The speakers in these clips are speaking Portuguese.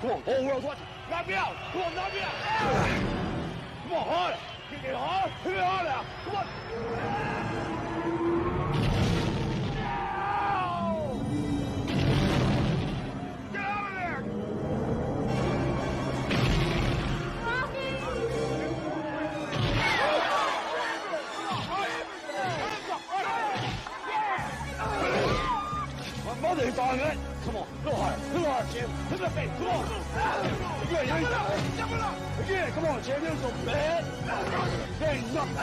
Come on, whole world's watching. Knock me out. Come on, knock me out. Come on, harder. Hit it hard. Hit it hard now. Come on. Get out of there. My mother is on it. Come on, Jim. Hit the face. Come on. Again, you ain't. Again, come on, Jim. You're so bad. You nothing.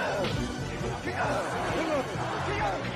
Kick out. Kick out.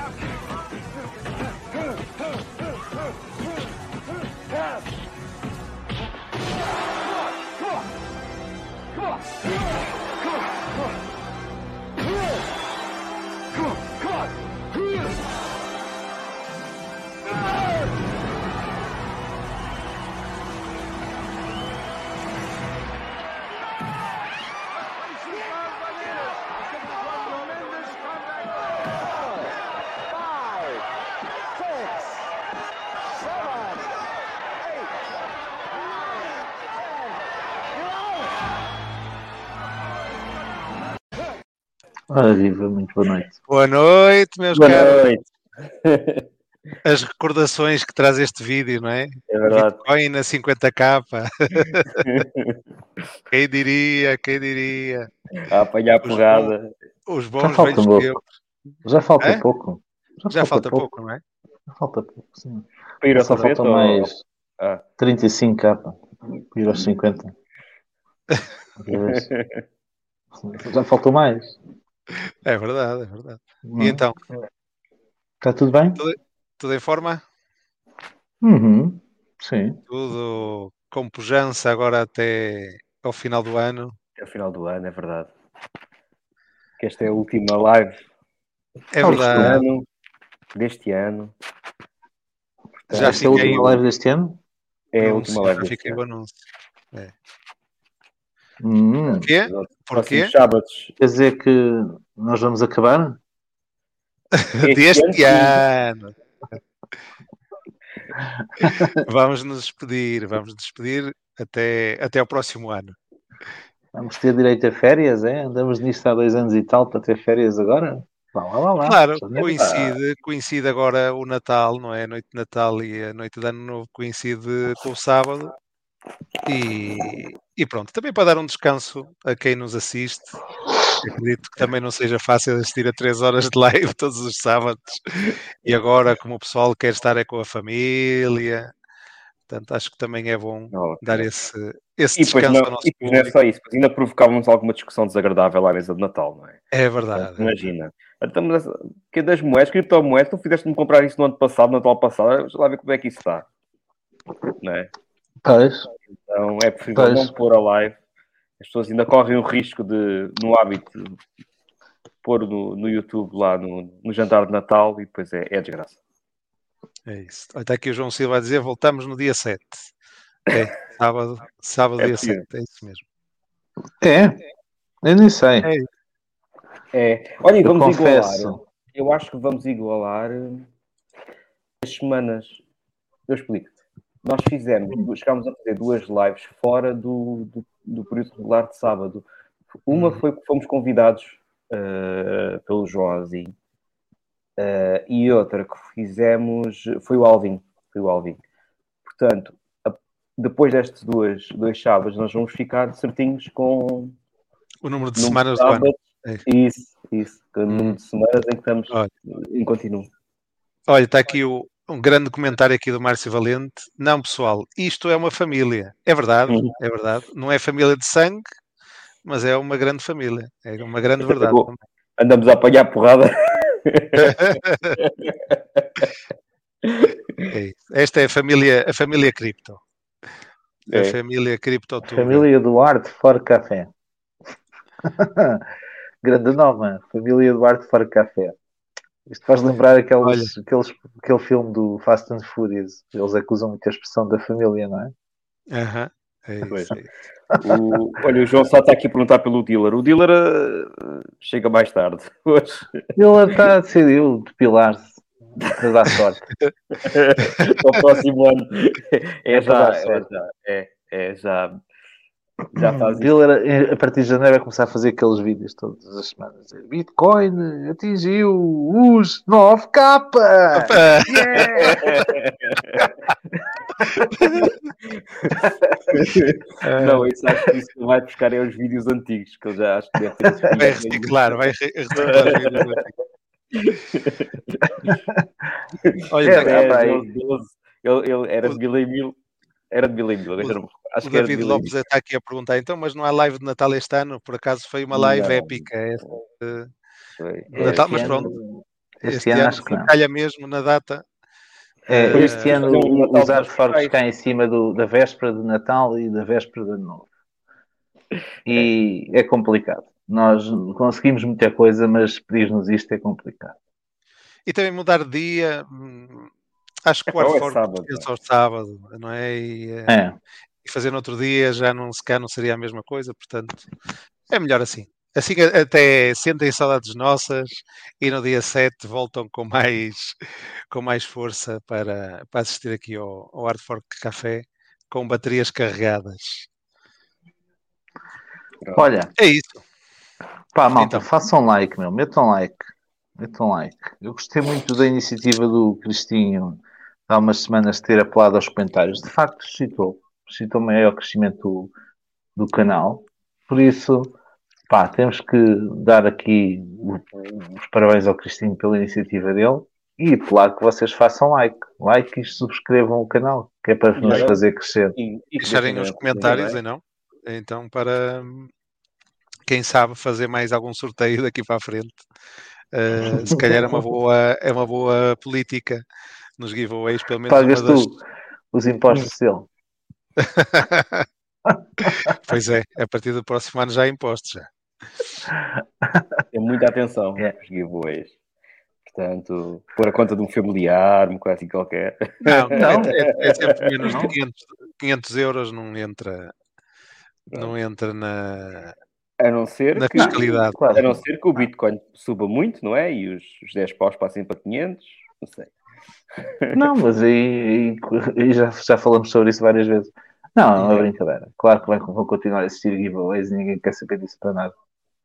Yeah. Ora viva, muito boa noite. Boa noite, meus Boa caros. noite. As recordações que traz este vídeo, não é? É verdade. Bitcoin na 50k. quem diria, quem diria? A apanhar porrada. Os Já bons velhos pouco. tempos. Já falta É? pouco. Já falta pouco, não é? Já falta pouco, sim. Para ir ao Só falta ou- mais Ah. 35 capa. Ir aos 50. Outra vez. Já faltou mais. É verdade, é verdade. E é? então, Está tudo bem? tudo em forma? Uhum. Sim. Tudo com pujança agora até ao final do ano. Até o final do ano, é verdade. Que esta é a última live É Ah, deste verdade. ano. Deste ano. Já Esta é a última live deste ano? É a última live já fiquei o anúncio. Hum. Porquê? Nos Porquê? Quer dizer que nós vamos acabar? Deste ano, ano. Vamos nos despedir, vamos nos despedir até, até ao próximo ano. Vamos ter direito a férias, é? Andamos nisto há dois anos e tal para ter férias agora? Lá, vá lá. Claro, coincide, coincide agora o Natal, não é? A noite de Natal e a noite de Ano Novo coincide com o sábado. E, e pronto, também para dar um descanso a quem nos assiste. Acredito que também não seja fácil assistir a três horas de live todos os sábados. E agora, como o pessoal quer estar é com a família, portanto, acho que também é bom Não, dar esse, esse E descanso não, ao nosso e depois não é público. só isso, ainda provocávamos alguma discussão desagradável à mesa de Natal, não é? É verdade. Imagina. Então, que é das moedas, criptomoedas, tu fizeste-me comprar isso no ano passado, no Natal passado, deixa lá ver como é que isso está. Não é? Pois. Então é preferível Pois. não pôr a live. As pessoas ainda correm o risco de, no hábito, pôr no, no YouTube lá no, no jantar de Natal e depois é, é desgraça. É isso. Está aqui o João Silva a dizer: voltamos no dia 7. É, sábado, sábado É dia possível. 7, é isso mesmo. É? Eu nem sei. É. É, olha, e Eu vamos confesso. igualar. Eu acho que vamos igualar as semanas. Eu explico. Nós fizemos, chegámos a fazer duas lives fora do, do, do período regular de sábado. Uma Uhum. foi que fomos convidados eh, pelo João Azim. Eh, e outra que fizemos foi o Alvin. Foi o Alvin. Portanto, a- depois destes dois, dois sábados, nós vamos ficar certinhos com O número de número semanas de do ano. É. Isso. isso. Que número de semanas em que estamos Olha. em continuo. Olha, está aqui o- um grande comentário aqui do Márcio Valente. Não, pessoal, isto é uma família. É verdade, Uhum. é verdade. Não é família de sangue, mas é uma grande família. É uma grande verdade. Bom. Andamos a apanhar porrada. É. Esta é a família, a família cripto. A É. família cripto Tuga. Família Duarte for Café. Grande nome, Família Duarte for Café. Isto faz lembrar aqueles, aqueles, aquele filme do Fast and Furious. Eles acusam muito a expressão da família, não é? Aham, é isso, Pois. é isso. O- olha, o João só está aqui a perguntar pelo dealer. O dealer eh, chega mais tarde. Hoje. Ele está decidiu depilar-se para dar sorte. Para o próximo ano. É É já, é já, é, é já. Já faz isso. Ele, a partir de janeiro, vai começar a fazer aqueles vídeos todas as semanas. Dizer, Bitcoin atingiu os 9k! Opa! Não, isso acho que isso vai buscar é os vídeos antigos, que eu já acho que deve ter Vai vídeos. reciclar, vai re- reciclar. Olha, É, é, pá, 10, 12, 12. Ele, ele era de mil em mil. Era de já não- Acho o que era de David em Lopes está aqui a perguntar, então, mas não há live de Natal este ano? Por acaso foi uma live Não. épica. esta. É, Natal, mas pronto. Este, Este ano ano acho que não. calha mesmo na data. É, Eh, este ano Então, o os artworks Feiras. caem em cima do- da véspera de Natal e da véspera de Ano Novo. E é complicado. Nós conseguimos muita coisa, mas pedir-nos isto é complicado. E também mudar de dia. Acho que o ou é Artfork sábado, é só sábado, não é? E, eh, É, e fazer no outro dia já não se cá não seria a mesma coisa, portanto é melhor assim. Assim que até sentem saudades nossas e no dia 7 voltam com mais, com mais força para, para assistir aqui ao, ao Hard Fork Café com baterias carregadas. olha, É isso. pá, malta, Então. façam like, meu, metam like. Metam like. Eu gostei muito da iniciativa do Cristinho há umas semanas de ter apelado aos comentários. De facto, suscitou. Suscitou maior crescimento do, do canal. Por isso, pá, temos que dar aqui os parabéns ao Cristinho pela iniciativa dele e apelar que vocês façam like. Like e subscrevam o canal, que é para nos Claro. fazer crescer. E, e Deixarem nos ver, comentários, e não? Então, para quem sabe fazer mais algum sorteio daqui para a frente. Uh, se calhar é uma boa, é uma boa política nos giveaways, pelo menos Pagas das. tu os impostos dele. pois é, a partir do próximo ano já há impostos já. Tem muita atenção É. os giveaways. Portanto, pôr a conta de um familiar, uma coisa assim qualquer. Não, Não. É, é- é sempre menos de 500, 500 euros não entra, não entra na, A não ser na que, fiscalidade. Claro. a não ser que o Bitcoin suba muito, não é? E os, os 10 paus passem para 500, não sei. Não, mas aí, já, já falamos sobre isso várias vezes. Não, é brincadeira. Claro que vai, vão continuar a existir giveaways e ninguém quer saber disso para nada.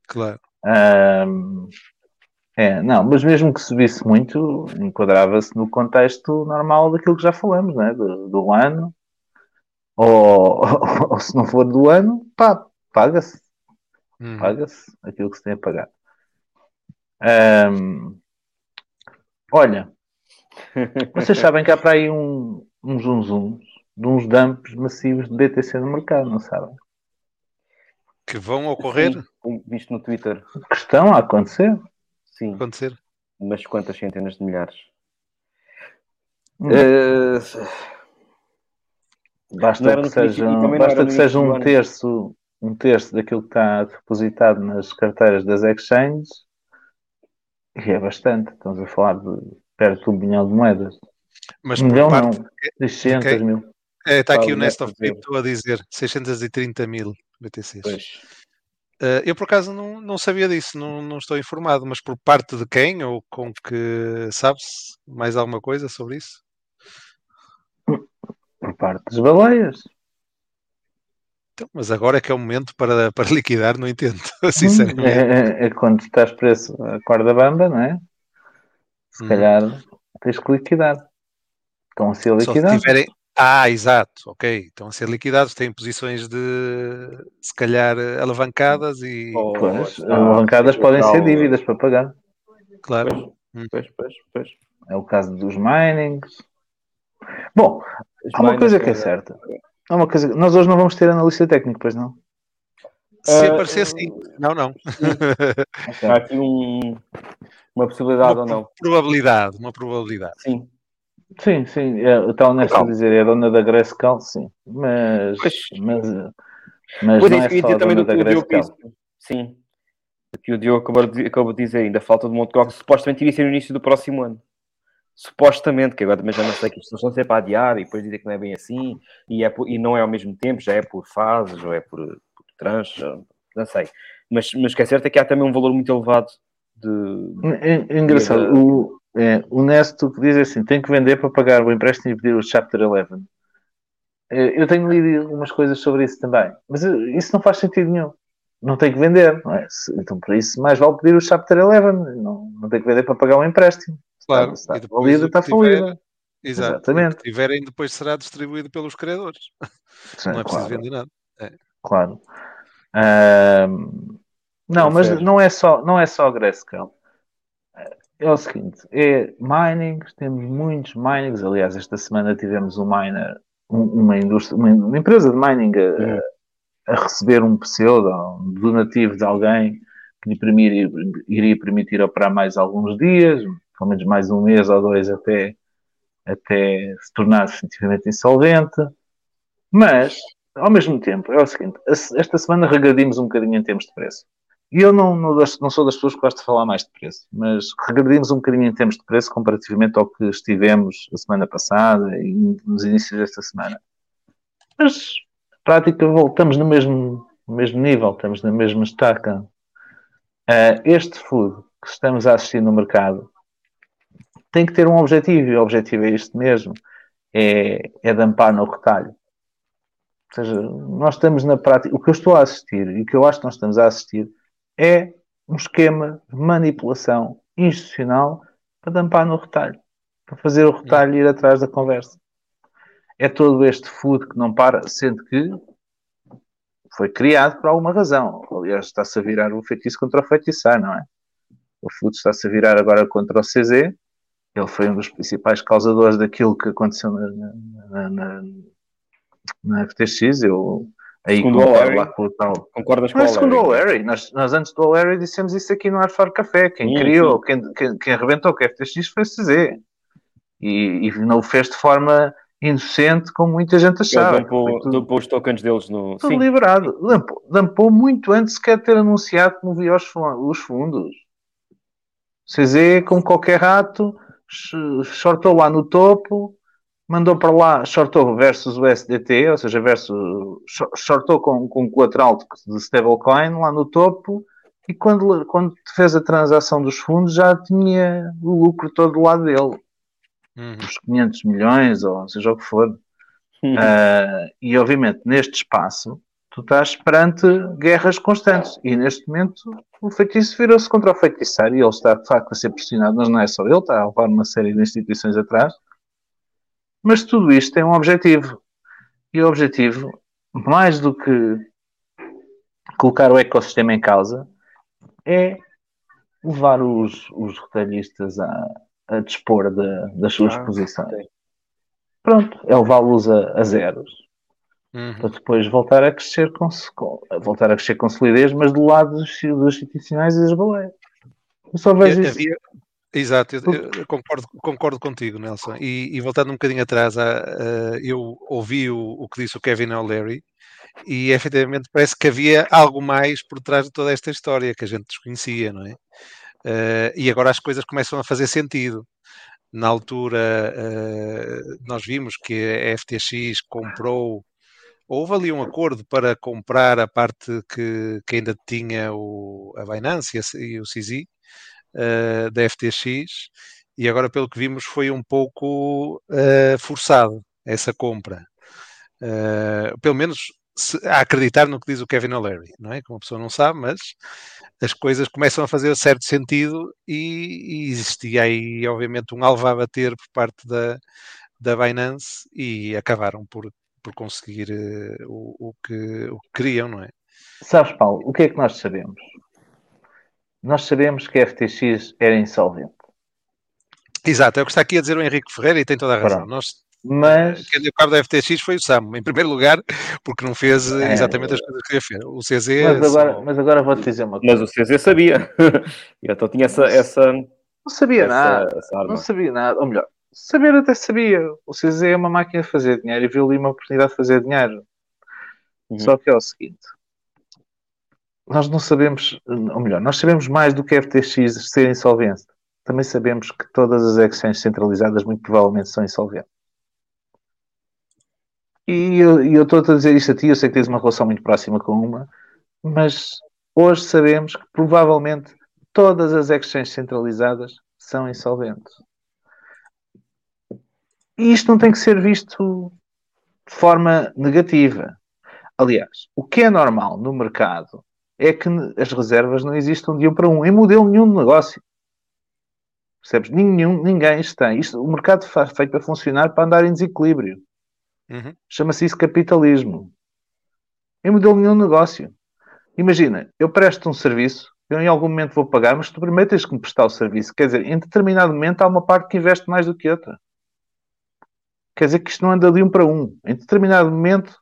Claro. Ahm, é, não, mas mesmo que subisse muito, enquadrava-se no contexto normal daquilo que já falamos, né? do, do ano. Ou, ou, se não for do ano, pá, paga-se. Uhum. Paga-se aquilo que se tem a pagar. Ahm, olha, vocês sabem que há para aí um, uns zoom de uns dumps massivos de BTC no mercado, não sabem? Que vão ocorrer, Sim, visto no Twitter. Que estão a acontecer. Sim, acontecer. mas quantas centenas de milhares? Hum. Não Basta que seja, basta que seja um terço, um terço daquilo que está depositado nas carteiras das exchanges e é bastante. Estamos a falar de perto de um bilhão de moedas. Mas um milhão parte, não, 600 ok. mil. é, está aqui o Nest deve of. Crypto a dizer 630 mil BTCs. pois. Uh, eu por acaso não, não sabia disso, não, não estou informado, mas por parte de quem ou com que sabe-se mais alguma coisa sobre isso? Por parte das baleias. Então, mas agora é que é o momento para, para liquidar, não entendo, É, sinceramente. é- é quando estás preço a corda bamba, não é? Se Uhum. calhar tens que liquidar. Estão a ser Só se, liquidados. tiverem, Ah, exato, ok. Estão a ser liquidados, têm posições de se calhar alavancadas e. Oh, Pois, alavancadas sim, podem ser tal, dívidas para pagar. Claro. Pois, pois, pois. É o caso dos minings. Bom, As há uma coisa que é certa. Há uma coisa... Nós hoje não vamos ter analista técnico, pois não? Se Ah, aparecer sim. Não, não. Ok. Há aqui um- uma possibilidade ou não? Probabilidade, uma probabilidade. Sim. Sim, sim, é, está honesto a dizer, é a dona da Grayscale, sim. Mas, Pois. mas, mas Pois não é, é eu só a dona do da disse. Sim. O que o Diogo acabou de, acabou de dizer ainda, falta de Montegox, supostamente iria ser no início do próximo ano. Supostamente, que agora também já não sei que isto estão sempre a adiar e depois dizer que não é bem assim e, é por- e não é ao mesmo tempo, já é por fases ou é por, tranches, não sei. Mas, mas o que é certo é que há também um valor muito elevado de. É, é engraçado, E da- o, é, o Nesto que diz assim: tem que vender para pagar o empréstimo e pedir o Chapter 11. É, Eu tenho lido algumas coisas sobre isso também, mas eh, isso não faz sentido nenhum. Não tem que vender, não é? Então, por isso, mais vale pedir o Chapter 11. Não, não tem que vender para pagar o empréstimo. Claro. Está, E está depois falida, está tiver- falida. Exatamente. Que tiverem depois será distribuído pelos criadores. Sim, não é preciso claro. vender nada. Claro. Ahm, não, mas não é só, não é só Grayscale. É o seguinte, é minings, temos muitos minings. Aliás, esta semana tivemos um miner, um- uma indústria, uma, empresa de mining a, a receber um pseudo, um donativo de alguém que lhe permitir- iria permitir operar mais alguns dias, pelo menos mais um mês ou dois até, até se tornar definitivamente insolvente. Mas, ao mesmo tempo, é o seguinte: esta semana regradimos um bocadinho em termos de preço. E eu não, não, não sou das pessoas que gostam de falar mais de preço, mas regradimos um bocadinho em termos de preço comparativamente ao que estivemos a semana passada e nos inícios desta semana. Mas, na prática, voltamos no mesmo, no mesmo nível, estamos na mesma estaca. Ah, este food que estamos a assistir no mercado tem que ter um objetivo, e o objetivo é este mesmo: é, é dampar no retalho. Ou seja, nós estamos na prática. O que eu estou a assistir e o que eu acho que nós estamos a assistir é um esquema de manipulação institucional para dampar no retalho, para fazer o retalho ir atrás da conversa. É todo este food que não para, sendo que foi criado por alguma razão. Aliás, está-se a virar o feitiço contra o feitiçar, não é? O food está-se a virar agora contra o CZ. Ele foi um dos principais causadores daquilo que aconteceu na, na, na, na FTX. Eu aí Segundo o concordo lá com o tal. Concordas com Não é o segundo o Larry? Nós, nós antes do Larry dissemos isso aqui no Arfar Café. Quem Sim, criou, quem, quem, quem arrebentou com a FTX foi o CZ. E, e não o fez de forma inocente, como muita gente achava. Dampou, tudo, dampou os tokens deles no. tudo Sim, liberado. Dampou, dampou muito antes sequer de ter anunciado que movia os, os fundos. O CZ, como qualquer rato, sh- shortou lá no topo, mandou para lá, shortou versus o SDT, ou seja, versus, sh- shortou com, com colateral de stablecoin lá no topo, e quando, quando fez a transação dos fundos já tinha o lucro todo do lado dele, Uhum. os 500 milhões, ou seja o que for. Uhum. Ah, e obviamente neste espaço tu estás perante guerras constantes e neste momento o feitiço virou-se contra o feitiçário e ele está de facto a ser pressionado, mas não é só ele, está a levar uma série de instituições atrás. Mas tudo isto tem um objetivo. E o objetivo, mais do que colocar o ecossistema em causa, é levar os, os retalhistas a, a dispor de- das suas Ah, posições. ok. Pronto, é levá-los a, a zeros Uhum. para depois voltar a crescer com, voltar a crescer com solidez, mas do lado dos, dos institucionais e das baleias. Eu só vejo isso. Havia- Exato, eu, eu- concordo, concordo contigo, Nelson. E, e voltando um bocadinho atrás, a- a- eu ouvi o, o que disse o Kevin O'Leary e efetivamente parece que havia algo mais por trás de toda esta história que a gente desconhecia, não é? Eh, e agora as coisas começam a fazer sentido. Na altura, eh, nós vimos que a FTX comprou, houve ali um acordo para comprar a parte que, que ainda tinha o, a Binance e, e o CZ eh, da FTX, e agora, pelo que vimos, foi um pouco eh, forçado essa compra. Eh, pelo menos se- a acreditar no que diz o Kevin O'Leary, não é? Que uma pessoa não sabe, mas as coisas começam a fazer certo sentido e, e existia aí, obviamente, um alvo a bater por parte da, da Binance e acabaram por, por conseguir uh, o, o, que, o que queriam, não é? Sabes, Paulo, o que é que nós sabemos? Nós sabemos que a FTX era insolvente. Exato, é o que está aqui a dizer o Henrique Ferreira e tem toda a razão. Pronto. Nós, mas... Quem deu cabo da FTX foi o Sam, em primeiro lugar, porque não fez é... exatamente as coisas que queria fazer. O CZ. Mas agora, só... mas agora vou-te dizer uma coisa. Mas o CZ sabia. e então tinha essa. essa não sabia essa, nada. Essa não sabia nada. Ou melhor, saber até sabia. O CZ é uma máquina de fazer dinheiro e viu ali uma oportunidade de fazer dinheiro. Uhum. Só que é o seguinte: nós não sabemos, ou melhor, nós sabemos mais do que FTX ser insolvente. Também sabemos que todas as exchanges centralizadas muito provavelmente são insolventes. E eu estou a dizer isto a ti, eu sei que tens uma relação muito próxima com uma, mas hoje sabemos que provavelmente todas as exchanges centralizadas são insolventes. E isto não tem que ser visto de forma negativa. Aliás, o que é normal no mercado é que as reservas não existam de um para um, em modelo nenhum de negócio. Percebes? Nenhum, ninguém está. Isto, o mercado foi feito para funcionar para andar em desequilíbrio. Uhum. Chama-se isso capitalismo. Em modelo nenhum de negócio. Imagina, eu presto um serviço, eu em algum momento vou pagar, mas tu primeiro tens que me prestar o serviço. Quer dizer, em determinado momento há uma parte que investe mais do que outra. Quer dizer que isto não anda de um para um. Em determinado momento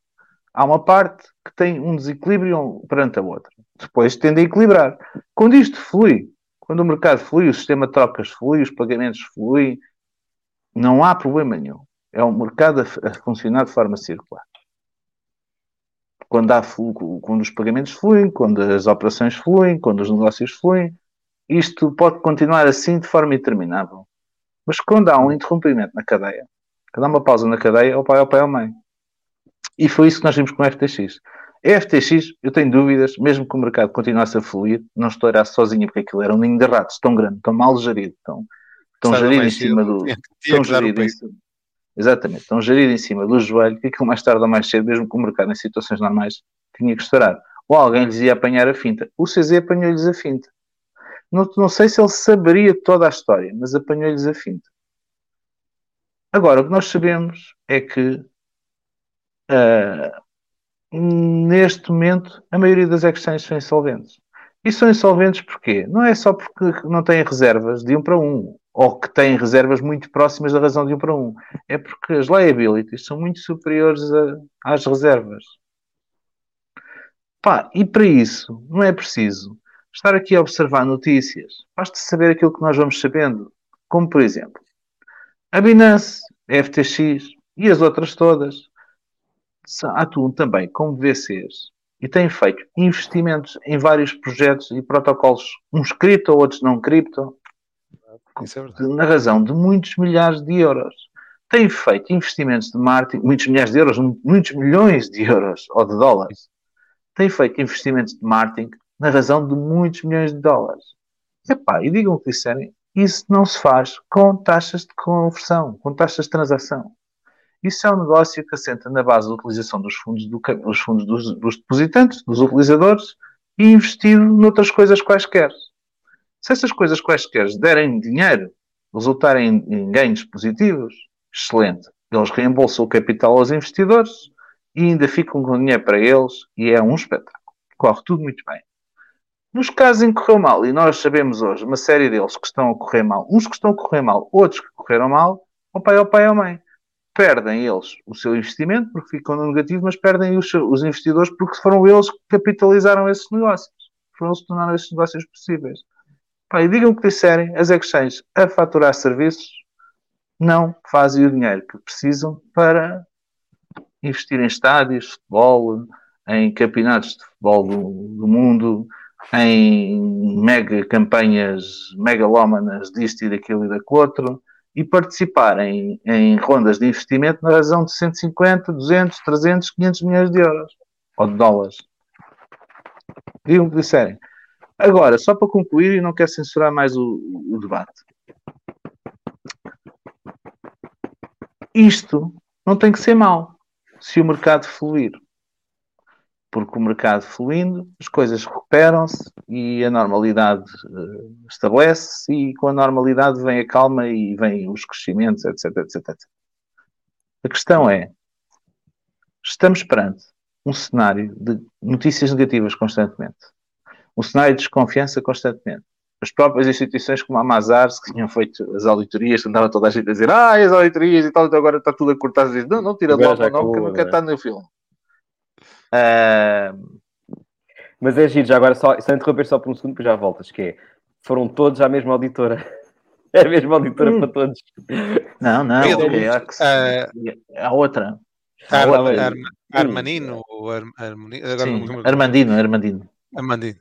há uma parte que tem um desequilíbrio perante a outra. Depois tende a equilibrar. Quando isto flui, quando o mercado flui, o sistema de trocas flui, os pagamentos fluem, não há problema nenhum. É um mercado a, funcionar de forma circular. Quando, há, quando os pagamentos fluem, quando as operações fluem, quando os negócios fluem, isto pode continuar assim de forma interminável. Mas quando há um interrompimento na cadeia, quando há uma pausa na cadeia, o pai é o pai ou mãe. E foi isso que nós vimos com o FTX. A FTX, eu tenho dúvidas, mesmo que o mercado continuasse a fluir, não estourasse sozinho, porque aquilo era um ninho de ratos tão grande, tão mal gerido, tão, tão gerido em cima do. Tão gerido em cima, exatamente, tão gerido em cima do joelho, que aquilo mais tarde ou mais cedo, mesmo que o mercado em situações normais, tinha que estourar. Ou alguém lhes ia apanhar a finta. O CZ apanhou-lhes a finta. Não, não sei se ele saberia toda a história, mas apanhou-lhes a finta. Agora, o que nós sabemos é que uh, neste momento a maioria das exchanges são insolventes. E são insolventes porquê? Não é só porque não têm reservas de um para um, ou que têm reservas muito próximas da razão de um para um. É porque as liabilities são muito superiores a, às reservas. Pá, e para isso não é preciso estar aqui a observar notícias. Basta saber aquilo que nós vamos sabendo. Como, por exemplo, a Binance, a FTX e as outras todas atuam também como VCs e têm feito investimentos em vários projetos e protocolos, uns cripto, outros não cripto, é na razão de muitos milhares de euros. Têm feito investimentos de marketing, muitos milhares de euros, muitos milhões de euros ou de dólares. Têm feito investimentos de marketing na razão de muitos milhões de dólares. Epá, e digam o que disserem, isso não se faz com taxas de conversão, com taxas de transação. Isso é um negócio que assenta na base da utilização dos fundos, do, dos, fundos dos, dos depositantes, dos utilizadores, e investido noutras coisas quaisquer. Se essas coisas quaisquer derem dinheiro, resultarem em ganhos positivos, excelente. Eles reembolsam o capital aos investidores e ainda ficam com dinheiro para eles e é um espetáculo. Corre tudo muito bem. Nos casos em que correu mal, e nós sabemos hoje uma série deles que estão a correr mal, uns que estão a correr mal, outros que correram mal, o pai, o pai, a mãe perdem eles o seu investimento porque ficam no negativo, mas perdem os, os investidores porque foram eles que capitalizaram esses negócios. Foram eles que tornaram esses negócios possíveis. Pá, e digam o que disserem, as exchanges a faturar serviços não fazem o dinheiro que precisam para investir em estádios futebol, em campeonatos de futebol do, do mundo, em mega campanhas megalómanas disto e daquilo e daquilo outro, e participar em, em rondas de investimento na razão de 150, 200, 300, 500 milhões de euros ou de dólares. Digam o que disserem. Agora, só para concluir, e não quero censurar mais o, o debate. Isto não tem que ser mau se o mercado fluir porque o mercado fluindo, as coisas recuperam-se e a normalidade uh, estabelece-se e com a normalidade vem a calma e vem os crescimentos, etc, etc, etc. A questão é: estamos perante um cenário de notícias negativas constantemente, um cenário de desconfiança constantemente. As próprias instituições como a Mazar, que tinham feito as auditorias, andava toda a gente a dizer ah, as auditorias e tal, então agora está tudo a cortar. Diz, não, não tira logo o nome, que nunca né? está no filme. Mas é giro, já agora só, só interromper só por um segundo, depois já voltas, que é, foram todos à mesma auditora. É a mesma auditora Hum. para todos. não, não, Pedro, é a, que se- ah, a outra. Ar, Ah, outra. Ar- Armanino, Ar, agora Sim. Armandino, Armandino. Armandino.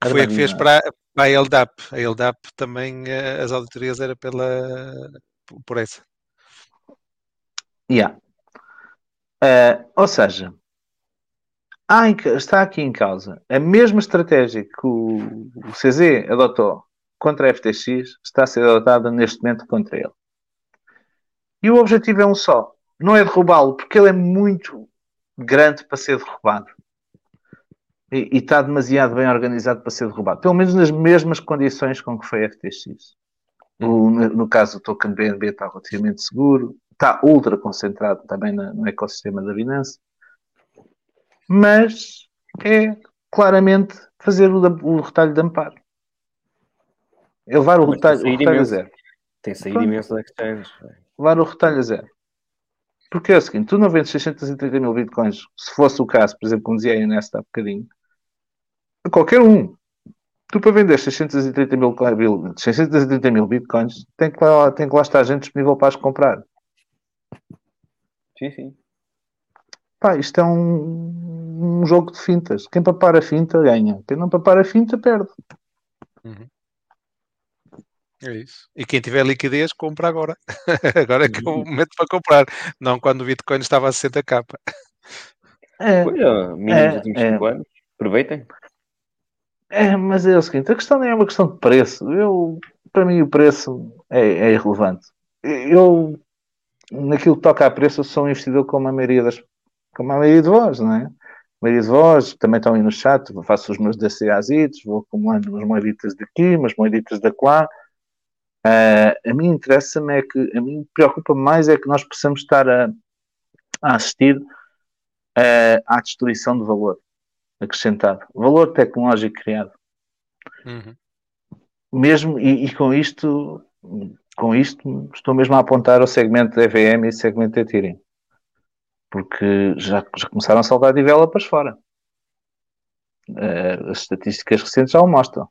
Que foi a que fez para, para a LDAP. A LDAP também, eh, as auditorias era pela, por essa. Yeah. Ah, ou seja, ca- está aqui em causa a mesma estratégia que o, o CZ adotou contra a FTX está a ser adotada neste momento contra ele. E o objetivo é um só: não é derrubá-lo, porque ele é muito grande para ser derrubado. E, e está demasiado bem organizado para ser derrubado. Pelo menos nas mesmas condições com que foi a FTX. O- no, no caso do token BNB está relativamente seguro, está ultra concentrado também na- no ecossistema da Binance, mas é claramente fazer o, o retalho de amparo. É levar o Mas retalho, o retalho a zero. Tem saído Pronto. imenso da exchange. Levar o retalho a zero. Porque é o seguinte, tu não vendes 630 mil bitcoins, se fosse o caso, por exemplo, como dizia a Inés há bocadinho, a qualquer um. Tu para vender 630 mil, 630 mil bitcoins, tem que, lá, tem que lá estar gente disponível para as comprar. Sim, sim. Pá, isto é um, um jogo de fintas. Quem papar a finta ganha. Quem não papar a finta perde. É isso. E quem tiver liquidez, compra agora. agora é que é o momento para comprar. Não quando o Bitcoin estava a 60k. É, Pois, ó, mínimo É, dos últimos é. 5 anos. Aproveitem. é, mas é o seguinte, a questão nem é uma questão de preço. Eu, para mim o preço é, é irrelevante. Eu, naquilo que toca a preço, sou um investidor como a maioria das, como a maioria de vós, não é? A maioria de vós também estão aí no chat, faço os meus DCAzitos, vou acumulando umas moeditas daqui, umas moeditas da lá. Ah, a mim interessa-me é que, a mim preocupa mais é que nós possamos estar a, a assistir ah, à destruição de valor acrescentado, valor tecnológico criado. Uhum. Mesmo, e, e com isto, com isto, estou mesmo a apontar ao segmento da EVM e segmento da Ethereum. Porque já, já começaram a saltar developers fora. Ah, as estatísticas recentes já o mostram.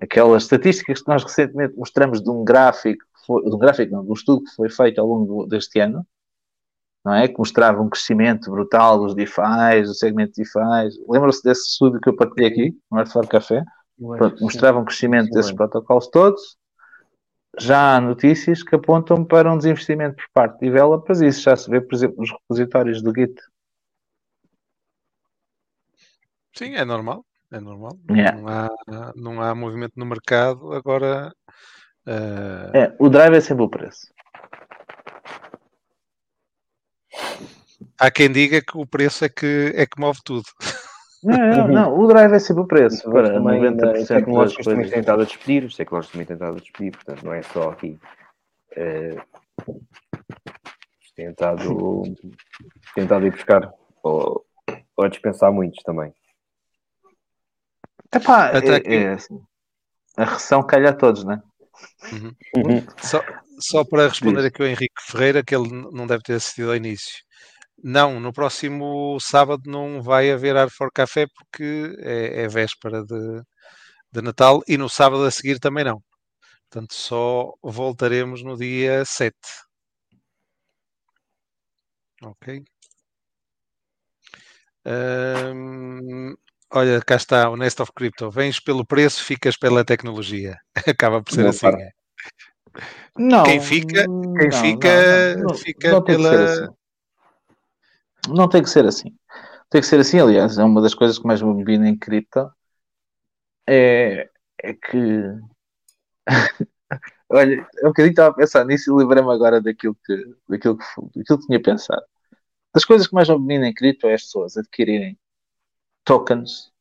Aquelas estatísticas que nós recentemente mostramos de um gráfico, foi- de um gráfico não, de um estudo que foi feito ao longo do- deste ano, não é? Que mostrava um crescimento brutal dos DeFi, do segmento de DeFi. Lembram-se desse estudo que eu partilhei aqui, no Art Café? Pronto, mostrava um crescimento desses protocolos todos. Já há notícias que apontam para um desinvestimento por parte de developers, e isso já se vê, por exemplo, nos repositórios do Git. Sim, é normal. É normal. Yeah. Não, há, não há movimento no mercado. Agora. eh, É, o drive é sempre o preço. há quem diga que o preço é que, é que move tudo. Não, não, não, o drive é sempre o preço. Para também, 90% eh, das tecnológicos também coisas. têm estado a despedir, os tecnológicos também têm estado a despedir, portanto não é só aqui. têm estado a ir buscar ou, ou a dispensar muitos também. Epá, Até é, aqui. é assim. A recessão calha a todos, né? Uhum. Só, só para responder Diz. aqui ao Henrique Ferreira, que ele não deve ter assistido ao início. Não, no próximo sábado não vai haver Ar for Café porque é, é véspera de, de Natal e no sábado a seguir também não. Portanto, só voltaremos no dia 7. Ok. Hum, olha, cá está o Nest of Crypto. Vens pelo preço, ficas pela tecnologia. Acaba por ser Não assim. é. Não, Quem fica- quem não, fica- não, não, fica pela- ser assim. Não tem que ser assim. Tem que ser assim, aliás, é uma das coisas que mais me bina em cripto é, é que olha, um bocadinho estava a pensar nisso e lembrei-me agora daquilo que, daquilo que, daquilo que tinha pensado. Das coisas que mais me bina em cripto é as pessoas adquirirem tokens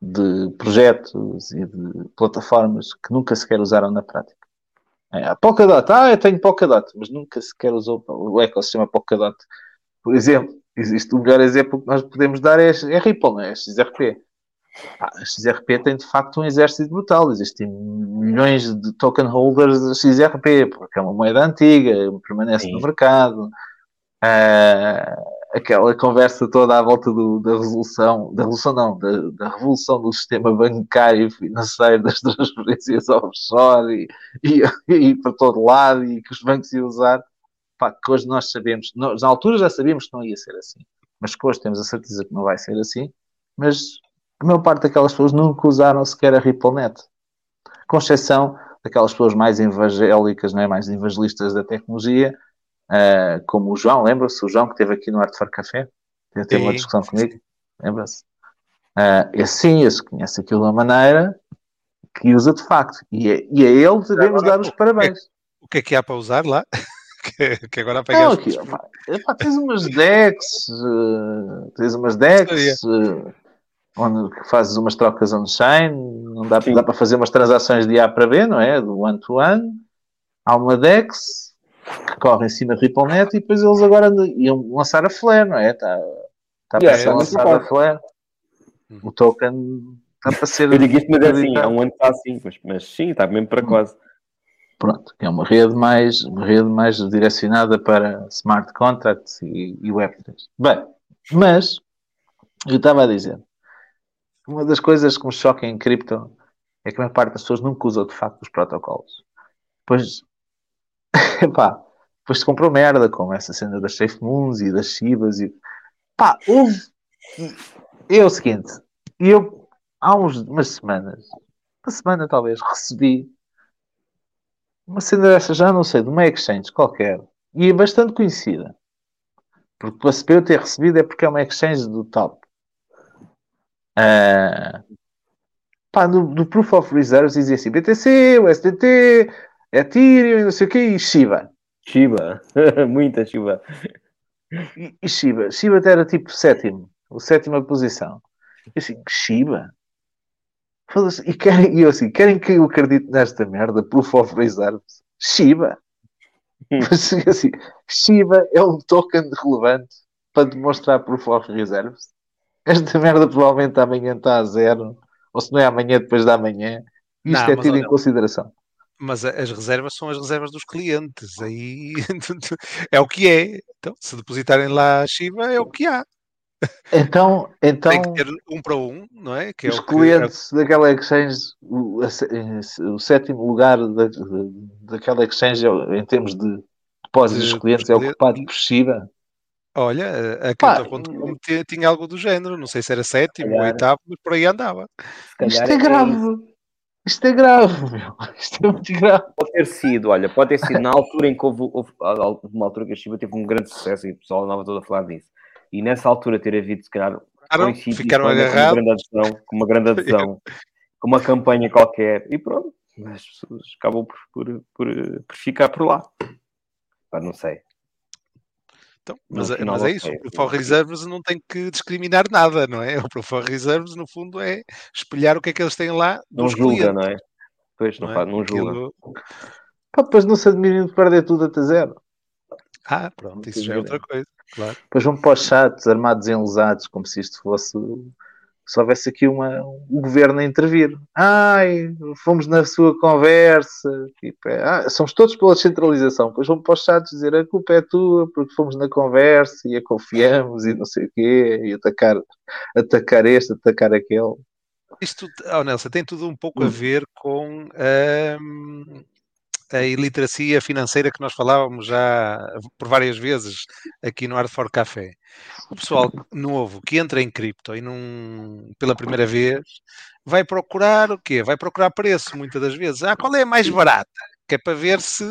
de projetos e de plataformas que nunca sequer usaram na prática. É, a Polkadot, ah, eu tenho Polkadot, mas nunca sequer usou o ecossistema Polkadot. Por exemplo, existe o melhor exemplo que nós podemos dar é, é Ripple, não é? A XRP. Ah, a XRP tem de facto um exército brutal. Existem milhões de token holders da XRP, porque é uma moeda antiga, permanece Sim. no mercado. Ah, aquela conversa toda à volta do- da resolução, da resolução não, da, da revolução do sistema bancário e financeiro das transferências offshore e, e, e para todo lado e que os bancos iam usar. Pá, que hoje nós sabemos, nós, na altura já sabíamos que não ia ser assim, mas que hoje temos a certeza que não vai ser assim. Mas a maior parte daquelas pessoas nunca usaram sequer a RippleNet, com exceção daquelas pessoas mais evangélicas, não é? mais evangelistas da tecnologia, ah, como o João, lembra-se? O João que esteve aqui no Art for Café, teve uma discussão comigo, lembra-se? Esse sim, esse conhece aquilo de uma maneira que usa de facto, e a, e a ele devemos dar os parabéns. O que é que há para usar lá? Que, que agora Não, apanhaste. aqui, pá, epá, tens umas decks, eh, tens umas decks eh, onde fazes umas trocas on-chain, não dá, dá para fazer umas transações de A para B, não é? Do one-to-one. Há uma dex que corre em cima de RippleNet e depois eles agora iam lançar a Flare, não é? Está está Yeah, para ser é lançada a. Flare. O token está para ser. Eu digo isto, mas é assim, há um ano que está assim, mas, mas sim, está mesmo para quase. Pronto, é uma rede mais, uma rede mais direcionada para smart contracts e, e Web3. Bem, mas eu estava a dizer, uma das coisas que me choca em cripto é que a maior parte das pessoas nunca usou de facto os protocolos. Pois, epá, depois se comprou merda, como essa cena das Safe Moons e das Shibas e pá, houve. É o seguinte, eu há uns, umas semanas, uma semana talvez, recebi uma cena dessa já não sei, de uma exchange qualquer, e é bastante conhecida. Porque para eu ter recebido é porque é uma exchange do top. Ah, pá, no, no Proof of Reserves dizia assim: BTC, USDT, Ethereum, e não sei o quê, e Shiba. Shiba, muita Shiba. E, e Shiba. Shiba até era tipo sétimo, a sétima posição. Eu assim, Shiba? E, querem, e eu assim, querem que eu acredite nesta merda? Proof of Reserves? Shiba? Mas assim, Shiba é um token relevante para demonstrar Proof of Reserves? Esta merda provavelmente amanhã está a zero, ou se não é amanhã, depois da amanhã. Isto Não, é tido em consideração. Mas as reservas são as reservas dos clientes. Aí é o que é. Então, se depositarem lá a Shiba, é o que há. Então, então Tem que ter um para um, não é? Que é os o que- clientes daquela exchange, o, o sétimo lugar da, daquela exchange é em termos de depósitos De- dos clientes é clientes. ocupado por Shiba. Olha, a Crypto.com tinha- tinha algo do género. Não sei se era sétimo ou oitavo, mas por aí andava. Calhar Isto é grave. Isto é grave, meu. Isto é muito grave. Pode ter sido, olha, pode ter sido na altura em que houve, houve- houve uma altura que a Shiba teve um grande sucesso e o pessoal andava todo a falar disso. E nessa altura ter havido, se calhar, Ficaram, coincide ficaram com uma agarrados. grande adesão, com uma grande adesão, com uma campanha qualquer, e pronto, as pessoas acabam por, por, por, por ficar por lá. Pá, não sei. Então, mas, final, mas é ok. isso, o of Reserves não tem que discriminar nada, não é? O of Reserves, no fundo, é espelhar o que é que eles têm lá Não dos julga, clientes, não é? Pois, não, não é? faz, não julga. Aquilo- Pá, depois não se admirem de perder tudo até zero. Ah, pronto, isso já é outra coisa, claro. Depois vão para os chats armados em lesados, como se isto fosse. Se houvesse aqui uma, um governo a intervir. Ai, fomos na sua conversa. Tipo, é, ah, somos todos pela descentralização. Depois vão para os chats dizer a culpa é tua porque fomos na conversa e a confiamos e não sei o quê. E atacar, atacar este, atacar aquele. Isto, oh Nelson, tem tudo um pouco Hum. a ver com hum, a iliteracia financeira que nós falávamos já por várias vezes aqui no Art for Café. O pessoal novo que entra em cripto e num, pela primeira vez vai procurar o quê? Vai procurar preço muitas das vezes. Ah, qual é a mais barata? Que é para ver se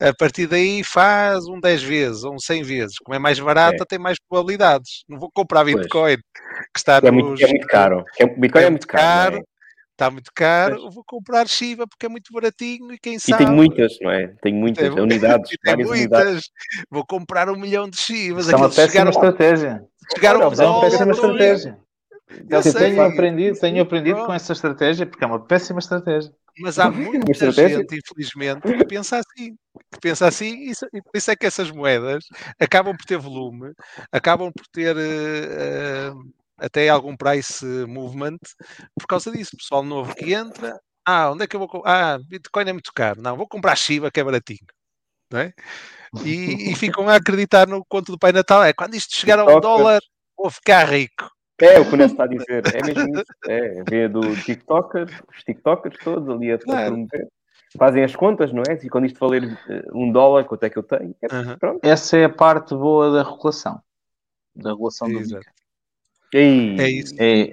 a partir daí faz um 10 vezes ou um 100 vezes. Como é mais barata, É. tem mais probabilidades. Não vou comprar Pois. Bitcoin, que está É nos, muito, é muito caro. É, Bitcoin é, muito caro. é? Está muito caro, Pois. vou comprar Shiba porque é muito baratinho e quem E sabe. tem muitas, não é? Tem muitas Tem- unidades, e tem várias unidades. muitas. Vou comprar um milhão de Shibas. É uma péssima chegaram, estratégia. chegaram é uma péssima é? estratégia. Eu sei, tenho aprendido, tenho aprendido com essa estratégia, porque é uma péssima estratégia. Mas há muita gente, infelizmente, que pensa assim. Que pensa assim e, isso- e por isso é que essas moedas acabam por ter volume, acabam por ter eh, eh, até algum price movement por causa disso. Pessoal novo que entra, ah, onde é que eu vou comprar? Ah, Bitcoin é muito caro. Não, vou comprar Shiba que é baratinho. Não é? E, e ficam a acreditar no conto do Pai Natal. É quando isto chegar a um TikTokers. dólar, vou ficar rico. É o que o Neto está a dizer. É mesmo isso. É, vê do TikToker, os TikTokers todos ali a, Claro. Fazem as contas, não é? E quando isto valer eh, um dólar, quanto é que eu tenho? É, pronto. Essa é a parte boa da regulação. Da regulação do Exato. Ei, É isso. É,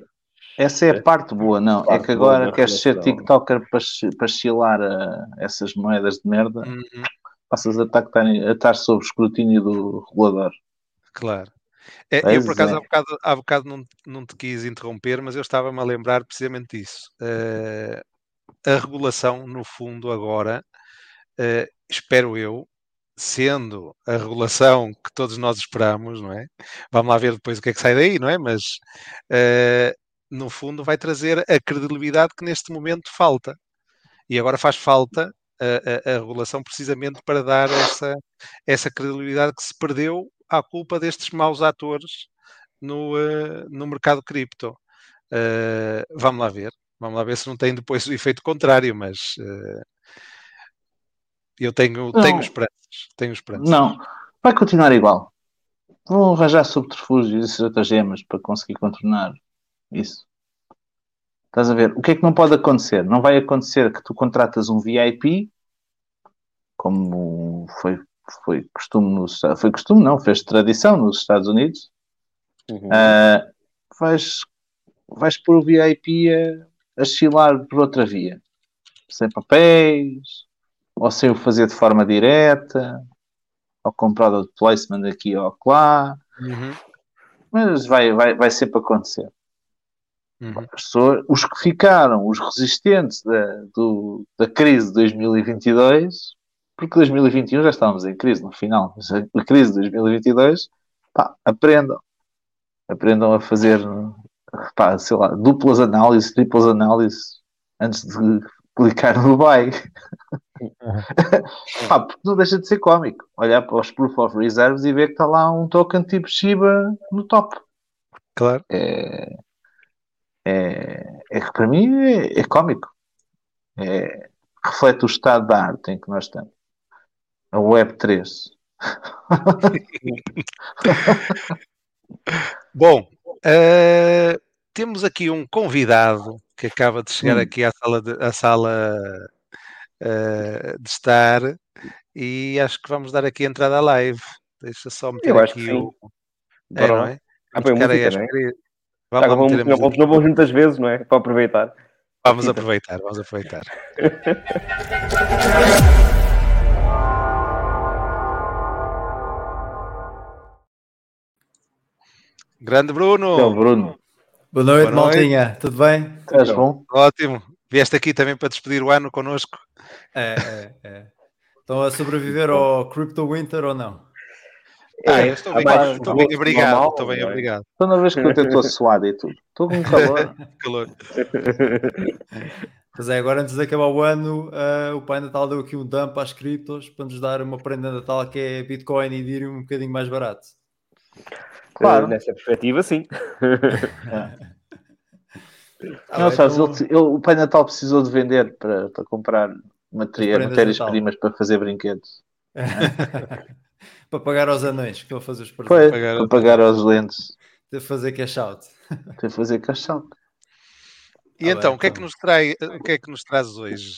essa é a parte boa, não. É Parte que boa agora queres ser. TikToker para, para chilar a essas moedas de merda, Uhum. passas a estar, a estar sob escrutínio do regulador. Claro. É, eu, por acaso, é. há bocado, há bocado não, não te quis interromper, mas eu estava-me a lembrar precisamente disso. Eh, a regulação, no fundo, agora, eh, espero eu, sendo a regulação que todos nós esperamos, não é? Vamos lá ver depois o que é que sai daí, não é? Mas, eh, no fundo, vai trazer a credibilidade que neste momento falta. E agora faz falta a, a- a regulação precisamente para dar essa, essa credibilidade que se perdeu à culpa destes maus atores no, eh, no mercado cripto. Eh, vamos lá ver. Vamos lá ver se não tem depois o efeito contrário, mas eu tenho, Não. tenho esperanças. Tenho esperanças. Não, vai continuar igual. Vão arranjar subterfúgios e estratagemas para conseguir contornar isso. Estás a ver? O que é que não pode acontecer? Não vai acontecer que tu contratas um VIP, como foi, foi costume nos Foi costume, não, fez tradição nos Estados Unidos. Uhum. Ah, vais, vais pôr o VIP a, a chilar por outra via. Sem papéis, ou sem o fazer de forma direta, ou comprar de placement aqui ou lá. Uhum, Mas vai, vai, vai sempre acontecer. uhum. As pessoas- os que ficaram, os resistentes da, do- da crise de 2022, porque 2021 já estávamos em crise no final, mas a, a crise de 2022, pá, aprendam. Aprendam a fazer, pá, sei lá, duplas análises, triplas análises, antes de clicar no buy. pá, porque não deixa de ser cómico. Olhar para os Proof of Reserves e ver que está lá um token tipo Shiba no top Claro. é, é, é que para mim é, é cómico. É, reflete o estado da arte em que nós estamos. A Web 3. Bom, eh, temos aqui um convidado que acaba de chegar Hum. aqui à sala de, à sala, eh, de estar e acho que vamos dar aqui a entrada à live. Deixa só meter Eu acho que aqui sim. o. É, Bora não é? Ah, Vamos aí música, é? Vamos lá que vamos, meter a não, vamos, não vamos muitas vezes, não é? Para aproveitar. Vamos aproveitar, vamos aproveitar. Grande Bruno, Então, Bruno, Boa noite, Boa noite. maltinha. Tudo bem? estás bom? ótimo. Vieste aqui também para despedir o ano connosco. É, é, é. Estão a sobreviver ao Crypto Winter ou não? Ah, É, eu estou bem, mais estou bem obrigado. normal, estou bem é? obrigado. Toda vez que eu estou suado e tudo. Estou com calor. Calor. Pois é, agora antes de acabar o ano, ah, o Pai Natal deu aqui um dump às criptos para nos dar uma prenda de Natal que é Bitcoin e Ethereum um bocadinho mais barato. Claro. Eh, nessa perspectiva, sim. Ah, não, bem, sabes, então- ele, ele- o Pai Natal precisou de vender para, para comprar de matérias-primas para fazer brinquedos. para pagar aos anões que ele fazer os Foi, presentes. pagar- para pagar aos lentes. De fazer cash out. Para fazer caixão. E Ah, então, bem, o que é que então. nos trai, o que é que nos traz hoje?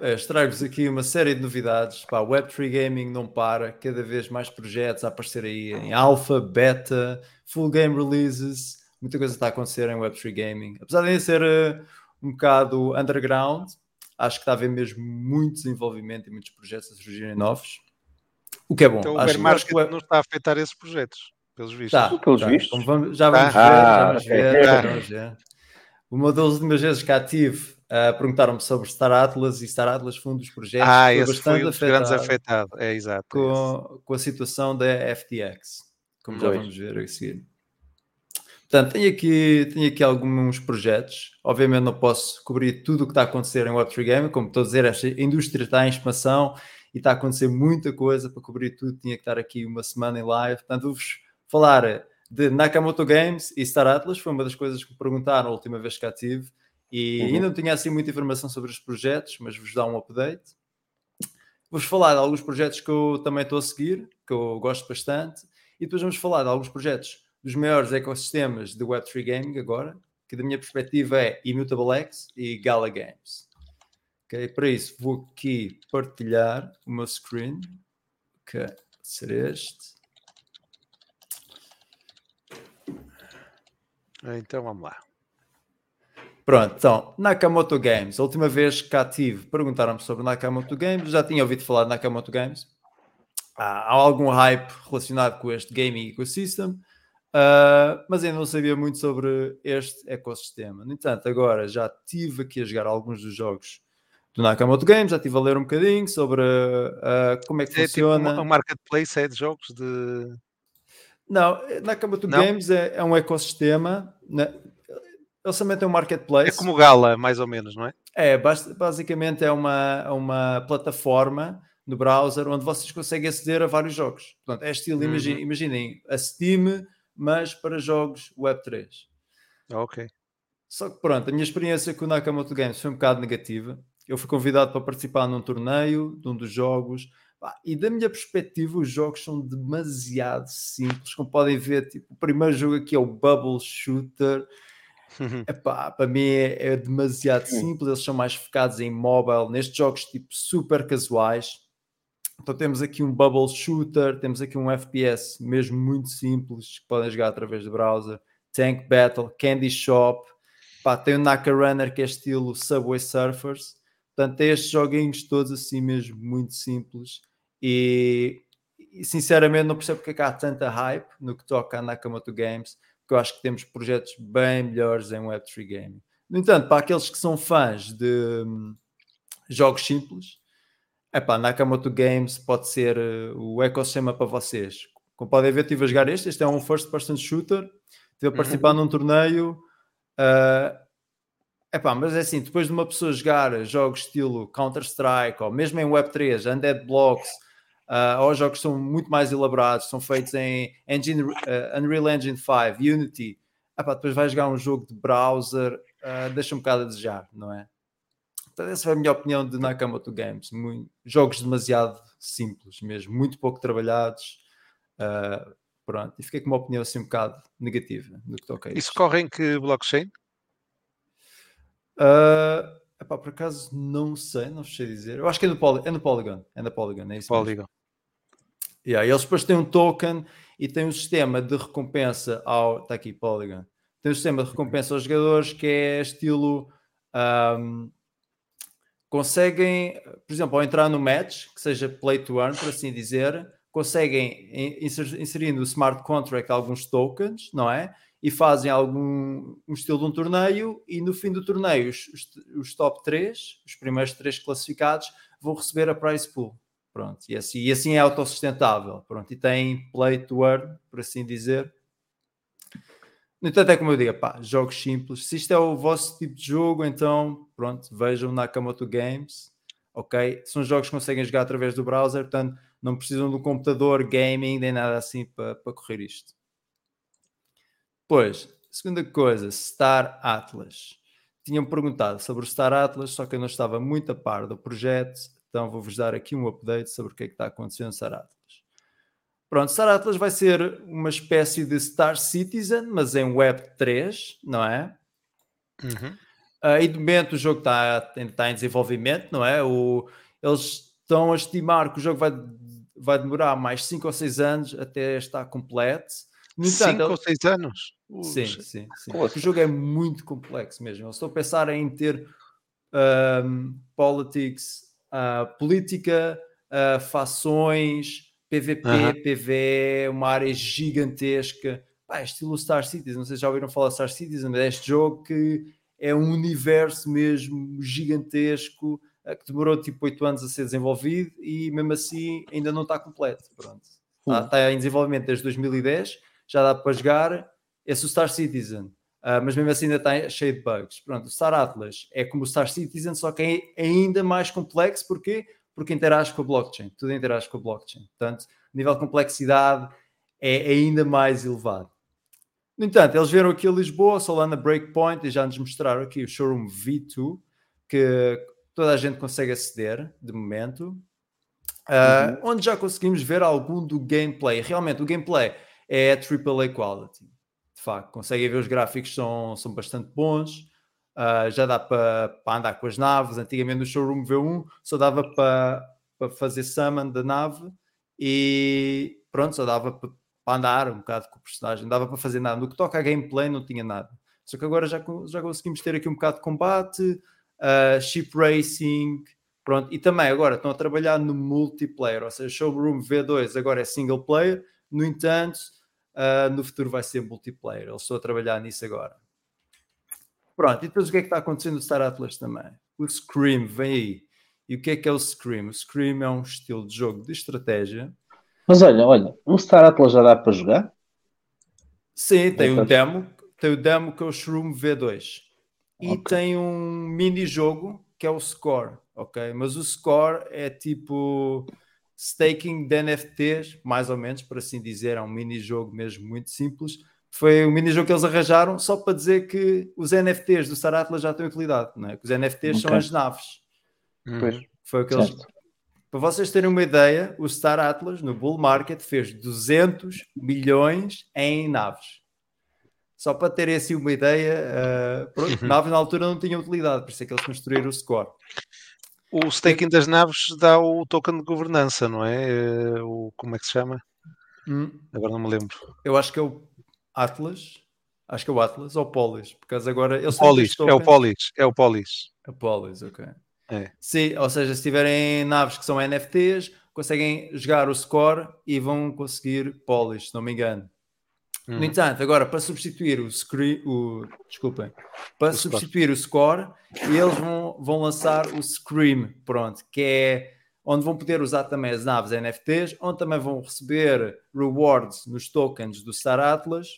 É, Trago-vos aqui uma série de novidades. Pá, Web3 Gaming não para, cada vez mais projetos a aparecer aí em alpha, beta, full game releases, muita coisa está a acontecer em Web3 Gaming. Apesar de ser eh, um bocado underground, acho que está a haver mesmo muito desenvolvimento e muitos projetos a surgirem novos. O que é bom. Então, o acho, bear acho market que o não está a afetar esses projetos, pelos vistos. Tá, Pelos tá. vistos. Como vamos- já vamos Tá. ver, já Ah, vamos ok. ver, já vamos ver. Uma das últimas vezes que cá tive, ah, perguntaram-me sobre Star Atlas e Star Atlas foi um dos projetos ah, que foi esse bastante foi um dos grandes afetado afetados. É exato. com, com a situação da FTX, como já vamos ver a seguir. Portanto, tenho aqui, tenho aqui alguns projetos. Obviamente não posso cobrir tudo o que está a acontecer em Web3 Gaming. Como estou a dizer, esta indústria está em expansão e está a acontecer muita coisa para cobrir tudo. Tinha que estar aqui uma semana em live. Portanto, vou-vos falar de Nakamoto Games e Star Atlas. Foi uma das coisas que me perguntaram a última vez que cá tive. E Uhum. ainda não tinha assim muita informação sobre os projetos, mas vos dá um update. Vou-vos falar de alguns projetos que eu também estou a seguir, que eu gosto bastante. E depois vamos falar de alguns projetos dos maiores ecossistemas de Web3 Gaming agora, que da minha perspectiva é Immutable X e Gala Games. Ok, Para isso vou aqui partilhar o meu screen, que vai ser este. Então vamos lá. Pronto, então, Nakamoto Games. A última vez que cá tive, perguntaram-me sobre Nakamoto Games. Já tinha ouvido falar de Nakamoto Games. Há algum hype relacionado com este gaming ecosystem, uh, mas ainda não sabia muito sobre este ecossistema. No entanto, agora já tive aqui a jogar alguns dos jogos do Nakamoto Games, já estive a ler um bocadinho sobre uh, como é que É tipo funciona. um, um marketplace é de jogos de. Não, Nakamoto Não? Games é, é um ecossistema. Né? Eles também têm um marketplace. É como Gala, mais ou menos, não é? É, bas- basicamente é uma, é uma plataforma no browser onde vocês conseguem aceder a vários jogos. Portanto, é estilo, Uhum. imagi- imaginem, a Steam, mas para jogos Web3. Ok. Só que pronto, a minha experiência com o Nakamoto Games foi um bocado negativa. Eu fui convidado para participar num torneio de um dos jogos. E da minha perspectiva, os jogos são demasiado simples. Como podem ver, tipo, o primeiro jogo aqui é o Bubble Shooter. Epá, para mim é, é demasiado simples, eles são mais focados em mobile, nestes jogos tipo super casuais. Então temos aqui um bubble shooter, temos aqui um FPS mesmo muito simples, que podem jogar através do browser, Tank Battle, Candy Shop, pá, tem o Naka Runner que é estilo Subway Surfers. Portanto, tem estes joguinhos todos assim mesmo muito simples e, e, sinceramente não percebo porque é que há tanta hype no que toca a Nakamoto Games porque eu acho que temos projetos bem melhores em Web3 Gaming. No entanto, para aqueles que são fãs de hum, jogos simples, epá, Nakamoto Games pode ser uh, o ecossistema para vocês. Como podem ver, estive a jogar este. Este é um first person shooter. Estive a participar num torneio. Uh, epá, mas é assim, depois de uma pessoa jogar jogos estilo Counter-Strike ou mesmo em Web3, Undead Blocks, Uh, ou jogos que são muito mais elaborados, são feitos em Engine, uh, Unreal Engine 5, Unity. Ah, pá, depois vai jogar um jogo de browser, uh, deixa um bocado a desejar, não é? Essa foi a minha opinião de Nakamoto Games. Muito, jogos demasiado simples mesmo, muito pouco trabalhados. Uh, pronto, e fiquei com uma opinião assim um bocado negativa no que toca a Isso corre em que blockchain? Uh, epá, por acaso não sei, não sei dizer. Eu acho que é no, Poly, é no Polygon. É no Polygon, é isso mesmo. Polygon. Yeah, eles depois têm um token e têm um sistema de recompensa ao. Está aqui, Polygon. Tem um sistema de recompensa aos jogadores que é estilo. um, conseguem, por exemplo, ao entrar no match, que seja play to earn, por assim dizer, conseguem in- inser- inserir no smart contract alguns tokens, não é? E fazem algum um estilo de um torneio e no fim do torneio os, os, top 3, os primeiros três classificados, vão receber a prize pool. Pronto, e assim, e assim é autossustentável. Pronto, e tem play to earn, por assim dizer. No entanto, é como eu digo, pá, jogos simples. Se isto é o vosso tipo de jogo, então, pronto, vejam Nakamoto Games, ok? São jogos que conseguem jogar através do browser, portanto, não precisam um computador gaming nem nada assim para, para correr isto. Pois, segunda coisa, Star Atlas. Tinham-me perguntado sobre o Star Atlas, só que eu não estava muito a par do projeto, então vou-vos dar aqui um update sobre o que é que está acontecendo no Star Atlas. Pronto, Star Atlas vai ser uma espécie de Star Citizen, mas em Web 3, não é? Uhum. Uh, e de momento o jogo está está em desenvolvimento, não é? O, eles estão a estimar que o jogo vai, vai demorar mais 5 ou 6 anos até estar completo. No entanto, Cinco ele- ou seis anos? Sim, sim, sim. Porque o jogo é muito complexo mesmo. Eu estou a pensar em ter um, politics, uh, política, uh, fações, PVP, Aham. PVE, uma área gigantesca. Pá, é estilo Star Citizen. Não sei se já ouviram falar Star Citizen, mas é este jogo que é um universo mesmo gigantesco uh, que demorou tipo 8 anos a ser desenvolvido e mesmo assim ainda não está completo. Pronto. Está, está em desenvolvimento desde 2010, já dá para jogar Esse é o Star Citizen. Uh, mas mesmo assim ainda está cheio de bugs. Pronto, o Star Atlas é como o Star Citizen, só que é ainda mais complexo. Porquê? Porque interage com a blockchain. Tudo interage com a blockchain. Portanto, o nível de complexidade é ainda mais elevado. No entanto, eles viram aqui a Lisboa, Solana Breakpoint, e já nos mostraram aqui o Showroom V2, que toda a gente consegue aceder, de momento, uh, uhum. onde já conseguimos ver algum do gameplay. Realmente, o gameplay é AAA quality. De facto, conseguem ver os gráficos, são, são bastante bons. Uh, já dá para andar com as naves. Antigamente no Showroom V1 só dava para fazer summon da nave e pronto, só dava para para andar um bocado com o personagem, não dava para fazer nada. No que toca a gameplay, não tinha nada. Só que agora já, já conseguimos ter aqui um bocado de combate, uh, ship racing, pronto. E também agora estão a trabalhar no multiplayer, ou seja, Showroom V2 agora é single player, no entanto, uh, no futuro vai ser multiplayer. Eles estão a trabalhar nisso agora. Pronto, e depois o que é que está acontecendo no Star Atlas também? O Scream vem aí. E o que é que é o Scream? O Scream é um estilo de jogo de estratégia mas olha, olha, o Star Atlas já dá para jogar? Sim, tem um demo, tem o demo que é o Shroom V2. E okay. tem um mini jogo que é o Score, ok? Mas o Score é tipo staking de NFTs, mais ou menos, por assim dizer, é um mini jogo mesmo muito simples. Foi um mini jogo que eles arranjaram só para dizer que os NFTs do Star Atlas já têm utilidade, não é? Que os NFTs okay. são as naves. Pois. Foi o que eles para vocês terem uma ideia, o Star Atlas no bull market fez 200 milhões em naves. Só para terem assim uma ideia, uh, pronto, uhum. naves na altura não tinham utilidade, por isso é que eles construíram o score. O staking das naves dá o token de governança, não é? Eh, o, como é que se chama? Hum. Agora não me lembro. Eu acho que é o Atlas. Acho que é o Atlas ou Polis, porque agora eles Polis, é o Polis, é o Polis. É o Polis, ok. É. Sim, ou seja, se tiverem naves que são NFTs, conseguem jogar o score e vão conseguir polish, se não me engano. Uhum. No entanto, agora para substituir o screen, o, desculpem, para o substituir score. o score, eles vão, vão lançar o Scream, pronto, que é onde vão poder usar também as naves NFTs, onde também vão receber rewards nos tokens do Star Atlas,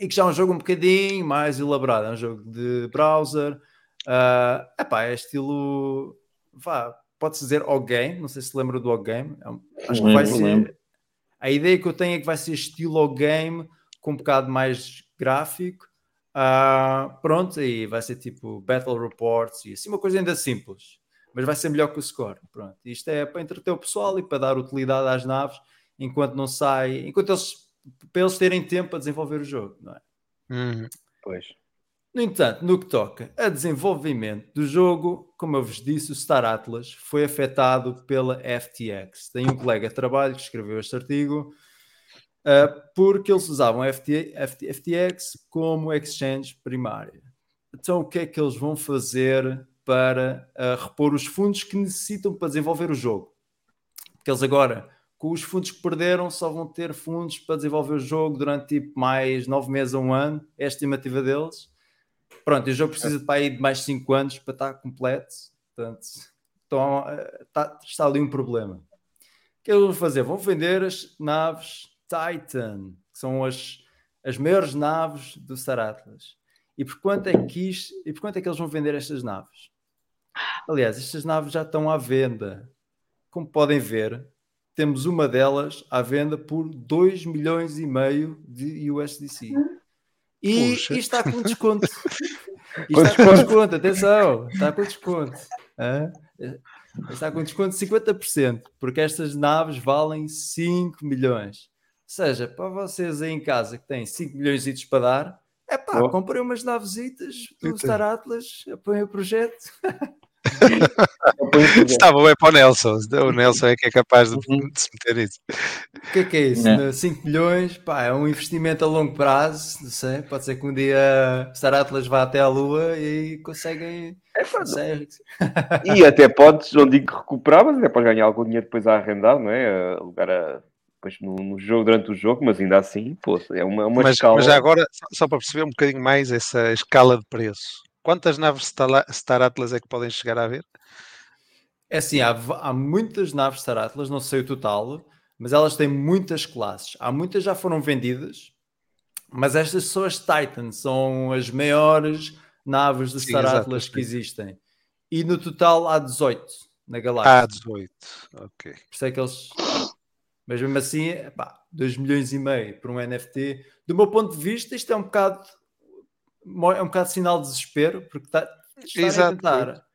e que já é um jogo um bocadinho mais elaborado, é um jogo de browser, Uh, epá, é estilo. Vá, pode-se dizer o game, não sei se lembra do o game. É acho que vai ser. A ideia que eu tenho é que vai ser estilo o game com um bocado mais gráfico. Uh, pronto, aí vai ser tipo Battle Reports e assim, uma coisa ainda simples, mas vai ser melhor que o score. Pronto, isto é para entreter o pessoal e para dar utilidade às naves enquanto não sai, enquanto eles para eles terem tempo para desenvolver o jogo, não é? Uhum. Pois. No entanto, no que toca a desenvolvimento do jogo, como eu vos disse, o Star Atlas foi afetado pela FTX. Tem um colega de trabalho que escreveu este artigo uh, porque eles usavam a FTX como exchange primária. Então, o que é que eles vão fazer para uh, repor os fundos que necessitam para desenvolver o jogo? Porque eles agora, com os fundos que perderam, só vão ter fundos para desenvolver o jogo durante tipo, mais nove meses a um ano, é a estimativa deles Pronto, o jogo precisa de, para aí de mais 5 anos para estar completo. Portanto, então, está, está ali um problema. O que eles vão fazer? Vão vender as naves Titan, que são as, as maiores naves do Star Atlas. E por quanto é que e por quanto é que eles vão vender estas naves? Aliás, estas naves já estão à venda. Como podem ver, temos uma delas à venda por 2 milhões e meio de USDC. E, e está com desconto. e está com desconto, atenção, está com desconto. Hã? Está com desconto de 50%, porque estas naves valem 5 milhões. Ou seja, para vocês aí em casa que têm 5 milhões de para dar, é pá, oh. comprei umas navesitas do Star Atlas, apoiem o projeto. Estava bem para o Nelson. O Nelson é que é capaz de, uhum. de se meter isso. O que é que é isso? Não. 5 milhões, pá, é um investimento a longo prazo. Não sei, pode ser que um dia Star Atlas vá até à Lua e conseguem. É, conseguem. E até podes, não digo recuperar, mas até podes ganhar algum dinheiro depois a arrendar, não é? A lugar a depois no, no, jogo, durante o jogo, mas ainda assim, pô, é uma, uma mas, escala. Mas já agora, só para perceber um bocadinho mais essa escala de preço, Quantas naves Star Atlas é que podem chegar a haver? É assim, há, há muitas naves Star Atlas, não sei o total, mas elas têm muitas classes. Há muitas já foram vendidas, Mas estas são as Titans, são as maiores naves de Star Atlas que existem. E no total há 18 na galáxia. 18. Ok. Por isso é que eles. Mas mesmo assim, pá, 2 milhões e meio por um NFT. Do meu ponto de vista, isto é um bocado. É um bocado sinal de desespero, porque está, estarem a tentar.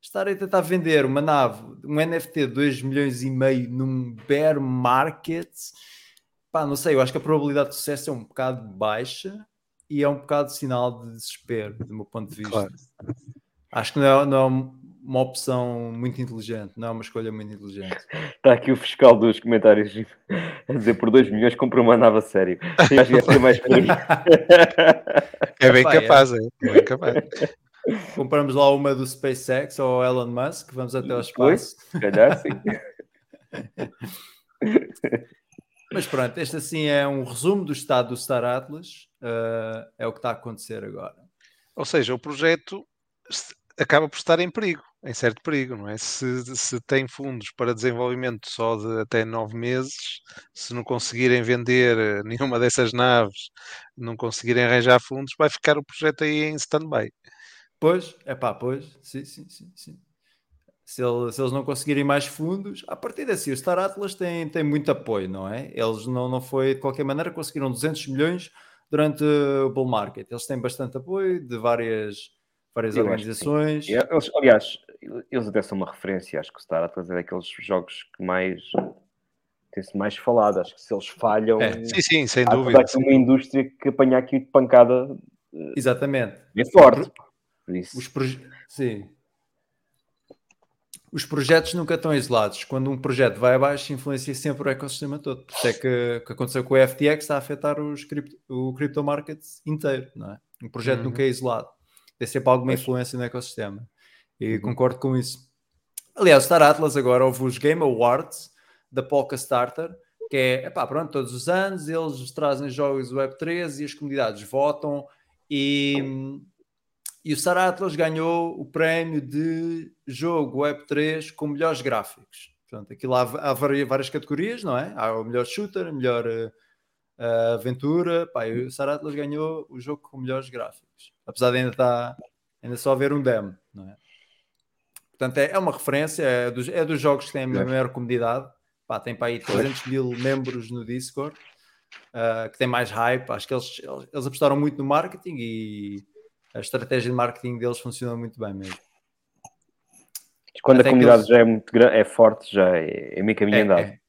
Estarem a tentar vender uma nave, um NFT de 2 milhões e meio num bear market, pá, não sei, eu acho que a probabilidade de sucesso é um bocado baixa e é um bocado sinal de desespero, do meu ponto de vista. Claro. Acho que não é, não é uma opção muito inteligente, não é uma escolha muito inteligente. Está aqui o fiscal dos comentários a dizer por 2 milhões compra uma nave a sério. Eu acho que ia ser mais. É bem capaz, é. é bem capaz. Compramos lá uma do SpaceX ou Elon Musk, vamos até ao espaço. Se calhar sim. Mas pronto, este assim é um resumo do estado do Star Atlas. uh, é o que está a acontecer agora. Ou seja, o projeto acaba por estar em perigo, em certo perigo, não é? Se, se tem fundos para desenvolvimento só de até nove meses, se não conseguirem vender eh, nenhuma dessas naves, não conseguirem arranjar fundos, vai ficar o projeto aí em stand-by. Pois, é pá, pois, sim, sim, sim. sim. Se, ele- se eles não conseguirem mais fundos, a partir desse, o Star Atlas tem, tem muito apoio, não é? Eles não, não foi, de qualquer maneira, conseguiram 200 milhões durante o bull market. Eles têm bastante apoio de várias, várias Eu organizações. Eles, aliás, eles até são uma referência. Acho que o Star Atlas é daqueles jogos que mais tem-se mais falado. Acho que se eles falham, É, Sim, sim, sem há dúvida. aqui uma indústria que apanha aqui de pancada Exatamente. bem forte. Por isso, Os proje- Sim. Os projetos nunca estão isolados. Quando um projeto vai abaixo, influencia sempre o ecossistema todo. Por isso é que o que aconteceu com o FTX está a afetar os cripto, o crypto market inteiro. Não é? Um projeto Uhum. nunca é isolado. Tem sempre alguma influência no ecossistema. E Uhum. concordo com isso. Aliás, Star Atlas agora houve os Game Awards da Polka Starter, que é, epá, pronto, todos os anos eles trazem jogos Web3 e as comunidades votam e, e o Star Atlas ganhou o prémio de jogo Web3 com melhores gráficos. Portanto, aquilo há, há várias categorias, não é? Há o melhor shooter, a melhor eh, aventura. Pá, o Star Atlas ganhou o jogo com melhores gráficos. Apesar de ainda estar ainda só haver um demo, não é? Portanto, é, é uma referência, é dos, é dos jogos que têm a maior comunidade. Pá, tem para aí 300 mil membros no Discord, ah, que tem mais hype. Acho que eles, eles, apostaram muito no marketing e a estratégia de marketing deles funciona muito bem mesmo. quando até a comunidade eles- já é muito grande, é forte, já é, é meio caminho É, andado. é,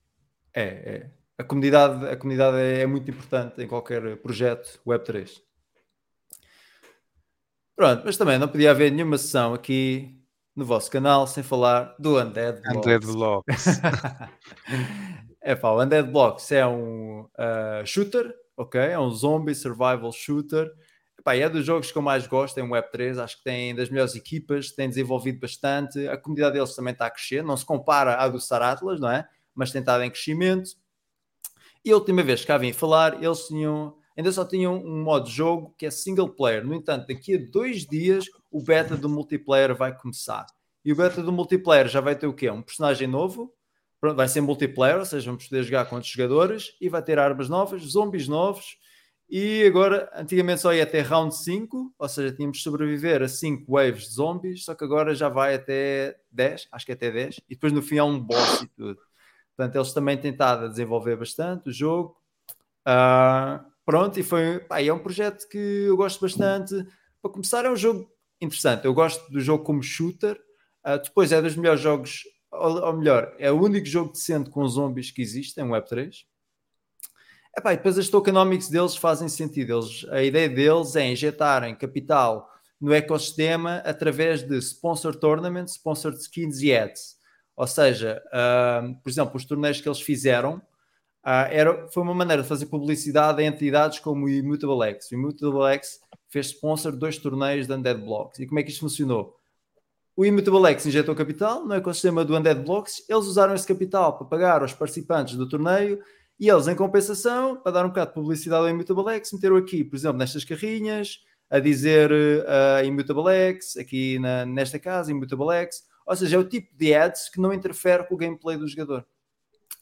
é, é. A comunidade, a comunidade é, é muito importante em qualquer projeto Web3. Pronto, mas também não podia haver nenhuma sessão aqui no vosso canal sem falar do Undead Blocks. Undead Blocks. é pá, o Undead Blocks é um ah, shooter, ok? É um zombie survival shooter. Epá, é dos jogos que eu mais gosto em Web3. Acho que tem das melhores equipas, tem desenvolvido bastante. A comunidade deles também está a crescer. Não se compara à do Star Atlas, não é? Mas tem estado em crescimento. E a última vez que cá vim falar, eles tinham, ainda só tinham um modo de jogo que é single player. No entanto, daqui a dois dias o beta do multiplayer vai começar. E o beta do multiplayer já vai ter o quê? Um personagem novo, vai ser multiplayer, ou seja, vamos poder jogar com outros jogadores e vai ter armas novas, zombies novos. E agora, antigamente só ia até round 5, ou seja, tínhamos de sobreviver a 5 waves de zombies, só que agora já vai até 10, acho que é até 10, e depois no fim há um boss e tudo. Portanto, eles também a desenvolver bastante o jogo. Ah, pronto, e foi, pá, e é um projeto que eu gosto bastante. Para começar, é um jogo interessante. Eu gosto do jogo como shooter. Ah, depois é dos melhores jogos, ou, ou melhor, é o único jogo decente com zombies que existe em Web3. Epá, e depois as tokenomics deles fazem sentido. Eles, a ideia deles é injetarem capital no ecossistema através de sponsor tournaments, sponsored skins e ads. Ou seja, ah, por exemplo, os torneios que eles fizeram ah, era, foi uma maneira de fazer publicidade a entidades como o Immutable X. O Immutable X fez sponsor de dois torneios de Undead Blocks. E como é que isto funcionou? O Immutable X injetou capital no ecossistema do Undead Blocks, eles usaram esse capital para pagar aos participantes do torneio e eles, em compensação, para dar um bocado de publicidade ao Immutable X, meteram aqui, por exemplo, nestas carrinhas, a dizer uh, Immutable X, aqui na, nesta casa, Immutable X. Ou seja, é o tipo de ads que não interfere com o gameplay do jogador.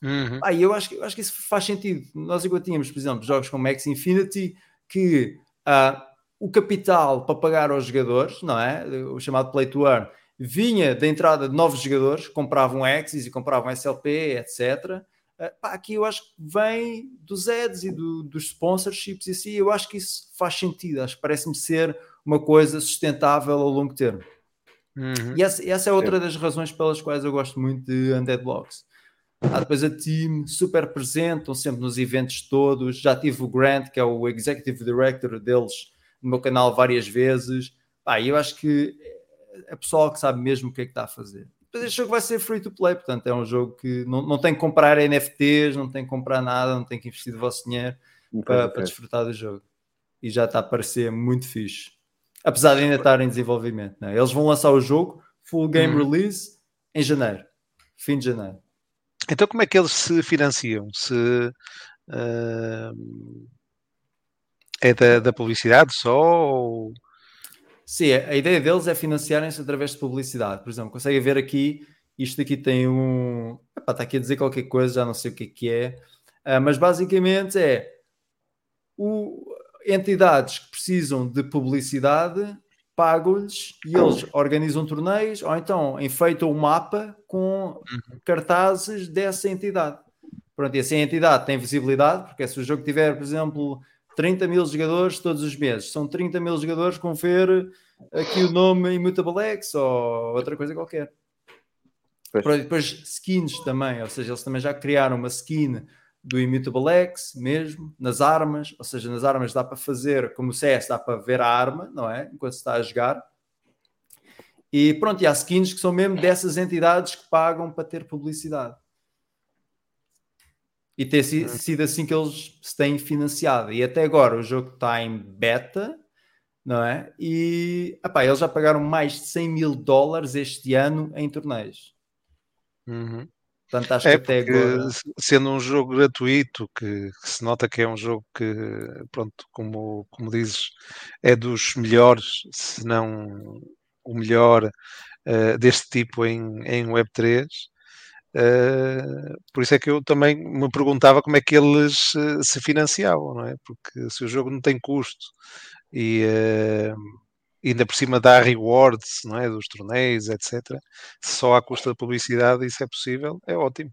Uhum. Ah, e eu acho, que- eu acho que isso faz sentido. Nós igual tínhamos, por exemplo, jogos como X Infinity que uh, o capital para pagar aos jogadores, não é? O chamado play to earn, vinha da entrada de novos jogadores, compravam Axis e compravam SLP, etc. Uh, pá, aqui eu acho que vem dos ads e do, dos sponsorships e assim, eu acho que isso faz sentido, acho que parece-me ser uma coisa sustentável ao longo termo. Uhum. E essa, essa, é outra das razões pelas quais eu gosto muito de Undead Blocks. Há depois a team super presente, estão sempre nos eventos todos. Já tive o Grant, que é o Executive Director deles, no meu canal várias vezes. Pá, eu acho que é pessoal que sabe mesmo o que é que está a fazer. Depois este jogo vai ser free to play, portanto é um jogo que não, não tem que comprar NFTs, não tem que comprar nada, não tem que investir o vosso dinheiro para, para desfrutar do jogo. E já está a parecer muito fixe. Apesar de ainda estar em desenvolvimento. Né? Eles vão lançar o jogo, full game hum. release, em janeiro. Fim de janeiro. Então, como é que eles se financiam? Se uh, é da, da, publicidade só? Ou... Sim, a ideia deles é financiarem-se através de publicidade. Por exemplo, conseguem ver aqui, isto aqui tem um. Epá, está aqui a dizer qualquer coisa, já não sei o que é que é, uh, mas basicamente é o, entidades que precisam de publicidade pagam-lhes e eles organizam torneios ou então enfeitam o um mapa com uhum. cartazes dessa entidade. Pronto, e assim a entidade tem visibilidade, porque se o jogo tiver, por exemplo, 30 mil jogadores todos os meses, são 30 mil jogadores com ver aqui o nome Immutable X ou outra coisa qualquer. Pronto, depois skins também, ou seja, eles também já criaram uma skin do Immutable X mesmo, nas armas, ou seja, nas armas dá para fazer, como o CS, dá para ver a arma, não é? Enquanto se está a jogar. E pronto, e há skins que são mesmo dessas entidades que pagam para ter publicidade. E ter sido assim que eles se têm financiado. E até agora o jogo está em beta, não é? E epá, eles já pagaram mais de 100 mil dólares este ano em torneios. Uhum. Portanto, acho é que até agora... Sendo um jogo gratuito, que, que, se nota que é um jogo que, pronto, como, como dizes, é dos melhores, se não o melhor uh, deste tipo em, em Web3. Uh, eh, por isso é que eu também me perguntava como é que eles uh, se financiavam, não é? Porque se o jogo não tem custo e ainda por cima dá rewards, não é? Dos torneios, etc. Só à custa da publicidade isso é possível, é ótimo.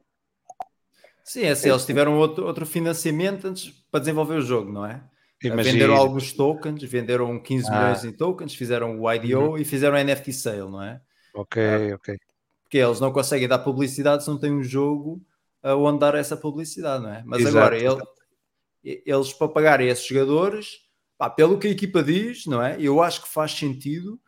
Sim, é assim, eles tiveram outro, outro financiamento antes para desenvolver o jogo, não é? Imagina. Venderam alguns tokens, venderam 15 ah. milhões em tokens, fizeram o IDO uhum. e fizeram NFT sale, não é? Ok, ah, ok. Porque eles não conseguem dar publicidade se não tem um jogo onde dar essa publicidade, não é? Mas Exato. agora ele, eles para pagarem esses jogadores pá, pelo que a equipa diz, não é? Eu acho que faz sentido.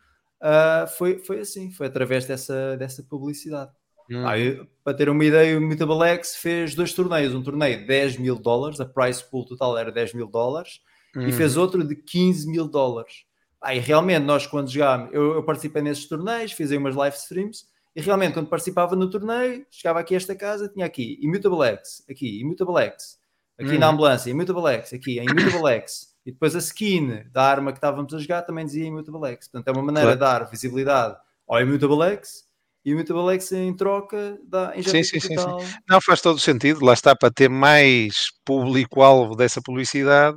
Uh, foi, foi assim, foi através dessa, dessa publicidade. Hum. Ah, eu, para ter uma ideia, o Mutable X fez dois torneios: um torneio de 10 mil dólares, a price pool total era 10 mil dólares, hum. e fez outro de 15 mil dólares. Ah, e realmente, nós quando jogámos, eu, eu, participei nesses torneios, fiz aí umas live streams, e realmente, quando participava no torneio, chegava aqui a esta casa, tinha aqui Immutable X, aqui Immutable X, aqui hum. na ambulância, Immutable X, aqui Immutable X. E depois a skin da arma que estávamos a jogar também dizia Immutable X. Portanto, é uma maneira claro. de dar visibilidade ao Immutable X e o Immutable X em troca dá sim, sim, sim, sim. Não faz todo sentido, lá está para ter mais público-alvo dessa publicidade.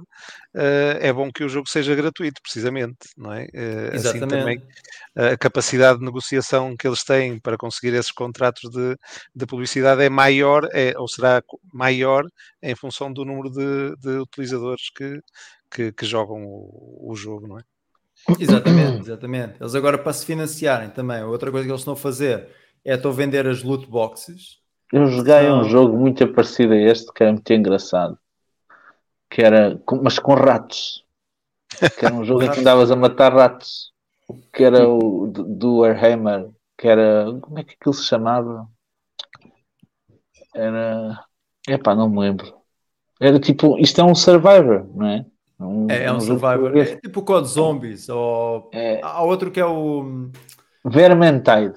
Uh, é bom que o jogo seja gratuito, precisamente, não é? Uh, assim também a capacidade de negociação que eles têm para conseguir esses contratos de, de publicidade é maior, é, ou será maior em função do número de, de utilizadores que, que, que jogam o, o, jogo, não é? Exatamente, exatamente. Eles agora para se financiarem também, outra coisa que eles estão a fazer é estão a vender as loot boxes. Eu joguei um jogo muito parecido a este que era muito engraçado, que era mas com ratos. Que era um jogo em que andavas a matar ratos. Que era o do Warhammer, que era. Como é que aquilo se chamava? Era. Epá, não me lembro. Era tipo, isto é um Survivor, não é? Um, é, é um, um Survivor. É tipo Code Zombies. Ou... É... Há outro que é o. Vermintide.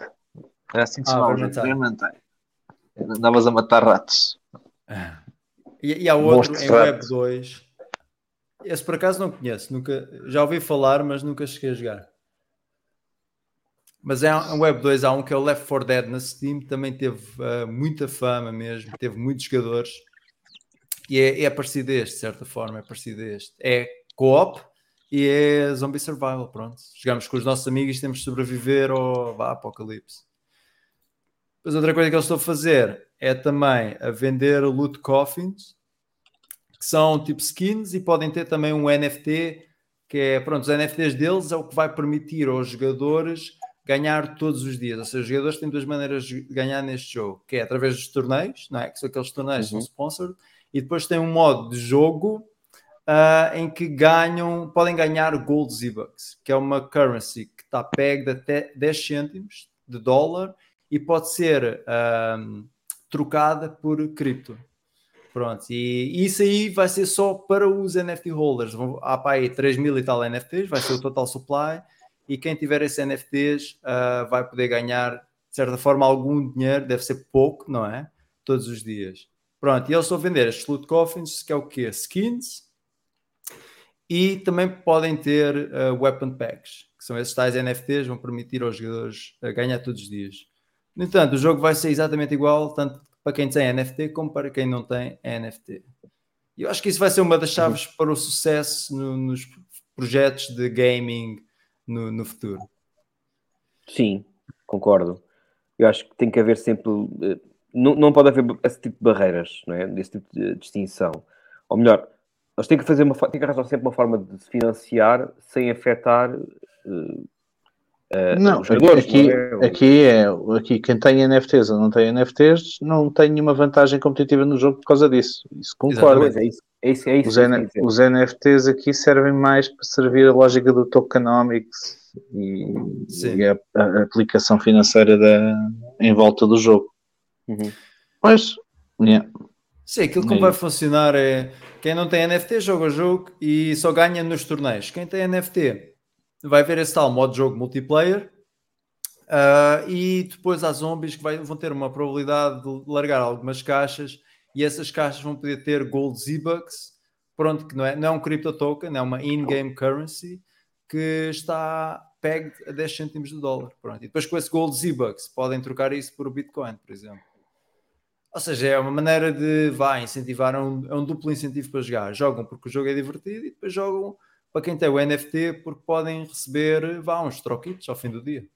Era assim que se ah, chamava. Vermintide. Vermintide. Andavas a matar ratos. E, e há outro em Web 2. Esse por acaso não conheço. Nunca... Já ouvi falar, mas nunca cheguei a jogar. Mas é um Web 2, há um que é o Left 4 Dead na Steam, também teve uh, muita fama mesmo, teve muitos jogadores. E é, é parecido este, de certa forma, é parecido este. É co-op e é Zombie Survival. Pronto, jogamos com os nossos amigos e temos de sobreviver ao vá, apocalipse. Depois outra coisa que eles estão a fazer é também a vender loot coffins, que são tipo skins e podem ter também um NFT, que é, pronto, os NFTs deles é o que vai permitir aos jogadores ganhar todos os dias. Ou seja, os jogadores têm duas maneiras de ganhar neste jogo, que é através dos torneios, não é? Que são aqueles torneios Uhum. que são sponsored, e depois tem um modo de jogo ah, em que ganham, podem ganhar Gold Z-Bucks, que é uma currency que está peg até 10 cêntimos de dólar e pode ser ahm, trocada por cripto. Pronto, e isso aí vai ser só para os NFT holders. Vão- Há para aí 3 mil e tal NFTs, vai ser o total supply. E quem tiver esses NFTs ah, vai poder ganhar, de certa forma, algum dinheiro, deve ser pouco, não é? Todos os dias. Pronto, e eles estão a vender estes loot coffins, que é o quê? Skins. E também podem ter ah, weapon packs, que são esses tais NFTs, vão permitir aos jogadores ah, ganhar todos os dias. No entanto, o jogo vai ser exatamente igual, tanto para quem tem NFT como para quem não tem NFT. E eu acho que isso vai ser uma das chaves para o sucesso no- nos projetos de gaming no, no futuro. Sim, concordo. Eu acho que tem que haver sempre. Não, não pode haver esse tipo de barreiras, não é? Desse tipo de distinção. Ou melhor, eles têm que fazer uma, têm que arranjar sempre uma forma de se financiar sem afetar eh, Não, os jogadores. aqui, não é? aqui é aqui quem tem NFTs ou não tem NFTs não tem nenhuma vantagem competitiva no jogo por causa disso. Isso concordo. É isso, é isso, é isso Os, N- os NFTs aqui servem mais para servir a lógica do tokenomics e, e a, a aplicação financeira da, em volta do jogo. Uhum. Pois, yeah. Sim, aquilo como vai funcionar é quem não tem NFT joga o jogo e só ganha nos torneios. Quem tem NFT vai ver esse tal modo de jogo multiplayer ah, e depois há zombies que vai- vão ter uma probabilidade de largar algumas caixas e essas caixas vão poder ter Gold Z-Bucks, pronto, que não é, não é um crypto token, é uma in-game currency que está pegged a 10 cêntimos de dólar. Pronto. E depois com esse Gold Z-Bucks podem trocar isso por Bitcoin, por exemplo. Ou seja, é uma maneira de vai incentivar, é um, é um duplo incentivo para jogar. Jogam porque o jogo é divertido e depois jogam para quem tem o NFT porque podem receber vá, uns troquitos ao fim do dia.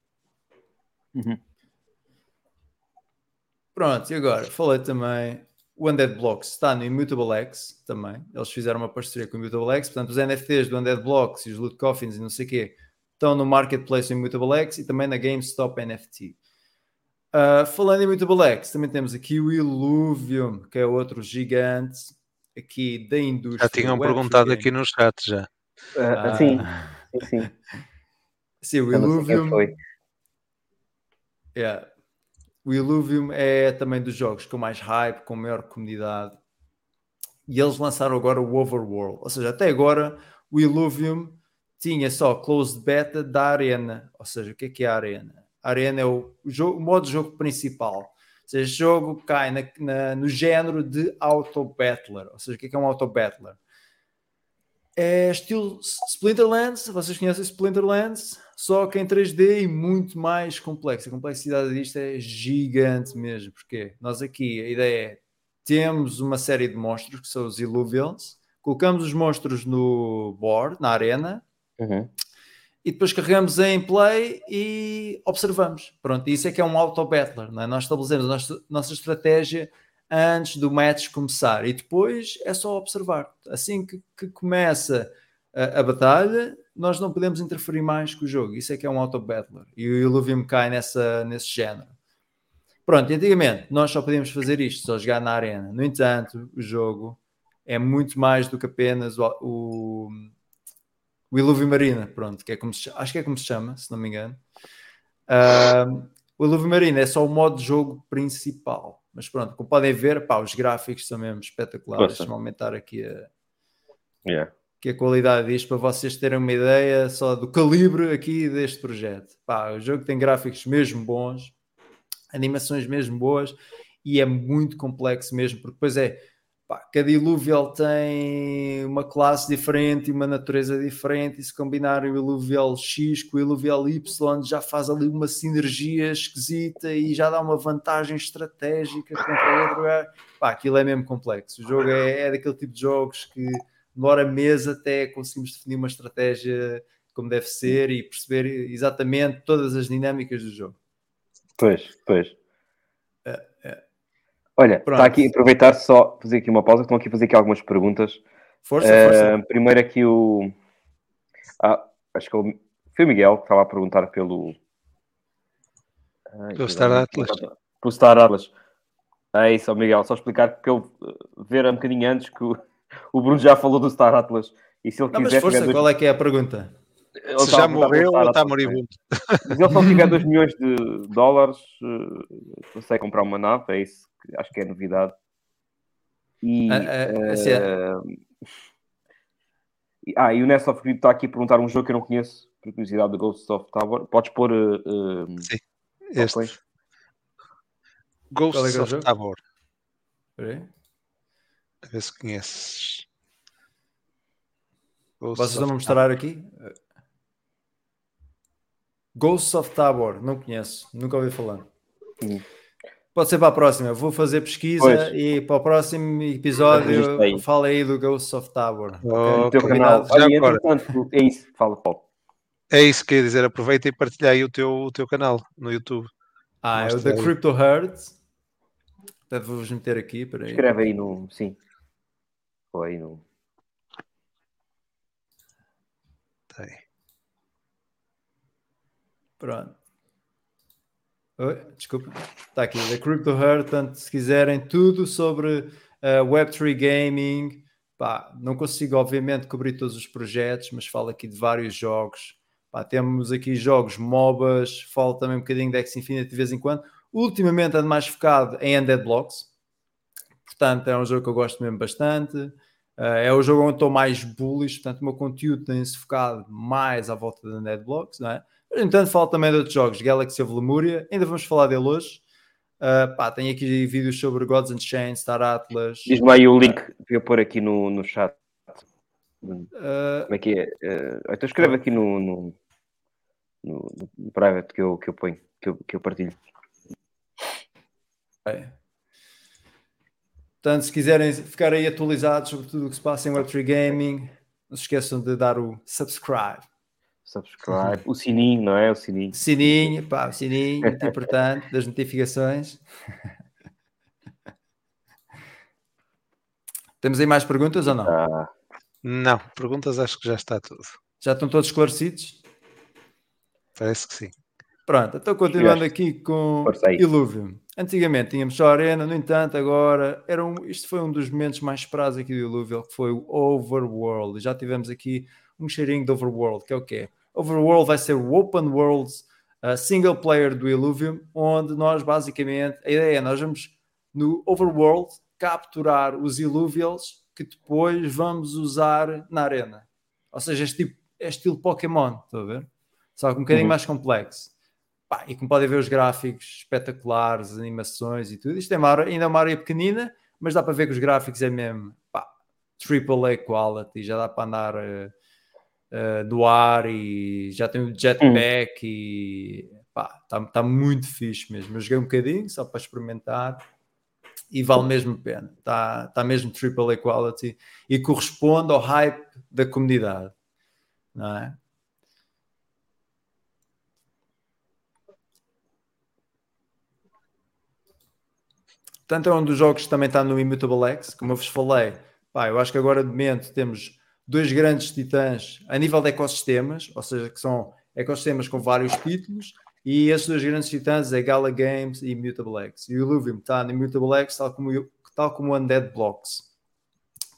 Uhum. Pronto, e agora falei também. O Undead Blocks está no Immutable X também. Eles fizeram uma parceria com o Immutable X. Portanto, os NFTs do Undead Blocks e os Loot Coffins e não sei o quê estão no Marketplace do Immutable X e também na GameStop NFT. Uh, falando em Immutable X, também temos aqui o Illuvium, que é outro gigante aqui da indústria. Já tinham perguntado aqui no chat já. Ah, Ah. sim, sim, sim. Sim, o Illuvium. Yeah. O Illuvium é também dos jogos com mais hype, com maior comunidade. E eles lançaram agora o Overworld. Ou seja, até agora o Illuvium tinha só closed beta da Arena. Ou seja, o que é que é a Arena? Arena é o, jogo, o modo de jogo principal. Ou seja, este jogo cai na- na- no género de auto-battler. Ou seja, o que é que é um auto-battler? É estilo Splinterlands, vocês conhecem Splinterlands, só que em 3D e muito mais complexo. A complexidade disto é gigante mesmo, porque nós aqui a ideia é temos uma série de monstros que são os Illuvials, colocamos os monstros no board, na arena, Uhum. E depois carregamos em play e observamos. Pronto, isso é que é um auto-battler, é? Nós estabelecemos a nossa, nossa estratégia antes do match começar e depois é só observar. Assim que, que começa a, a batalha, nós não podemos interferir mais com o jogo. Isso é que é um auto-battler e o Illuvium cai nessa, nesse género. Pronto, antigamente nós só podíamos fazer isto, só jogar na arena. No entanto, o jogo é muito mais do que apenas o, o Illuvium Marina, pronto, que é como se, acho que é como se chama, se não me engano. Ahm, o Marina é só o modo de jogo principal, mas pronto, como podem ver, pá, os gráficos são mesmo espetaculares. Deixa-me aumentar aqui a, Yeah. que a qualidade disto para vocês terem uma ideia só do calibre aqui deste projeto. Pá, o jogo tem gráficos mesmo bons, animações mesmo boas e é muito complexo mesmo, porque depois é pá, cada Illuvial tem uma classe diferente e uma natureza diferente, e se combinar o Illuvial X com o Illuvial Y já faz ali uma sinergia esquisita e já dá uma vantagem estratégica contra o outro. É, Pá, aquilo é mesmo complexo. O jogo é, é daquele tipo de jogos que demora meses até conseguirmos definir uma estratégia como deve ser e perceber exatamente todas as dinâmicas do jogo. Pois, pois. É, é. Olha, Pronto. está aqui, aproveitar só, fazer aqui uma pausa, estão aqui a fazer aqui algumas perguntas. Força, Eh, força. primeiro aqui o. Ah, acho que é o- foi o Miguel que estava a perguntar pelo. Ai, Pelo Star Atlas. Pelo Star Atlas. É isso, Miguel, só explicar porque eu eh, ver um bocadinho antes que o, o Bruno já falou do Star Atlas. E se ele Não, mas quiser. força, tiver dois- qual é que é a pergunta? Ele Se já morreu ou está moribundo? Mas ele só tiver 2 milhões de dólares, eh, consegue comprar uma nave, é isso que acho que é novidade. E, Ah, ah, assim é. eh, e- ah, e o Ness of Crypto está aqui a perguntar um jogo que eu não conheço, por curiosidade do Ghost of Tower. Podes pôr. eh, eh, Este. Ghosts é é of jogo? Tabor. Espera aí. A ver se conheces. Ghosts Vocês a of mostrar aqui? Ghosts of Tabor, não conheço, nunca ouvi falar. Hum. Pode ser para a próxima, vou fazer pesquisa Pois. e para o próximo episódio aí. fala aí do Ghosts of Tabor. Oh, ok? no teu ok. canal. Já Olha, agora. entretanto, é isso, fala, Paulo. É isso que eu ia dizer. Aproveita e partilha aí o teu, o teu canal no YouTube. Ah, é o The aí. Crypto Herd. Até vou-vos meter aqui, para aí. Escreve aí no. Sim. Ou aí no. Tá aí. Pronto. Oi, desculpa. Está aqui, The Crypto Herd. Portanto, se quiserem tudo sobre uh, Web3 Gaming, pá, não consigo, obviamente, cobrir todos os projetos, mas falo aqui de vários jogos. Pá, temos aqui jogos MOBAs, falo também um bocadinho de X Infinity de vez em quando. Ultimamente ando mais focado em Undead Blocks. Portanto, é um jogo que eu gosto mesmo bastante. Uh, é o jogo onde estou mais bullish, portanto, o meu conteúdo tem-se focado mais à volta de Undead Blocks, não é? Mas, no entanto, falo também de outros jogos, Galaxy of Lemuria, ainda vamos falar dele hoje. Uh, pá, tenho aqui vídeos sobre Gods and Chains, Star Atlas. Diz-me aí o link para eu pôr aqui no, no chat. Uh, Como é que é? Eh, então escreve aqui no, no, no- no private que eu, que eu ponho, que eu, que eu partilho. É. Portanto, se quiserem ficar aí atualizados sobre tudo o que se passa em Web3 Gaming, não se esqueçam de dar o subscribe. Subscribe. O sininho, não é? O sininho. Sininho, pá, o sininho, muito importante, das notificações. Temos aí mais perguntas ou não? Ah, Não, perguntas acho que já está tudo. Já estão todos esclarecidos? Parece que sim. Pronto, então continuando aqui com. Illuvium. Antigamente tínhamos só a Arena, no entanto, agora era um, isto foi um dos momentos mais esperados aqui do Illuvium, que foi o Overworld. E já tivemos aqui um cheirinho de Overworld, que é o quê? Overworld vai ser o Open World uh, single player do Illuvium, onde nós basicamente, a ideia é nós vamos no Overworld capturar os Illuvials que depois vamos usar na Arena. Ou seja, este tipo, é estilo Pokémon, estão a ver? Só que um bocadinho Uhum. mais complexo. Pá, e como podem ver os gráficos espetaculares, as animações e tudo, isto é uma área, ainda é uma área pequenina, mas dá para ver que os gráficos é mesmo pá, AAA quality, já dá para andar eh, eh, do ar e já tem o jetpack e pá, está tá muito fixe mesmo. Eu joguei um bocadinho só para experimentar e vale mesmo a pena. Está tá mesmo AAA quality e corresponde ao hype da comunidade, não é? Portanto, é um dos jogos que também está no Immutable X, como eu vos falei. Pá, eu acho que agora de momento temos dois grandes titãs a nível de ecossistemas, ou seja, que são ecossistemas com vários títulos, e esses dois grandes titãs é Gala Games e Immutable X. E o Illuvium está no Immutable X, tal como, tal como o Undead Blocks.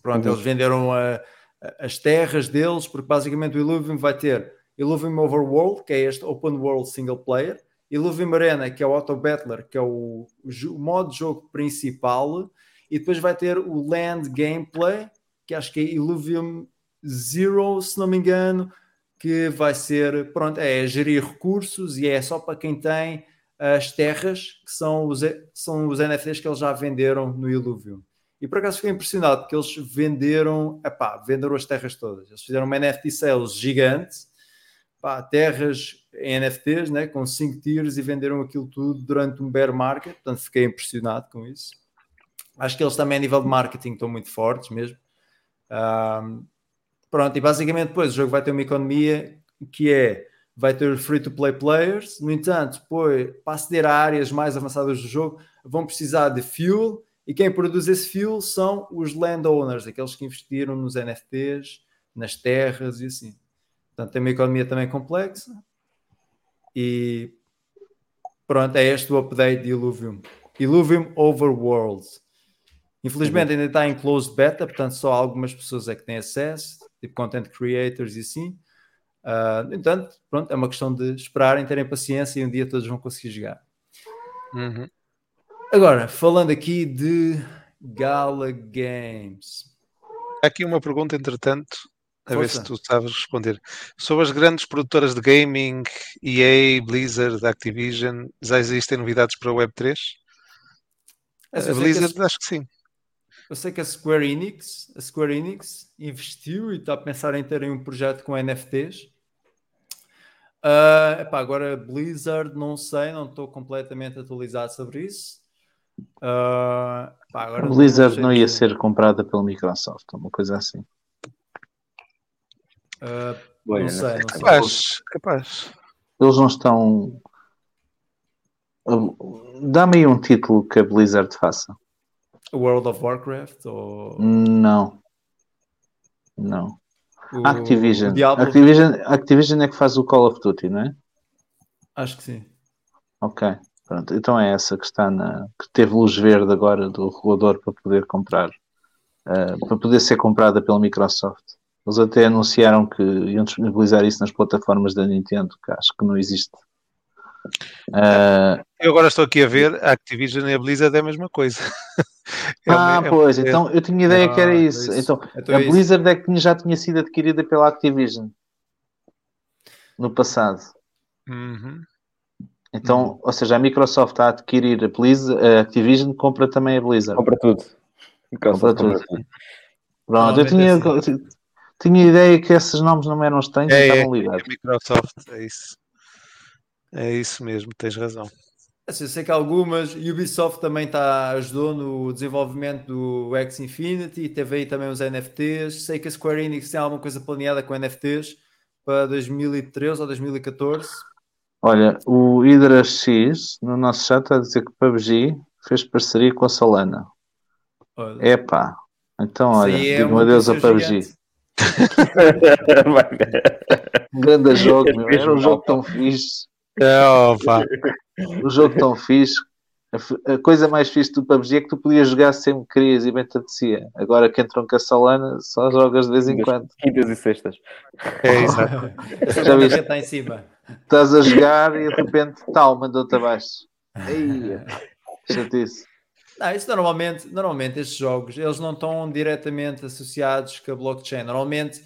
Pronto, Uhum. eles venderam a- a- as terras deles, porque basicamente o Illuvium vai ter Illuvium Overworld, que é este Open World Single Player, Illuvium Arena, que é o Auto Battler, que é o, o modo de jogo principal, e depois vai ter o Land Gameplay, que acho que é Illuvium Zero, se não me engano, que vai ser, pronto, é gerir recursos e é só para quem tem as terras, que são os, são os NFTs que eles já venderam no Illuvium. E por acaso fiquei impressionado, porque eles venderam, epá, venderam as terras todas. Eles fizeram uma NFT sales gigante, pá, terras em NFTs, né, com 5 tiers e venderam aquilo tudo durante um bear market, portanto fiquei impressionado com isso. Acho que eles também a nível de marketing estão muito fortes mesmo. Um, pronto, e basicamente depois o jogo vai ter uma economia que é vai ter free-to-play players, no entanto, depois, para aceder a áreas mais avançadas do jogo, vão precisar de fuel, e quem produz esse fuel são os landowners, aqueles que investiram nos NFTs, nas terras e assim. Portanto, tem uma economia também complexa. E pronto, é este o update de Illuvium. Illuvium Overworld. Infelizmente ainda está em closed beta, portanto só algumas pessoas é que têm acesso, tipo content creators e assim. Uh, no entanto, pronto, é uma questão de esperarem, terem paciência e um dia todos vão conseguir jogar. Uhum. Agora, falando aqui de Gala Games. Há aqui uma pergunta, entretanto, a ver Força. se tu sabes responder. Sobre as grandes produtoras de gaming, EA, Blizzard, Activision, já existem novidades para a Web3? Eu A que Blizzard, acho que sim. Eu sei que a Square Enix, a Square Enix investiu e está a pensar em terem um projeto com NFTs. Ah, epá, agora Blizzard, não sei, não estou completamente atualizado sobre isso. Ah, epá, A Blizzard sei não ia dizer. ser comprada pela Microsoft, uma coisa assim. Ah, Olha, não sei, não sei. Capaz, capaz. Eles não estão. Dá-me aí um título que a Blizzard faça. World of Warcraft ou Não. Não. o, Activision. Diablo? Activision. Activision é que faz o Call of Duty, não é? Acho que sim. Ok. Pronto. Então é essa que está na. que teve luz verde agora do regulador para poder comprar. eh, para poder ser comprada pela Microsoft. Eles até anunciaram que iam disponibilizar isso nas plataformas da Nintendo, que acho que não existe. Eh, Eu agora estou aqui a ver, a Activision e a Blizzard é a mesma coisa. É ah, é pois, é- então eu tinha ideia que era Ah, isso. isso. Então, Então a é isso. Blizzard é que tinha- já tinha sido adquirida pela Activision no passado. Uhum. Então, ou seja, a Microsoft a adquirir a, Blizzard, a Activision compra também a Blizzard. Compra tudo. Compra tudo. Pronto, eu Normalmente tinha, tinha ideia que esses nomes não eram estranhos e É, estavam é ligados. a Microsoft, é isso. É isso mesmo, tens razão. Assim, eu sei que algumas, Ubisoft também tá, ajudou no desenvolvimento do X Infinity, teve aí também os NFTs. Sei que a Square Enix tem alguma coisa planeada com NFTs para 2013 ou 2014. Olha, o Hydra X no nosso chat está a dizer que o PUBG fez parceria com a Solana. Olha, Epá, então olha, é digo um adeus a PUBG. Um grande jogo, meu. Fez era um jogo tão fixe. Oh, pá. Um jogo tão fixe. A coisa mais fixe do PUBG é que tu podias jogar sempre que querias e bem te apetecia. Agora que entram com a Solana, só jogas de vez em quando. Quintas e sextas. É exato. Já viste? está em cima. Estás a jogar e de repente, tal, mandou-te abaixo. Ei, chatice. Não, isso normalmente, normalmente estes jogos, eles não estão diretamente associados com a blockchain. Normalmente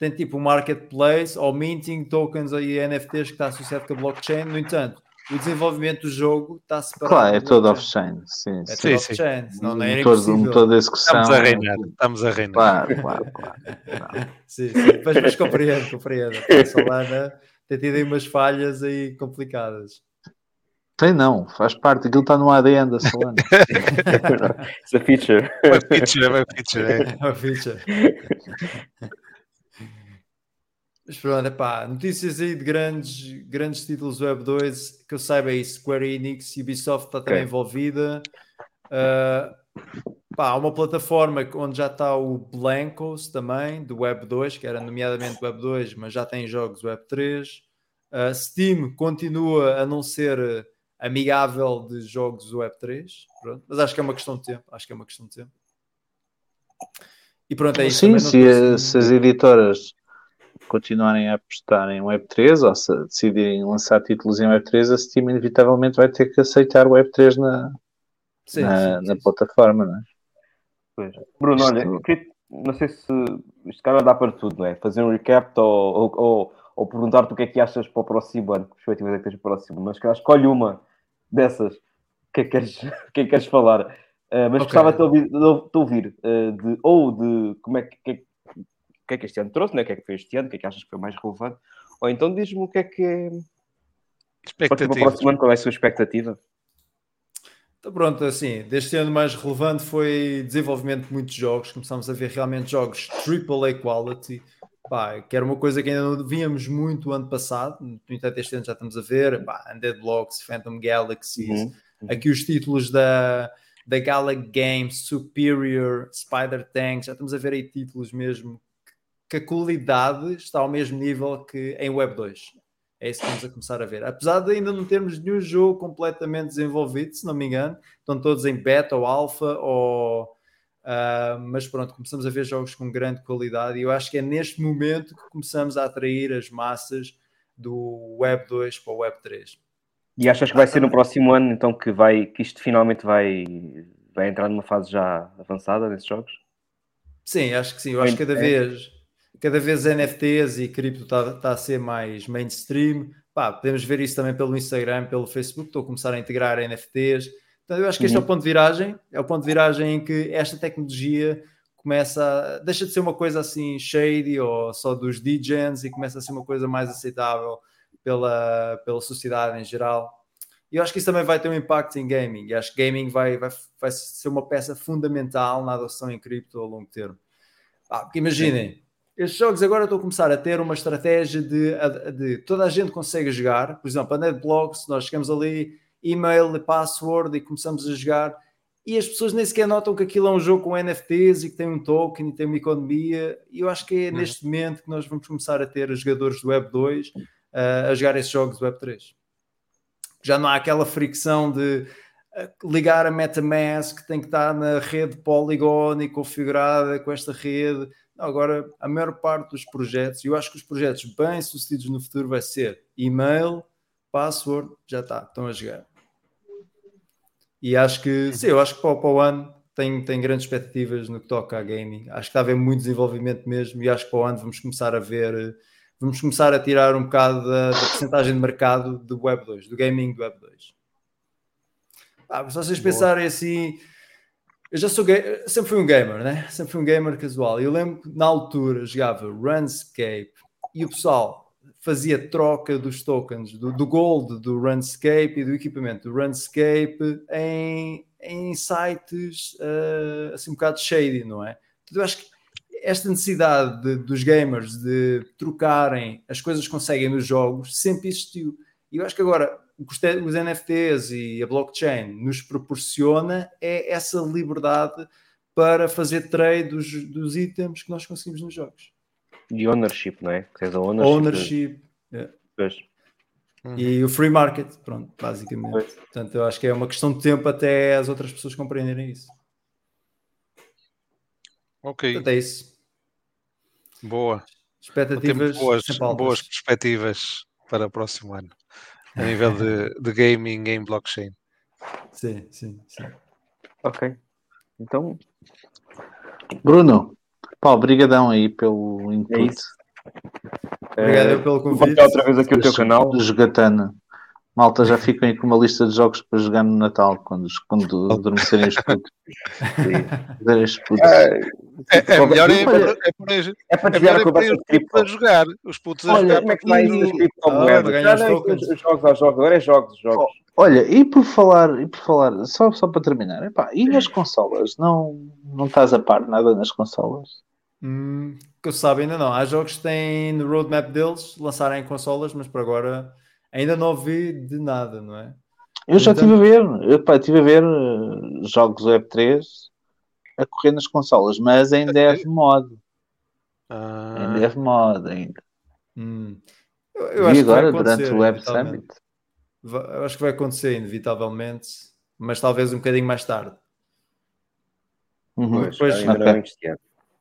tem tipo um marketplace ou minting tokens e NFTs que está associado com a blockchain. No entanto, o desenvolvimento do jogo está separado. Claro, é todo blockchain. off-chain. Sim, É sim. tudo Sim, não era motor, o impossível. motor da execução. Estamos a reinar, estamos a reinar. Claro, claro, claro. Sim, sim. Mas, mas compreendo, compreendo. A Solana tem tido aí umas falhas aí complicadas. Tem não, faz parte. Aquilo está no ADN da Solana. It's a feature. Uma feature, uma feature. É. É uma ficha. Mas pronto, epá, notícias aí de grandes, grandes títulos Web 2 que eu saiba aí, Square Enix, Ubisoft está também Ok. envolvida. Ah, pá, há uma plataforma onde já está o Blancos também, do Web 2, que era nomeadamente Web 2, mas já tem jogos Web 3. Ah, Steam continua a não ser amigável de jogos Web 3, pronto, mas acho que é uma questão de tempo. Acho que é uma questão de tempo. E pronto, é isso. Sim, se, se as editoras continuarem a apostar em Web3 ou se decidirem lançar títulos em Web3, a Steam inevitavelmente vai ter que aceitar Web3 na, Sim, na, sim, na sim. plataforma, não é? Pois. Bruno, olha, não sei se isto cara dá para tudo, não é? Fazer um recap ou, ou, ou, ou perguntar-te o que é que achas para o próximo ano, que perspectivas é que tens para o próximo, mas que escolhe uma dessas. O que é que queres, o que é que queres falar? Uh, mas Ok. gostava de ouvir, de, ouvir uh, de, ou de como é que, que, é- o que é que este ano trouxe, né? o que é que foi este ano, o que é que achas que foi mais relevante, ou então diz-me o que é que é para o próximo ano, qual é a sua expectativa? Então pronto, assim, deste ano mais relevante foi desenvolvimento de muitos jogos. Começámos a ver realmente jogos AAA quality, pá, que era uma coisa que ainda não víamos muito ano passado. No entanto, este ano já estamos a ver, pá, Undead Blocks, Phantom Galaxies, Uhum, aqui os títulos da, da Gala Games, Superior, Spider Tank, já estamos a ver aí títulos mesmo que a qualidade está ao mesmo nível que em Web 2. É isso que estamos a começar a ver. Apesar de ainda não termos nenhum jogo completamente desenvolvido, se não me engano, estão todos em beta ou alfa, ou, ah, mas pronto, começamos a ver jogos com grande qualidade e eu acho que é neste momento que começamos a atrair as massas do Web 2 para o Web 3. E achas que vai ser no próximo ano, então, que, vai, que isto finalmente vai, vai entrar numa fase já avançada nesses jogos? Sim, acho que sim. Eu acho que cada vez, cada vez NFTs e cripto está tá a ser mais mainstream. Pá, podemos ver isso também pelo Instagram, pelo Facebook. Estou a começar a integrar NFTs. Então, eu acho que este é o ponto de viragem. É o ponto de viragem em que esta tecnologia começa a, deixa de ser uma coisa assim shady ou só dos DJs e começa a ser uma coisa mais aceitável pela, pela sociedade em geral. E eu acho que isso também vai ter um impacto em gaming. E acho que gaming vai, vai, vai ser uma peça fundamental na adoção em cripto a longo termo. Ah, porque imaginem, estes jogos agora estão a começar a ter uma estratégia de, de toda a gente consegue jogar. Por exemplo, a NetBlocks, nós chegamos ali, e-mail, password e começamos a jogar. E as pessoas nem sequer notam que aquilo é um jogo com NFTs e que tem um token e tem uma economia. E eu acho que é neste momento que nós vamos começar a ter os jogadores do Web 2 uh, a jogar esses jogos do Web 3 já não há aquela fricção de uh, ligar a MetaMask, tem que estar na rede Polygon e configurada com esta rede. Agora, a maior parte dos projetos, e eu acho que os projetos bem sucedidos no futuro vai ser e-mail, password, já está, estão a jogar. E acho que, sim, eu acho que para, o- para o ano tem, tem grandes expectativas no que toca a gaming. Acho que está a haver muito desenvolvimento mesmo e acho que para o ano vamos começar a ver vamos começar a tirar um bocado da, da porcentagem de mercado do Web 2, do gaming do Web 2. Ah, se vocês pensarem assim, eu já sou sempre fui um gamer, né? Sempre fui um gamer casual. Eu lembro que na altura jogava Runscape e o pessoal fazia troca dos tokens do, do gold do Runscape e do equipamento do Runscape em, em sites ah, assim um bocado shady, não é? Portanto, eu acho que esta necessidade de- dos gamers de trocarem as coisas que conseguem nos jogos sempre existiu. E eu acho que agora o que os NFTs e a blockchain nos proporciona é essa liberdade para fazer trade dos, dos itens que nós conseguimos nos jogos. E ownership, não é? Que a ownership. Ownership Pois. e o free market, pronto, basicamente. Pois. Portanto, eu acho que é uma questão de tempo até as outras pessoas compreenderem isso. Ok, Portanto, é isso. boa. Expectativas boas, boas perspectivas para o próximo ano. A nível de, de gaming em blockchain. Sim, sim, sim. Ok. Então, Bruno, pá, obrigadão aí pelo input. isso. Obrigado pelo vou convite. partilhar outra vez aqui o teu canal. de Jogatana. Malta, já ficam aí com uma lista de jogos para jogar no Natal, quando, quando adormecerem os putos. Os putos. É, é melhor é, Olha, é, por aí- É para é desviar melhor a é para conversa os de putos a cripto. jogar. Os putos a Olha, jogar como é que vai isso das criptomoedas? para os é jogos aos jogos, agora é jogos, jogos. Olha, e por falar, e por falar, só, só para terminar, epá, e nas consolas? Não, não estás a par nada nas consolas? Hum, que eu saiba ainda não. Há jogos que têm no roadmap deles lançarem em consolas, mas por agora ainda não ouvi de nada, não é? Eu já Então- estive a ver, epá, estive a ver eh, jogos Web3 a correr nas consolas, mas em dev mod, em Ah, dev mod ainda. Hum. Eu, eu Vi acho que vai agora durante o Web. Summit. Eu acho que vai acontecer, inevitavelmente, mas talvez um bocadinho mais tarde. Uhum. Pois, Pois, ainda ok. não é este ano.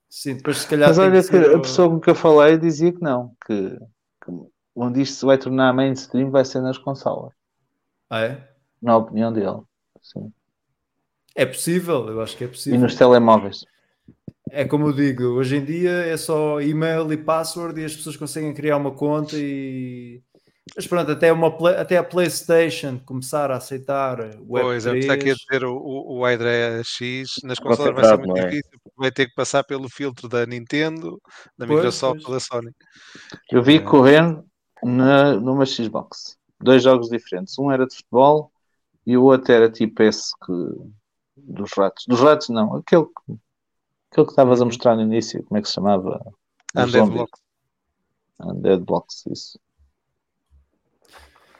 Sim, depois se calhar Mas olha que a pessoa com que eu falei dizia que não, que, que onde isto se vai tornar mainstream vai ser nas consolas, Ah, é? na opinião dele. Sim. É possível, eu acho que é E possível. nos telemóveis. É como eu digo, hoje em dia é só e-mail e password e as pessoas conseguem criar uma conta e. Mas pronto, até, uma, até a PlayStation começar a aceitar o Pois, é está aqui a Web3. dizer o, o, o Hydra X. Nas consolas vai ser muito é? difícil, porque vai ter que passar pelo filtro da Nintendo, da Pois, Microsoft pois. ou da Sony. Eu vi É. correr na, numa Xbox. Dois jogos diferentes. Um era de futebol E o outro era tipo esse que, dos ratos. Dos ratos não, aquele, que- aquele que estavas a mostrar no início, como é que se chamava? Undead zombies. Block. Undead Blocks, isso.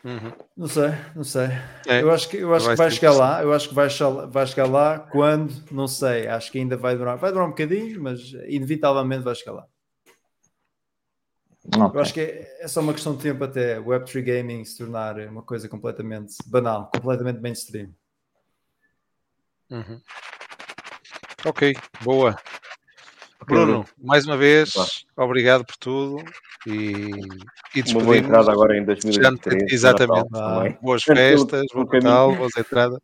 Uhum. Não sei, não sei. É, Eu acho que, eu acho vai que vai chegar lá. Eu acho que vai chegar, vai chegar lá quando, não sei. Acho que ainda vai demorar. Vai demorar um bocadinho, mas inevitavelmente vai chegar lá. Eu Ok. acho que é, é só uma questão de tempo até Web3 Gaming se tornar uma coisa completamente banal, completamente mainstream. Uhum. Ok, boa. Bruno, mais uma vez, obrigado por tudo e, e Uma boa despedimos. entrada agora em Já- 2023. Exatamente. Natal. Boas festas, bom Natal, boas entradas.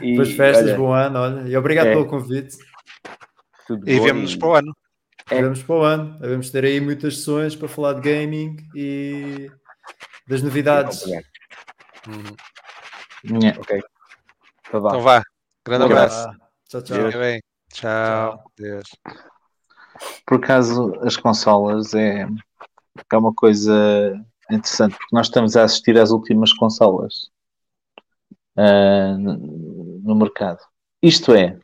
E, Boas festas, olha, bom ano, olha, e obrigado É. pelo convite. tudo E bom vemo-nos para o ano. É. Vamos para o ano, vamos ter aí muitas sessões para falar de gaming e das novidades. Uhum. Ok. Então vá. Então vá, grande Um abraço. Tchau, tchau. Bem. Tchau. Deus. Por acaso, as consolas é, é uma coisa interessante, porque nós estamos a assistir às últimas consolas ah, no, mercado. Isto é,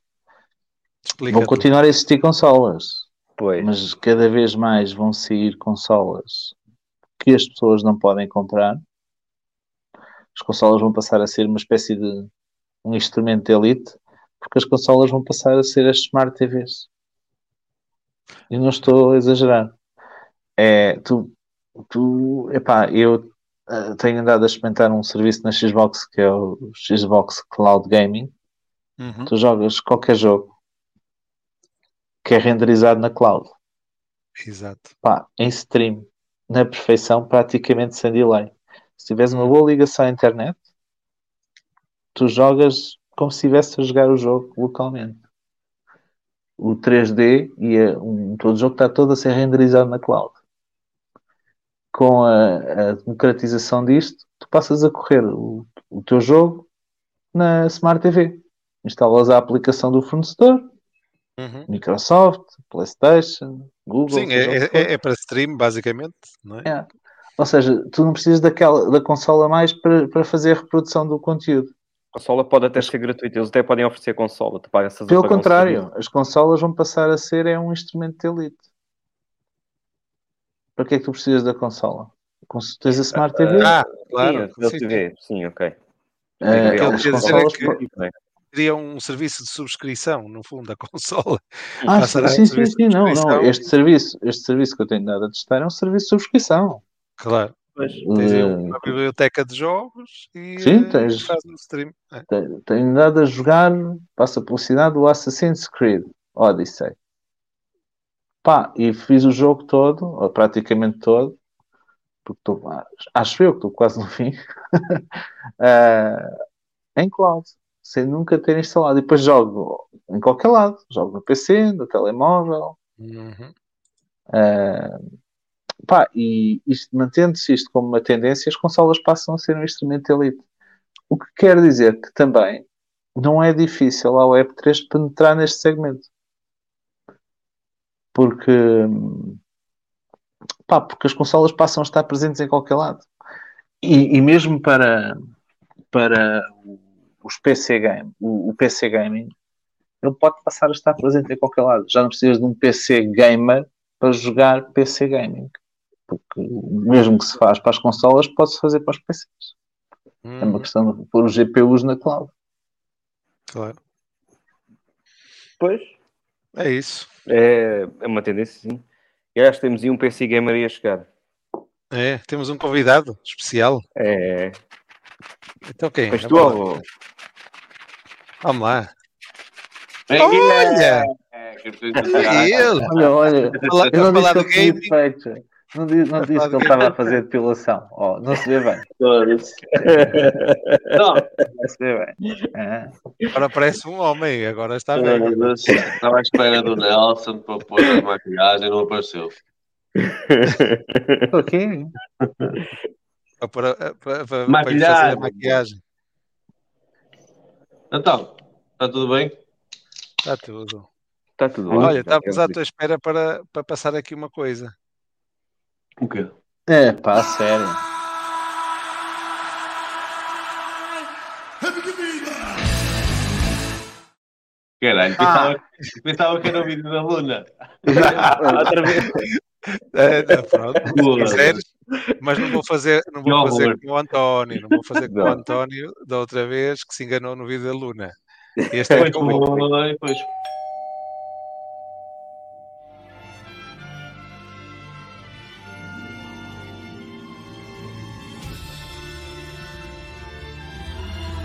vão tu. continuar a existir consolas, Pois. mas cada vez mais vão sair consolas que as pessoas não podem comprar. As consolas vão passar a ser uma espécie de um instrumento de elite, porque as consolas vão passar a ser as Smart TVs. E não estou a exagerar. É, tu, tu, epá, eu eh, tenho andado a experimentar um serviço na Xbox que é o Xbox Cloud Gaming. Uhum. Tu jogas qualquer jogo que é renderizado na cloud, Exato. pá, em stream, na perfeição, praticamente sem delay. Se tiveres uma boa ligação à internet, tu jogas como se estivesse a jogar o jogo localmente. O 3D e a- um, todo o jogo está todo a ser renderizado na cloud. Com a, a democratização disto, tu passas a correr o, o teu jogo na Smart TV. Instalas a aplicação do fornecedor, Uhum. Microsoft, PlayStation, Google. Sim, é, é, é para stream, basicamente. Não é? É. Ou seja, tu não precisas daquela, da consola mais para, para fazer a reprodução do conteúdo. A consola pode até ser gratuita. Eles até podem oferecer consola. Tu pagas Pelo contrário, as consolas vão passar a ser é um instrumento de elite. Para que é que tu precisas da consola? Tens a Smart TV, Ah, Claro. claro. Sim, sim. TV. Sim, ok. que eu as dizer é consolas que-? Seria um serviço de subscrição, no fundo, da consola. Ah, passará sim, a sim, sim, não, não. Este serviço, este serviço que eu tenho dado a testar é um serviço de subscrição. Claro. Pois. Tens Eh, uma biblioteca de jogos e Sim, eh, tens- faz no stream. É. Tenho- Tenho dado a jogar, passa a publicidade do Assassin's Creed Odyssey. Pá, e fiz o jogo todo, ou praticamente todo, porque estou, acho eu que estou quase no fim, ah, em cloud, sem nunca ter instalado. E depois jogo em qualquer lado, jogo no PC, no telemóvel, Uhum. ah, pá, e mantendo-se isto como uma tendência, as consolas passam a ser um instrumento elite. O que quer dizer que também não é difícil ao Web3 penetrar neste segmento. Porque, pá, porque as consolas passam a estar presentes em qualquer lado. E, e mesmo para, para os PC game, o, o PC gaming, ele pode passar a estar presente em qualquer lado. Já não precisas de um PC gamer para jogar PC gaming. Porque o mesmo que se faz para as consolas, pode-se fazer para os PCs. É uma Uhum. questão de pôr os GPUs na cloud. Claro. Pois. É isso. É, é uma tendência, sim. E acho que temos aí um PC Gamer aí a chegar. É, temos um convidado especial. É. Então quem? Mas É tu. Vamos lá. Olha! Olha ele! Olha, olha, eu não falar disse do que ele tinha. Não, di- não disse que ele estava a fazer depilação. Oh, não se vê bem. Não, Não se vê bem. Ah, Agora parece um homem, agora está bem. estava à espera do Nelson para pôr a maquilhagem, não apareceu. Aqui. Para, para, para, para, para fazer a maquiagem. Então, está tudo bem? Está tudo. Está tudo bem. Olha, Já estamos à tua espera para, para passar aqui uma coisa. O quê? É, pá, sério. Caralho, pensava, pensava que era o vídeo da Luna. Outra vez. É, é, pronto, quiseres, mas não vou fazer, não vou fazer como o António, não vou fazer como o. António da outra vez que se enganou no vídeo da Luna. Este é Pois que eu vou. foi, pois.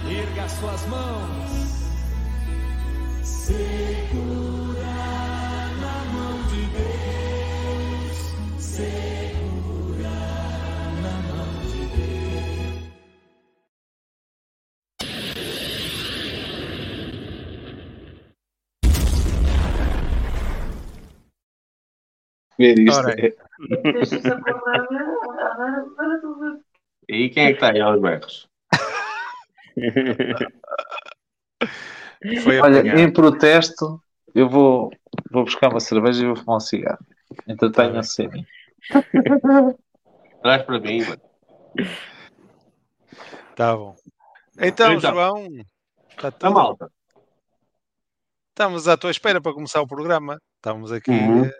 Erga suas mãos. Ver isto. É-. E quem é que está aí aos berros? Foi Olha, apanhado. em protesto, eu vou, vou buscar uma cerveja e vou fumar um cigarro. Entretenho Tá a semi. Traz para mim, mano. Tá bom. Então, Então. João, está A tudo. malta. Estamos à tua espera para começar o programa. Estamos aqui Uhum. eh,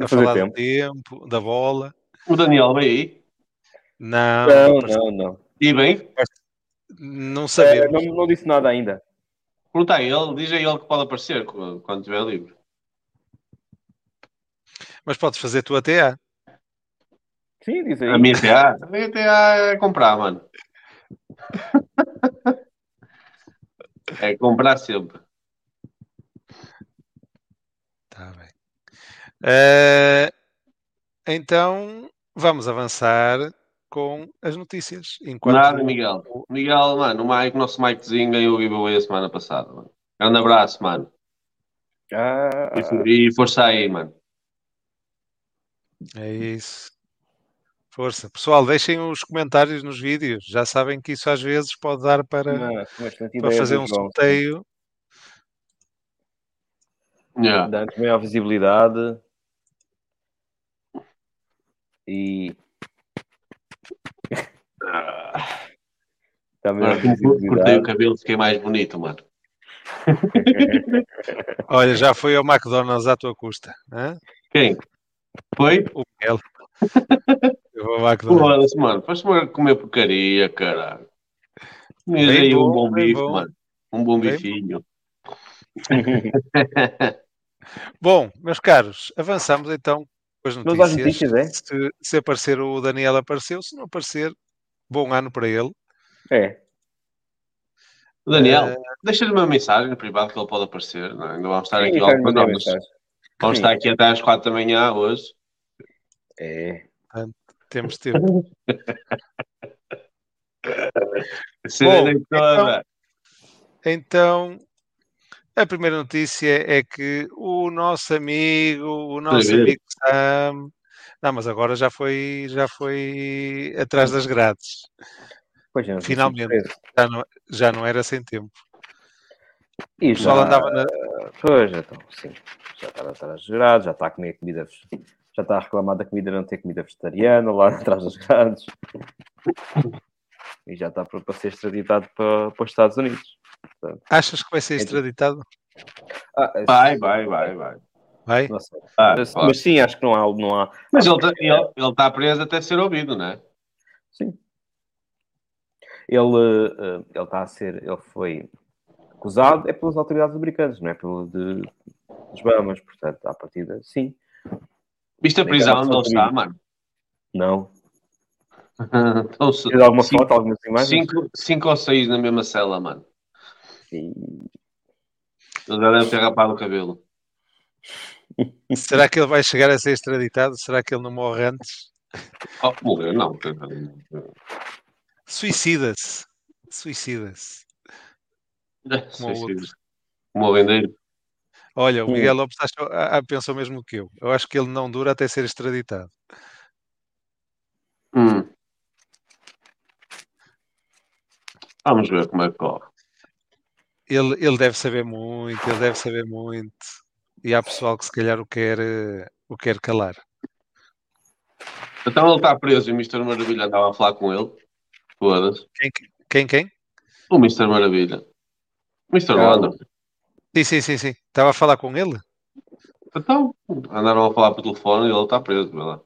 a A falar tempo. do tempo, da bola. O Daniel veio aí. Não, Não, não, não. E bem, não É, sabemos. não, não disse nada ainda. Pergunta a ele, diz a ele que pode aparecer quando estiver livre. Mas podes fazer tu a. Sim, diz aí. A minha TA, a minha TA é comprar, mano. É comprar sempre. Tá bem. Eh, então, vamos avançar com as notícias. Enquanto Nada, Miguel. Miguel, mano, o Mike, nosso Mikezinho ganhou o giveaway a semana passada, mano. Grande abraço, mano. Ah, E, e força aí, mano. É isso. Força. Pessoal, deixem os comentários nos vídeos. Já sabem que isso às vezes pode dar para, não, para fazer um sorteio. Yeah. Dá-nos maior visibilidade. E. Agora, como cortei o cabelo, fiquei mais bonito, mano. Olha, já foi ao McDonald's à tua custa. hã? Quem? Foi? O Miguel. Eu vou ao McDonald's. Mano. Foste-me comer porcaria, caralho. Comias aí um bom, bom bem bife, bom. mano. Um bom Bem bifinho. Bom, meus caros, avançamos então com as notícias. notícias, é? Se, se aparecer o Daniel, apareceu. Se não aparecer, bom ano para ele. É. Daniel, Eh, deixa-lhe uma mensagem no privado que ele pode aparecer. Não? é? Ainda vamos estar Sim, aqui ao vamos, vamos estar aqui até às quatro da manhã hoje. É. temos tempo. Bom, toda. Então, a primeira notícia é que o nosso amigo, o nosso amigo Sam. Não, mas agora já foi, já foi atrás das grades. Pois é, Finalmente. Já não, já não era sem tempo. E O pessoal já- andava na, Pois, então, sim. Já está atrás dos grades, já está a comer comida. Já está a reclamar da comida não ter comida vegetariana lá atrás das grades. E já está para, para ser extraditado para, para os Estados Unidos. Achas que vai ser Então- extraditado? Ah, é- Vai, vai, vai, vai. Vai? Ah, Mas, sim, acho que não há. Não há Mas ele está ele, ele está preso até ser ouvido, não é? Sim. Ele, eh, ele está a ser, ele foi acusado é pelas autoridades americanas, não é pelo de, dos Bahamas, portanto, à partida, sim. Viste a prisão onde ele está, mano? Não. Estão Tens alguma cinco, foto, algumas imagens? cinco, cinco ou seis na mesma cela, mano. Sim. Ele já deve ter rapado o cabelo. Será que ele vai chegar a ser extraditado? Será que ele não morre antes? Oh, morreu, não. Suicida-se. Suicida-se. Como o vendeiro. Olha, o Hum. Miguel Lopes achou- ah, pensou mesmo que eu. Eu acho que ele não dura até ser extraditado. Hum. Vamos ver como é que corre. Ele, ele deve saber muito, ele deve saber muito. E há pessoal que se calhar o quer, o quer calar. Então ele está preso e o Mr. Maravilha andava a falar com ele. Foda-se. Quem, quem? quem? O Mr. Maravilha. Mr. Ah, Wonder. Sim, sim, sim, sim. Estava a falar com ele? Então, andaram a falar por telefone e ele está preso, vê lá.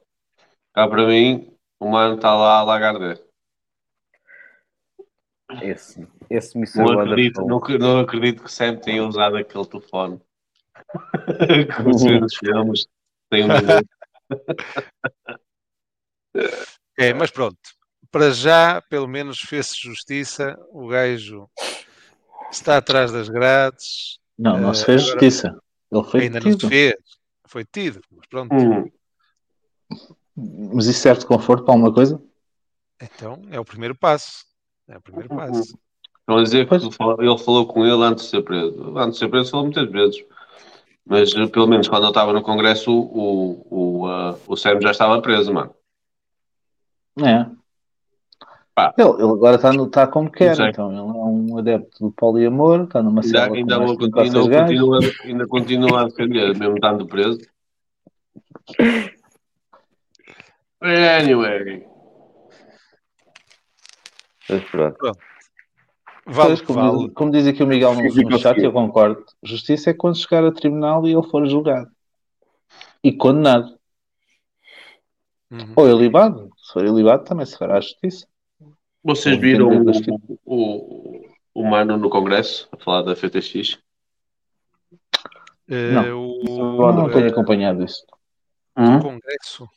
Cá para mim, o mano está lá a lagarder. Esse, esse Mr. Não acredito, não, não acredito que sempre tenha usado aquele telefone. Como nos filmes. Tem um. É, mas pronto. Para já, pelo menos, fez-se justiça. O gajo está atrás das grades. Não, não Eh, se fez agora- justiça. Ele foi Ainda não se fez. Foi tido. Mas pronto. Hum, Mas isso serve de conforto para alguma coisa? Então, é o primeiro passo. É o primeiro passo. Estão a dizer que Pois. ele falou- ele falou com ele antes de ser preso. Antes de ser preso falou muitas vezes. Mas eh, pelo menos quando eu estava no Congresso, o, o, ah, o Sam já estava preso, mano. É. Pá. Ele, ele agora está, no, está como quer, então ele é um adepto do poliamor, está numa Ainda, cela ainda, ainda, continua, ainda continua a defender, mesmo estando preso. Anyway. Mas pronto. Vale Pois, como, vale. diz, como diz aqui o Miguel no, no chat, eu concordo. Justiça é quando chegar a tribunal e ele for julgado. E condenado. Uhum. Ou ilibado. Se for ilibado, também se fará a justiça. Vocês viram o, o, o Mano no Congresso a falar da FTX? Eh, Não. o, não eh, tenho acompanhado isso. do Congresso.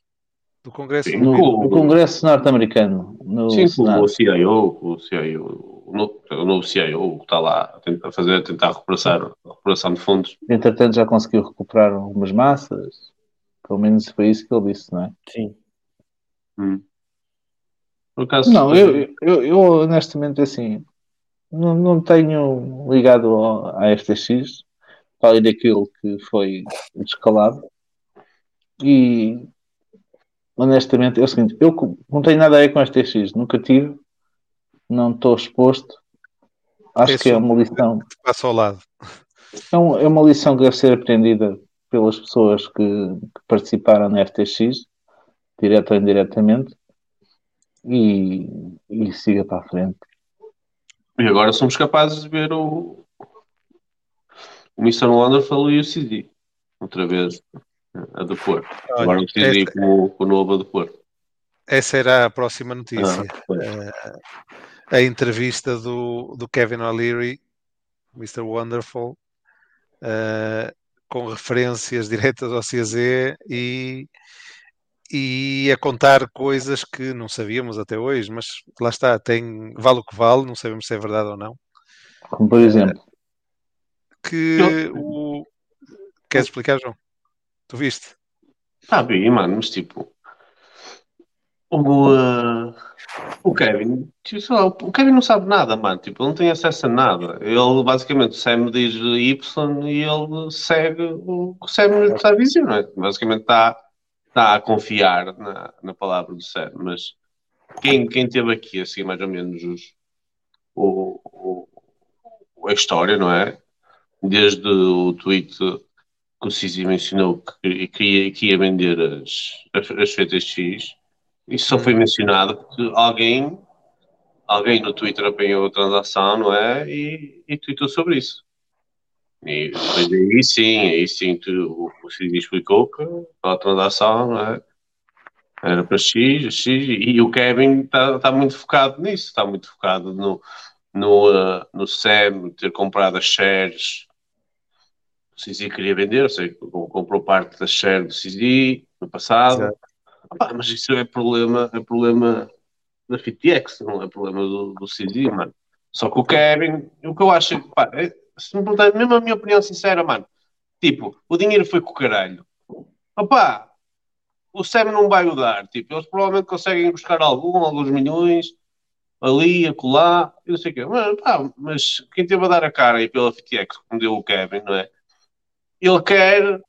Do Congresso. Sim, com- O Congresso norte-americano, no Sim, com Senado. o CIO, com o CIO, o novo, o novo CIO que está lá a tentar fazer, a tentar recuperar a recuperação de fundos. Entretanto, já conseguiu recuperar algumas massas. Pelo menos foi isso que ele disse, não é? Sim. Hum. Por acaso, Não, eu, eu, eu honestamente assim não, não tenho ligado ao- à FTX para além daquilo que foi descalado e honestamente é o seguinte, eu não tenho nada a ver com a FTX, nunca tive, não estou exposto, acho Esse que é uma lição, que passa ao lado. é, um- é uma lição que deve ser aprendida pelas pessoas que, que participaram na FTX, direto ou indiretamente, e, e siga para a frente. E agora somos capazes de ver o, o Mr. Wonderful e o CD. Outra vez a depor. Olha, Agora o CD esta- com, o- com o novo a depor. Essa era a próxima notícia. Ah, pois. a entrevista do, do Kevin O'Leary, Mr. Wonderful, eh, com referências diretas ao CZ e, e a contar coisas que não sabíamos até hoje, mas lá está, tem, vale o que vale, não sabemos se é verdade ou não. Como por exemplo, Que o. Queres explicar, João? Tu viste? Ah, bem, mano, mas tipo. O, ah, o Kevin, tipo, sei lá, o Kevin não sabe nada, mano. Tipo, ele não tem acesso a nada. Ele basicamente, o Sam diz Y e ele segue o que o Sam está a dizer, não é? Basicamente está, está a confiar na, na palavra do Sam. Mas quem, quem teve aqui, assim, mais ou menos, os, o, o- a história, não é? Desde o tweet que o Sisi mencionou que queria, que ia vender as, as, as FTX, isso só foi mencionado porque alguém, alguém no Twitter apanhou a transação, não é? E, e tweetou sobre isso. E aí sim, aí sim que o, Sisi explicou que a transação, não é? Era para X, X, e o Kevin está tá muito focado nisso, está muito focado no, no, uh, no Sam ter comprado as shares o Sisi queria vender, ou seja, comprou parte da share do Sisi no passado. Ah, mas isso é problema, é problema da FTX, não é problema do, do Sisi, mano. Só que o Kevin, o que eu acho, pá, é, se me perguntarem, mesmo a minha opinião sincera, mano, tipo, o dinheiro foi com o caralho. Opá, o Sam não vai o dar, tipo, eles provavelmente conseguem buscar algum, alguns milhões, ali, acolá, e não sei o quê. Mas, pá, mas quem teve a dar a cara aí pela FTX, como deu o Kevin, não é? Ele quer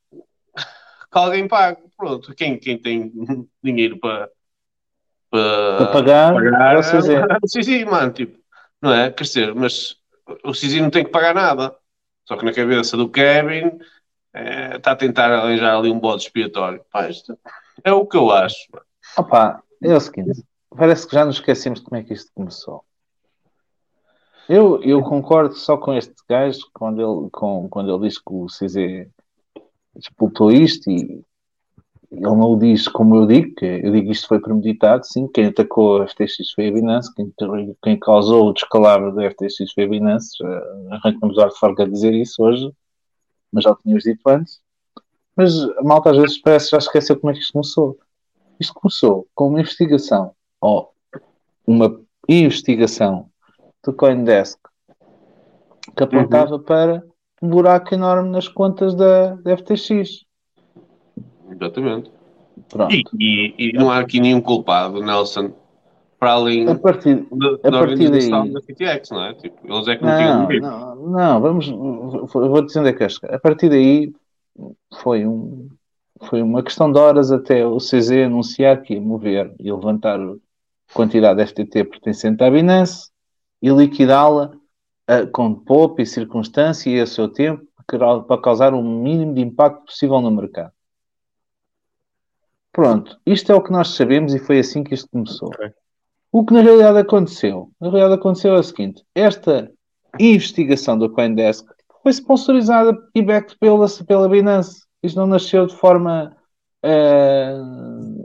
que alguém pague. Pronto, quem, quem tem dinheiro para, para para pagar, pagar, é o CZ. é o Sisi, mano, tipo, não é? Quer dizer, mas o Sisi não tem que pagar nada. Só que na cabeça do Kevin eh, está a tentar arranjar ali um bode expiatório. Pá, é o que eu acho. Opa, é o seguinte, parece que já nos esquecemos de como é que isto começou. Eu, eu concordo só com este gajo quando ele, com, quando ele diz que o CZ disputou isto e ele não o diz como eu digo, que eu digo isto foi premeditado, sim, quem atacou a FTX foi a Binance, quem, quem causou o descalabro da FTX foi a Binance, eh, arranca-nos ar de forca a dizer isso hoje, mas já o tínhamos dito antes. Mas a malta às vezes parece já esqueceu como é que isto começou. Isto começou com uma investigação, ou uma investigação do Coindesk que apontava para um buraco enorme nas contas da, da FTX. Exatamente. Pronto. E, e- e não há aqui nenhum culpado, Nelson, para além A partir, da, a da partir organização daí- da FTX, não é? Tipo, eles é que não tinham Não, dinheiro. não, não, vamos. Vou dizer onde é que é chegar. A partir daí foi, um, foi uma questão de horas até o CZ anunciar que ia mover e levantar a quantidade de FTT pertencente à Binance e liquidá-la ah, com poupa e circunstância e a seu tempo para causar o mínimo de impacto possível no mercado. Pronto, isto é o que nós sabemos e foi assim que isto começou. Ok. O que na realidade aconteceu? Na realidade aconteceu é o seguinte: esta investigação do Coindesk foi sponsorizada e backed pela, pela Binance. Isto não nasceu de forma eh,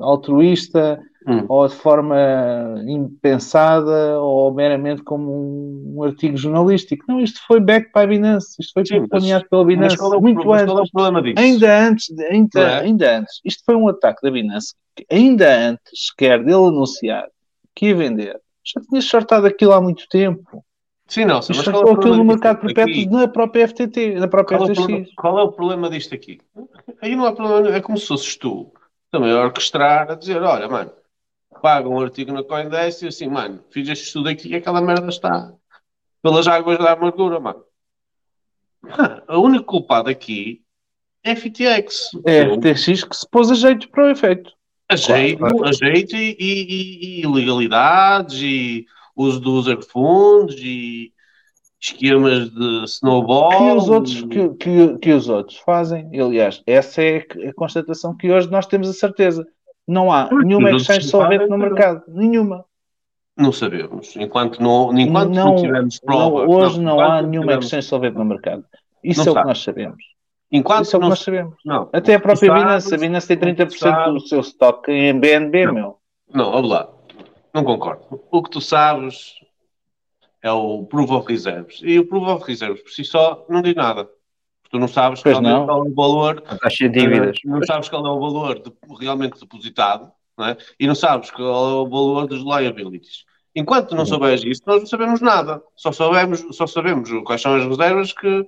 altruísta Hum. ou de forma impensada ou meramente como um, um artigo jornalístico. Não, isto foi backed by Binance. Isto foi Sim, mas- planeado pela Mas Binance é muito pro- mas antes. qual é o problema disso? Ainda antes, ainda, Não é? ainda antes, isto foi um ataque da Binance, que ainda antes sequer dele anunciar que ia vender, já tinha shortado aquilo há muito tempo. Sim, E mas qual é aquilo problema no mercado perpétuos aqui? na própria FTT, na própria Qual é, o problema, FTX. qual é o problema disto aqui? Aí não há problema, é como se fosses tu também a orquestrar, a dizer: olha, mano, paga um artigo na Coindesk e assim, mano, fiz este estudo aqui e aquela merda está pelas águas da amargura, mano. A única culpada aqui é a FTX. É FTX que se pôs a jeito para o efeito. A jeito, a jeito e, e- e- ilegalidades e uso do user funds e esquemas de snowball. Que os outros, que, que, que os outros fazem. Aliás, essa é a constatação que hoje nós temos a certeza. Não há nenhuma exchange solvente no não. mercado. Nenhuma. Não sabemos. Enquanto não, enquanto não, Não- tivermos Não, prova. hoje não, enquanto há nenhuma tivermos- exchange solvente no mercado. Isso Não é o que sabe. nós sabemos. Enquanto Isso é o que não, nós sabemos. não. Até a própria Binance. A Binance tem 30% do sabes. seu estoque em BNB, Não. meu. Não, vamos lá. Não concordo. O que tu sabes é o Proof of Reserves. E o Proof of Reserves por si só não diz nada. Tu não sabes Pois realmente não. qual é o valor A taxa de dívidas. Não sabes qual é o valor de- realmente depositado não é? e não sabes qual é o valor dos liabilities. Enquanto não souberes isso, nós não sabemos nada. Só sabemos, só sabemos quais são as reservas que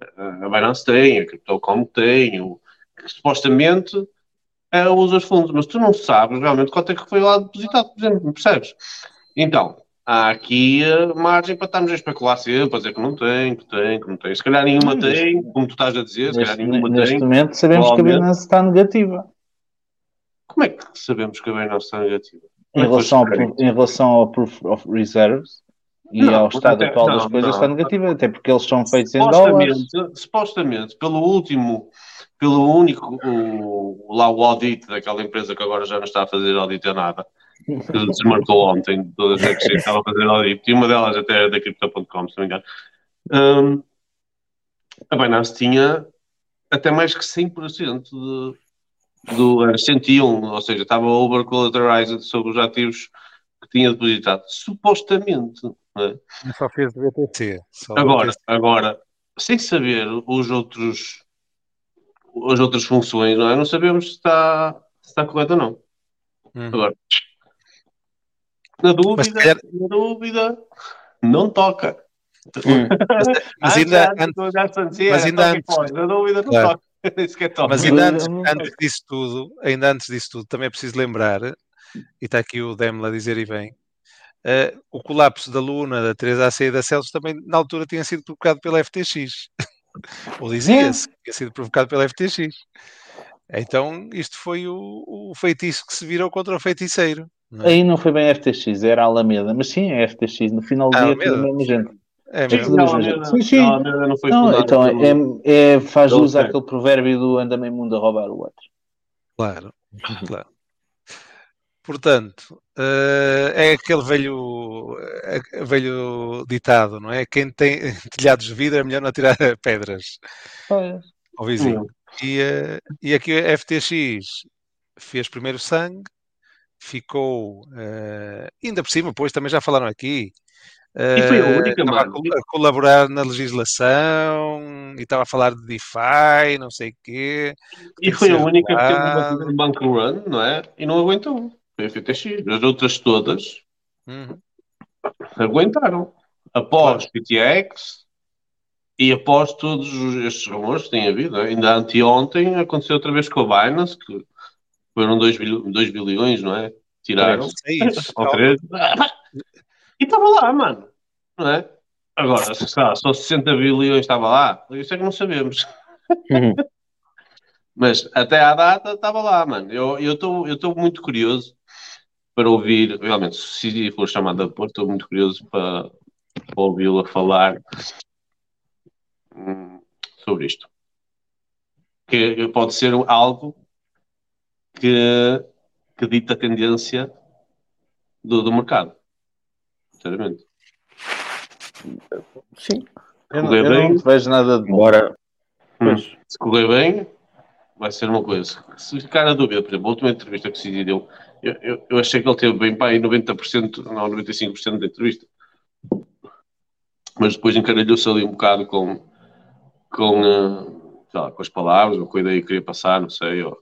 eh, a Binance tem, a Crypto.com tem, o, que supostamente é, usa os fundos, mas tu não sabes realmente quanto é que foi lá depositado, por exemplo, percebes? Então, há aqui eh, margem para estarmos a especular sempre, a dizer que não tem, que tem, que não tem. Se calhar nenhuma Hum, tem, como tu estás a dizer, se calhar Neste, nenhuma neste tem. momento sabemos que a. Binance está negativa. Como é que sabemos que a Binance está negativa? Em é que relação, ao, em relação ao Proof of Reserves e Não, ao estado até- atual das não, coisas, não. está negativa. Até porque eles são feitos em dólares. supostamente, supostamente, pelo último, pelo único, o, lá o audit daquela empresa que agora já não está a fazer audit a nada, que desmarcou ontem, todas as que estava a fazer audit, e uma delas até era da Crypto.com, se não me engano. Hum, a Binance tinha até mais que 100% de, do, era 101, ou seja, estava over collateralized sobre os ativos que tinha depositado, supostamente. é? Só fez de BTC. Agora, BTC. agora, sem saber os outros, as outras funções, não é? Não sabemos se está, se está correto ou não. Hum. Agora, na Mas, dúvida, calhar- na dúvida, não toca. mas Ah, ainda antes- mas é, ainda antes-. Na dúvida, não Claro. toca. Toca. Mas ainda antes, antes disso tudo, ainda antes disso tudo, também é preciso lembrar, e está aqui o Demla a dizer e bem, eh, o colapso da Luna, da 3AC e da Celsius também na altura tinha sido provocado pela FTX. Ou dizia-se que tinha sido provocado pela FTX. Então isto foi o, o feitiço que se virou contra o feiticeiro. Não é? Aí não foi bem a FTX, era a Alameda. Mas sim, é a FTX. No final do Ah, dia é tudo a mesma gente. É mesmo. Mesma gente. Sim, sim. não, não foi Não, então pelo- é, é- faz Fed. àquele provérbio do anda meio mundo a roubar o outro. Claro, claro. Portanto, eh, é aquele velho, eh, velho ditado, não é? Quem tem telhados de vidro é melhor não tirar pedras ao vizinho. E, eh, e aqui a FTX fez primeiro sangue, ficou eh, ainda por cima, pois também já falaram aqui. E foi a eh, única, estava mano. a colaborar na legislação e estava a falar de DeFi, não sei o quê. E foi a única que teve um banco run, não é? E não aguentou. Foi a FTX. As outras todas Uhum. aguentaram. Após PTX e após todos os- estes rumores que têm havido. não é? Ainda anteontem aconteceu outra vez com a Binance, que foram 2 bilhões, não é? Tiraram. Ou três. E estava lá, mano. Não é? Agora, se lá, só 60 bilhões estava lá, isso é que não sabemos. Mas até à data estava lá, mano. Eu estou eu estou muito curioso para ouvir, realmente, se for chamado a pôr, estou muito curioso para, para ouvi-la falar hum, sobre isto. Que pode ser algo que, que dita a tendência do, do mercado. Sinceramente. Sim. Eu, não- eu bem. não vejo nada de bom. Embora. Hum. Se correr bem, vai ser uma coisa. Se ficar na dúvida, por exemplo, a última entrevista que o Cid deu, eu, eu, eu achei que ele teve bem para aí 90%, não, 95% da entrevista. Mas depois encaralhou-se ali um bocado com, com, eh, sei lá, com as palavras, ou com a ideia que queria passar, não sei, ou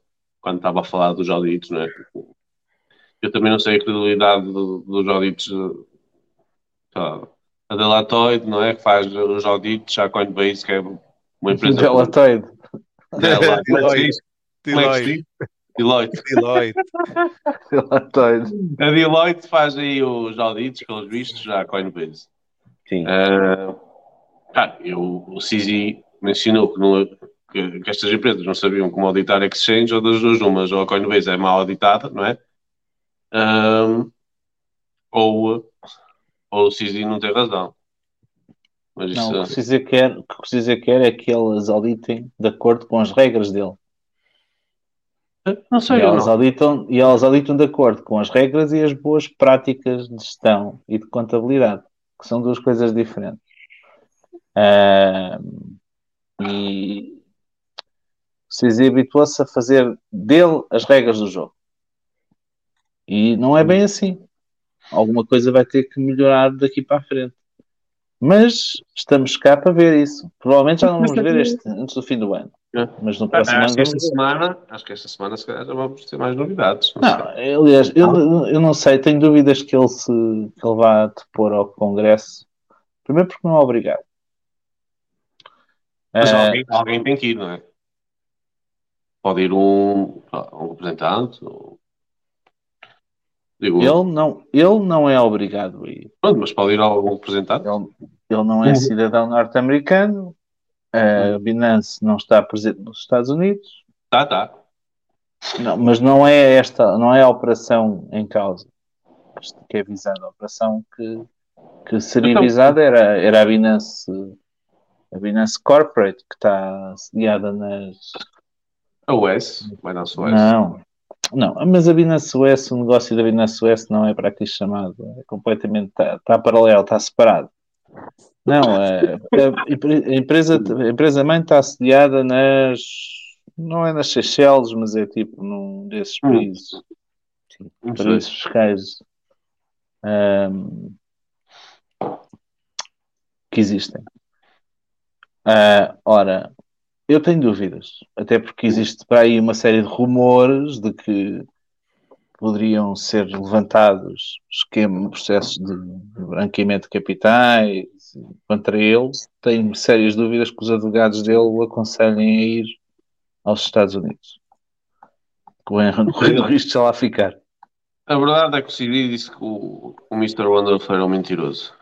quando estava a falar dos auditos, não é? Eu também não sei a credibilidade do- dos auditos, lá, a Delatoid, não é? Que faz os auditos, a Coinbase, que é uma empresa... Delatoid. Dela- Como é? Como é se Deloitte. Deloitte. Deloitte. Delatoid. A Deloitte faz aí os auditos, pelos vistos, já a Coinbase. Sim. Ah, ah, eu, o Cizi mencionou que, não- que- que estas empresas não sabiam como auditar exchange, ou das duas umas, ou a Coinbase é mal auditada, não é? Ah, ou, ou o Cizi não tem razão. Mas isso, Não, o que o Cizé quer, o que o Cizé quer é que elas auditem de acordo com as regras dele. não E sei, eu elas, não. auditam, e elas auditam de acordo com as regras e as boas práticas de gestão e de contabilidade, que são duas coisas diferentes. Ah, e Cizé habituou-se a fazer dele as regras do jogo. E não é bem assim. Alguma coisa vai ter que melhorar daqui para a frente. Mas estamos cá para ver isso. Provavelmente já não vamos ver este antes do fim do ano. É. Mas no próximo Acho ano que esta semana, acho que esta semana se calhar já vamos ter mais novidades. Não. Não, aliás, eu, eu não sei, tenho dúvidas que ele se que ele vá depor ao Congresso. Primeiro porque não é obrigado. Mas Eh, alguém, alguém tem que ir, não é? Pode ir um, um representante. ou- Digo, ele, não, ele não é obrigado a ir. pronto, mas pode ir algum representante. Ele, ele não é Uhum. cidadão norte-americano. A Binance não está presente nos Estados Unidos. Tá, tá. Não, mas não é esta, não é a operação em causa Isto que é visada. A operação que, que seria Então- visada era, era a Binance, a Binance Corporate, que está sediada nas. A US, vai dar só US. Não, não, mas a Binance US, o negócio da Binance US não é para aqui chamado, é completamente, está, está paralelo, está separado. Não, é, a, empre- a empresa, a empresa mãe está sediada nas, não é nas Seychelles, mas é tipo num desses Hum. países, sei. paraísos fiscais ahm, que existem. Ah, ora, eu tenho dúvidas, até porque existe para aí uma série de rumores de que poderiam ser levantados esquema, processos de branqueamento de capitais contra ele. Tenho sérias dúvidas que os advogados dele o aconselhem a ir aos Estados Unidos. Correndo o risco de lá ficar. A verdade é que o Siri disse que o, o Mr. Wonderful era um mentiroso.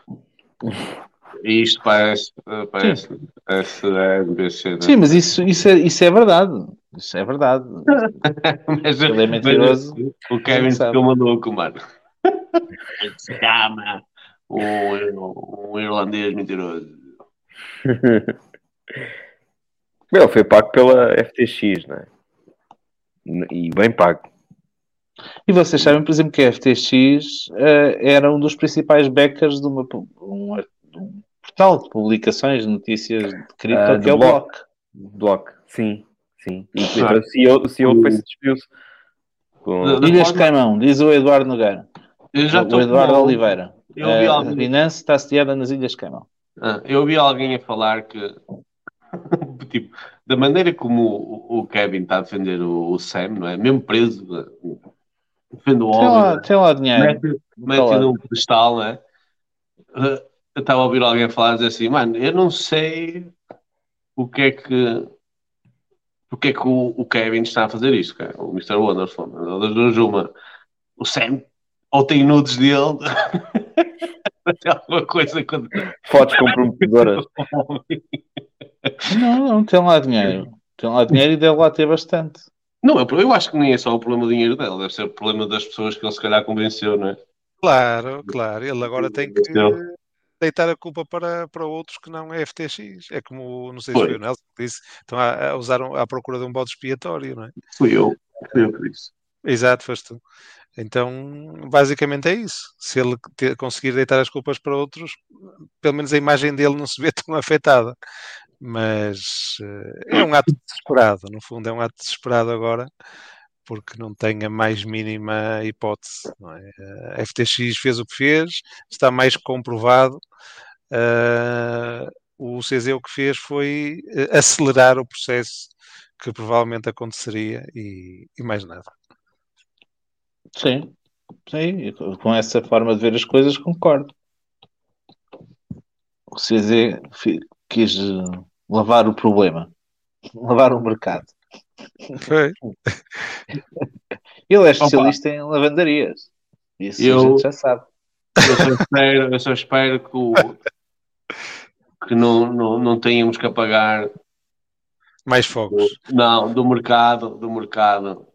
E isto parece, eh, parece, parece a NBC, né? Sim, mas isso, isso, é, isso é verdade. Isso é verdade. mas, Ele é mentiroso. mas o Kevin ficou maluco, mano. Chama um, um irlandês mentiroso. Ele foi pago pela FTX, não é? E bem pago. E vocês sabem, por exemplo, que a FTX eh, era um dos principais backers de, uma, um, um portal de publicações de notícias de cripto, Ah, que é o Block. Block. Sim, sim. E Ah. o CEO, o CEO foi se despediu-se. Com- Da Ilhas forma- Caimão, diz o Eduardo Nogueira. Eu já o Eduardo com- Oliveira. Eu ouvi Eh, a alguém- Binance está sediada nas Ilhas Caimão. Ah, eu ouvi alguém a falar que, tipo, da maneira como o, o Kevin está a defender o, o Sam, não é? Mesmo preso, defende o Tem homem, lá, não é? tem lá dinheiro. mete, mete lá. num pedestal, não é? Eh, Eu estava a ouvir alguém falar dizer assim, mano, eu não sei o que é que porque é que o, o Kevin está a fazer isso, cara? o Mr. Wonderful. Ou das duas, uma, o Sam ou tem nudes dele, tem alguma coisa quando Fotos comprometedoras. Não, não, tem lá dinheiro. Tem lá dinheiro e deve lá ter bastante. Não, eu, eu acho que nem é só o problema do dinheiro dele, deve ser o problema das pessoas que ele se calhar convenceu, não é? Claro, claro. Ele agora tem que Entendeu? Deitar a culpa para, para outros que não é FTX. É como, não sei se Foi. foi o Nelson que disse, estão a, a usar um- à procura de um bode expiatório, não é? Fui eu, fui eu que disse. Exato, foste tu. Então, basicamente é isso. Se ele te- conseguir deitar as culpas para outros, pelo menos a imagem dele não se vê tão afetada. Mas eh, é um ato desesperado, no fundo, é um ato desesperado agora, porque não tem a mais mínima hipótese. é? A FTX fez o que fez, está mais comprovado. Eh, o CZ o que fez foi eh, acelerar o processo que provavelmente aconteceria e, e mais nada. Sim, sim, com essa forma de ver as coisas concordo. O CZ quis eh, lavar o problema, lavar o mercado. Foi. Ele é especialista em lavandarias. Isso a Eu- gente já sabe. Eu só espero, eu só espero que, o, que não, não, não tenhamos que apagar Mais fogos. não, do mercado, do mercado,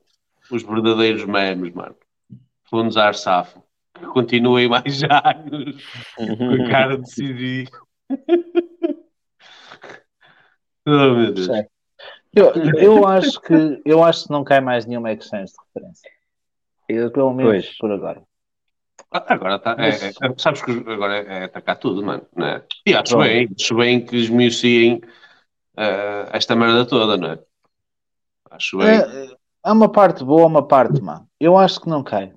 os verdadeiros memes, mano. Fundos Arsafo. Que continuem mais anos com a cara de CD. oh, meu Deus. Sim. Eu, eu acho que eu acho que não cai mais nenhuma exchange de referência. Eu, pelo menos Pois. por agora. Ah, Agora tá, é, é- sabes que agora é, é atacar tudo, mano. Não é? E acho bem, acho bem que esmiuciem eh, esta merda toda, não é? Acho bem. É, há uma parte boa, uma parte má. Eu acho que não cai.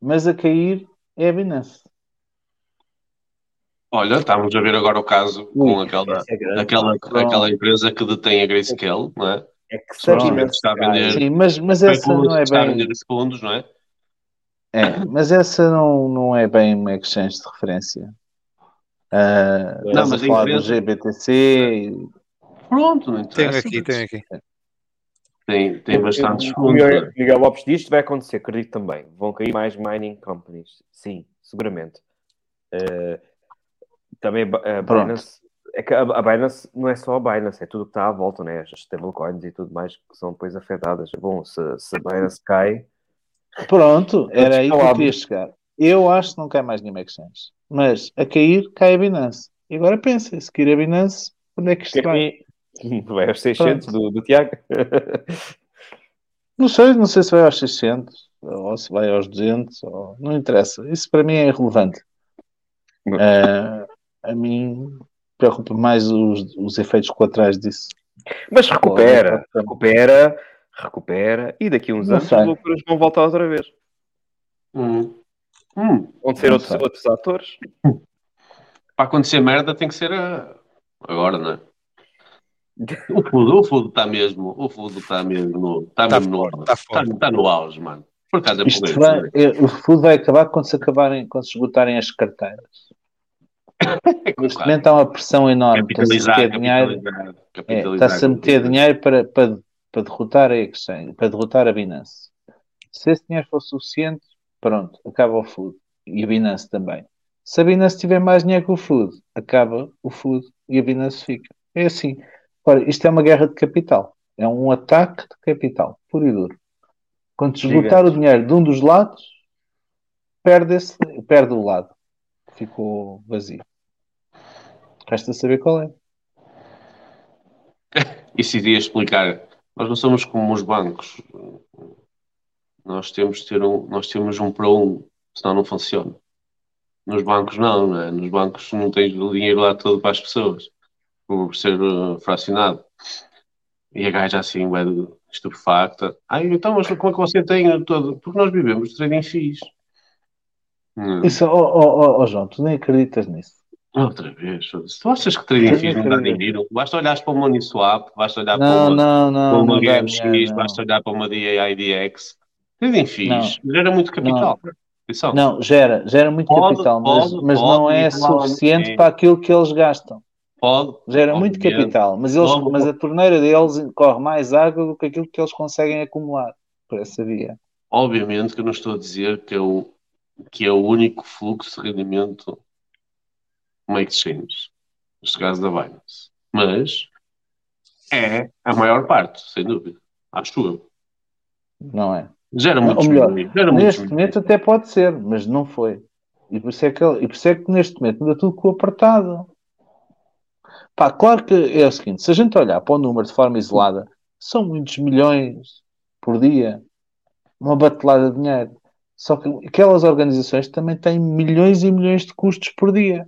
Mas a cair é a Binance. Olha, estamos a ver agora o caso com aquela, é grande. aquela, aquela empresa que detém a Grayscale, não é? É que se Supostamente está a vender, Sim, mas, mas essa não é está a bem. vender fundos, não é? É, mas essa não, não é bem uma exchange de referência. Ah, Não, mas a falar do GBTC. e- Pronto, não Tenho interessa. aqui, tenho aqui. Tem, tem bastantes O fundos. Miguel, não é? Miguel Lopes diz que vai acontecer, acredito também. Vão cair mais mining companies. Sim, seguramente. Eh, também a Pronto. Binance. É que a, Binance não é só a Binance, é tudo que está à volta, né? As stablecoins e tudo mais que são depois afetadas. Bom, se, se a Binance cai, Pronto, era aí que eu queria chegar. Eu acho que não cai mais nenhuma exchange. Mas a cair, cai a Binance. E agora pensa, se cair a Binance, onde é que isto vai? vai aos 600 do, do Tiago. Não sei, não sei se vai aos 600 ou se vai aos 200, ou... não interessa. Isso para mim é irrelevante. Não. Ah, a mim preocupa mais os, os efeitos colaterais disso. Mas recupera, recupera, recupera, e daqui a uns Não anos sei. as loucuras vão voltar outra vez. Hum. Hum. Vão ser outros, outros atores. Para acontecer merda tem que ser a- agora, não é? O fundo, o fundo está mesmo, o fundo está mesmo, está Está mesmo no, forte, está forte. está no auge, mano. Por acaso é Isto vai, o food vai acabar quando se acabarem, quando se esgotarem as carteiras. Neste claro. momento há uma pressão enorme. Está-se a meter dinheiro, é, está-se a meter dinheiro para, para, para derrotar a exchange, para derrotar a Binance. Se esse dinheiro for suficiente, pronto, acaba o food. E a Binance também. Se a Binance tiver mais dinheiro que o food, acaba o food e a Binance fica. É assim. Isto é uma guerra de capital. É um ataque de capital, puro e duro. Quando se esgotar o dinheiro de um dos lados, perde, esse, perde o lado. Ficou vazio. Resta saber qual é. Isso iria explicar. Nós não somos como os bancos. Nós temos ter um, nós temos um para um, senão não funciona. Nos bancos não, não é? Nos bancos não tens o dinheiro lá todo para as pessoas, por ser uh, fracionado. E a gaja assim, ué, estupefacta. Ai, então, mas como é que você tem todo? Porque nós vivemos de trading fees. Hum. Isso, oh, oh, oh, João, tu nem acreditas nisso. Outra vez. Se tu achas que trading fees não dá dinheiro, basta olhar para uma Uniswap, basta olhar para Não, uma, não, para não. uma não não. basta olhar para uma DAIDX. Trading fees gera muito capital. Atenção. Não, gera, gera muito Pode, capital, mas, pode, mas não pode, é e provavelmente suficiente é. para aquilo que eles gastam. Pode, Gera muito capital, mas, eles, mas a torneira deles corre mais água do que aquilo que eles conseguem acumular por essa via. Obviamente que eu não estou a dizer que é o, que é o único fluxo de rendimento uma exchange, neste caso da Binance. Mas é a maior parte, sem dúvida. Acho eu. Não é? Gera muitos melhor. Gera Neste milhões. momento até pode ser, mas não foi. E por isso é que, e por isso é que neste momento anda tudo com o apertado. Pá, claro que é o seguinte: se a gente olhar para o número de forma isolada, são muitos milhões por dia, uma batelada de dinheiro. Só que aquelas organizações também têm milhões e milhões de custos por dia.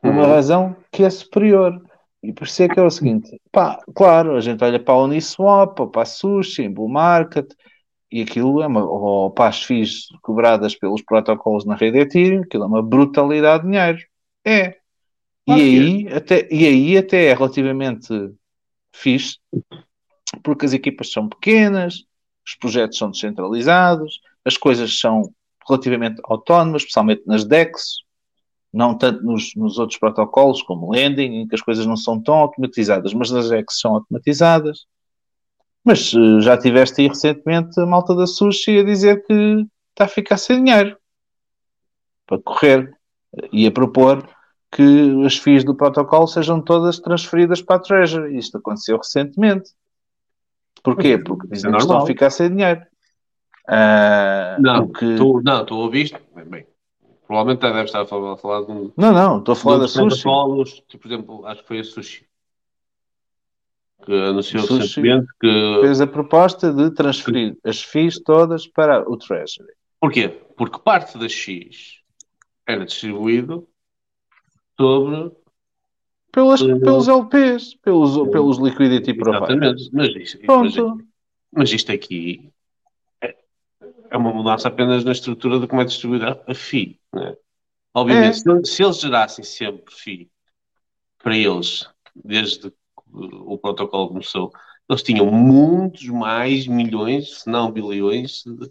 Por uma Uhum. razão que é superior. E por isso é que é o seguinte: pá, claro, a gente olha para a Uniswap, ou para a Sushi, em Bull Market, e aquilo é uma, ou para as FIIs cobradas pelos protocolos na rede Ethereum, aquilo é uma brutalidade de dinheiro. É. E aí, até, e aí até é relativamente fixe, porque as equipas são pequenas, os projetos são descentralizados, as coisas são relativamente autónomas, especialmente nas DEX, não tanto nos, nos outros protocolos como Lending, em que as coisas não são tão automatizadas, mas nas DEX são automatizadas. Mas eh, já tiveste aí recentemente a malta da Sushi a dizer que está a ficar sem dinheiro para correr e a propor que as FIIs do protocolo sejam todas transferidas para a Treasury. Isto aconteceu recentemente. Porquê? Porque é dizem que estão a ficar sem dinheiro. Ah, Não, o que- tu, não, tu ouviste? Bem, provavelmente deve estar a falar, a falar de um Não, não, estou a falar da Sushi. tipo, por exemplo, acho que foi a Sushi, que anunciou recentemente que. Fez a proposta de transferir as FIIs todas para o Treasury. Porquê? Porque parte da X era distribuído sobre. Pelas, Uhum. pelos LPs, pelos, pelos Liquidity Providers. Exatamente. Mas isto, mas, Pronto. mas isto aqui é uma mudança apenas na estrutura de como é distribuída a FI. Né? Obviamente, É. se, eles- se eles gerassem sempre FI para eles, desde que o protocolo começou, eles tinham muitos mais milhões, se não bilhões, de.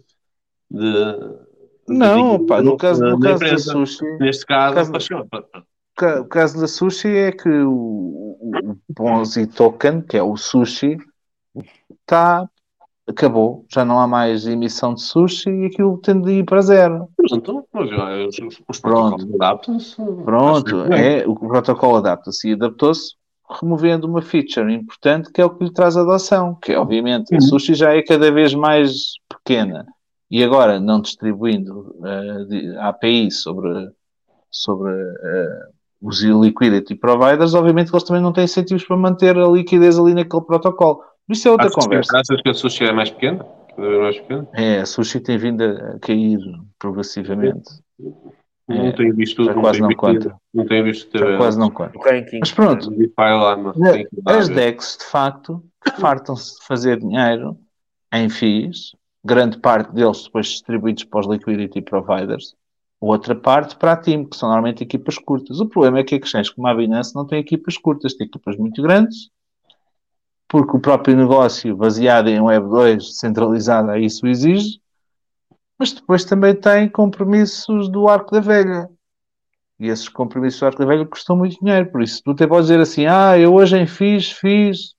de Não, de- pá, no caso, no caso da empresa. Sushi, Neste caso, caso- baixou. Pa- pa- ca- o caso da Sushi é que o, o, Token, que é o Sushi, está acabou, já não há mais emissão de sushi e aquilo tende a ir para zero. Pronto, mas eh, os, protocolos adaptam-se. Pronto, é, o protocolo adapta-se e adaptou-se removendo uma feature importante que é o que lhe traz adoção, que é obviamente a Uhum. sushi já é cada vez mais pequena e agora não distribuindo eh, de- a API sobre, sobre eh, os liquidity providers, obviamente que eles também não têm incentivos para manter a liquidez ali naquele protocolo. Isso é outra que- conversa. Achas que a sushi é mais pequena? Cada vez mais pequena? É, a sushi tem vindo a cair progressivamente. Não É, tenho visto. já não quase não visto, conta. Não tenho visto Já ter. quase não conta. Mas pronto, dar As. DEX, de facto, fartam-se de fazer dinheiro em FIIs, grande parte deles depois distribuídos para os liquidity providers, outra parte para a team, que são normalmente equipas curtas. O problema é que a questões como a Binance não tem equipas curtas, tem equipas muito grandes, porque o próprio negócio baseado em Web 2, centralizado, a isso exige, mas depois também tem compromissos do arco da velha. E esses compromissos do arco da velha custam muito dinheiro. Por isso, tu até podes dizer assim: ah, eu hoje em fiz, fiz,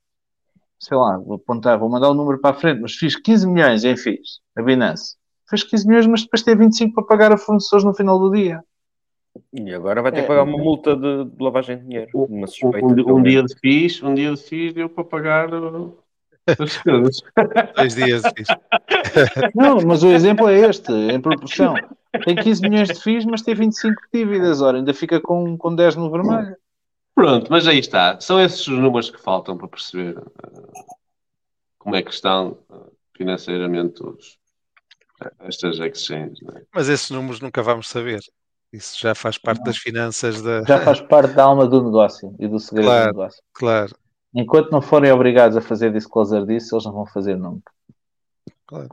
sei lá, vou apontar, vou mandar o número para a frente, mas fiz 15 milhões em fiz, a Binance. Fez 15 milhões, mas depois tem 25 para pagar a fornecedores no final do dia. E agora vai ter É. que pagar uma multa de, de lavagem de dinheiro. Uma suspeita. Um, um, um dia de FIS, um dia de FIS deu para pagar as despesas. Dois dias. fiz. Não, mas o exemplo é este, em proporção. Tem 15 milhões de FIIs, mas tem 25 de dívidas. Ora, ainda fica com, com 10 no vermelho. Pronto, mas aí está. São esses os números que faltam para perceber uh, como é que estão uh, financeiramente os, estas exchanges. Né? Mas esses números nunca vamos saber. Isso já faz parte das finanças da. Já faz parte da alma do negócio e do segredo Claro. do negócio. Claro, Enquanto não forem obrigados a fazer disclosure disso, eles não vão fazer nunca. Claro.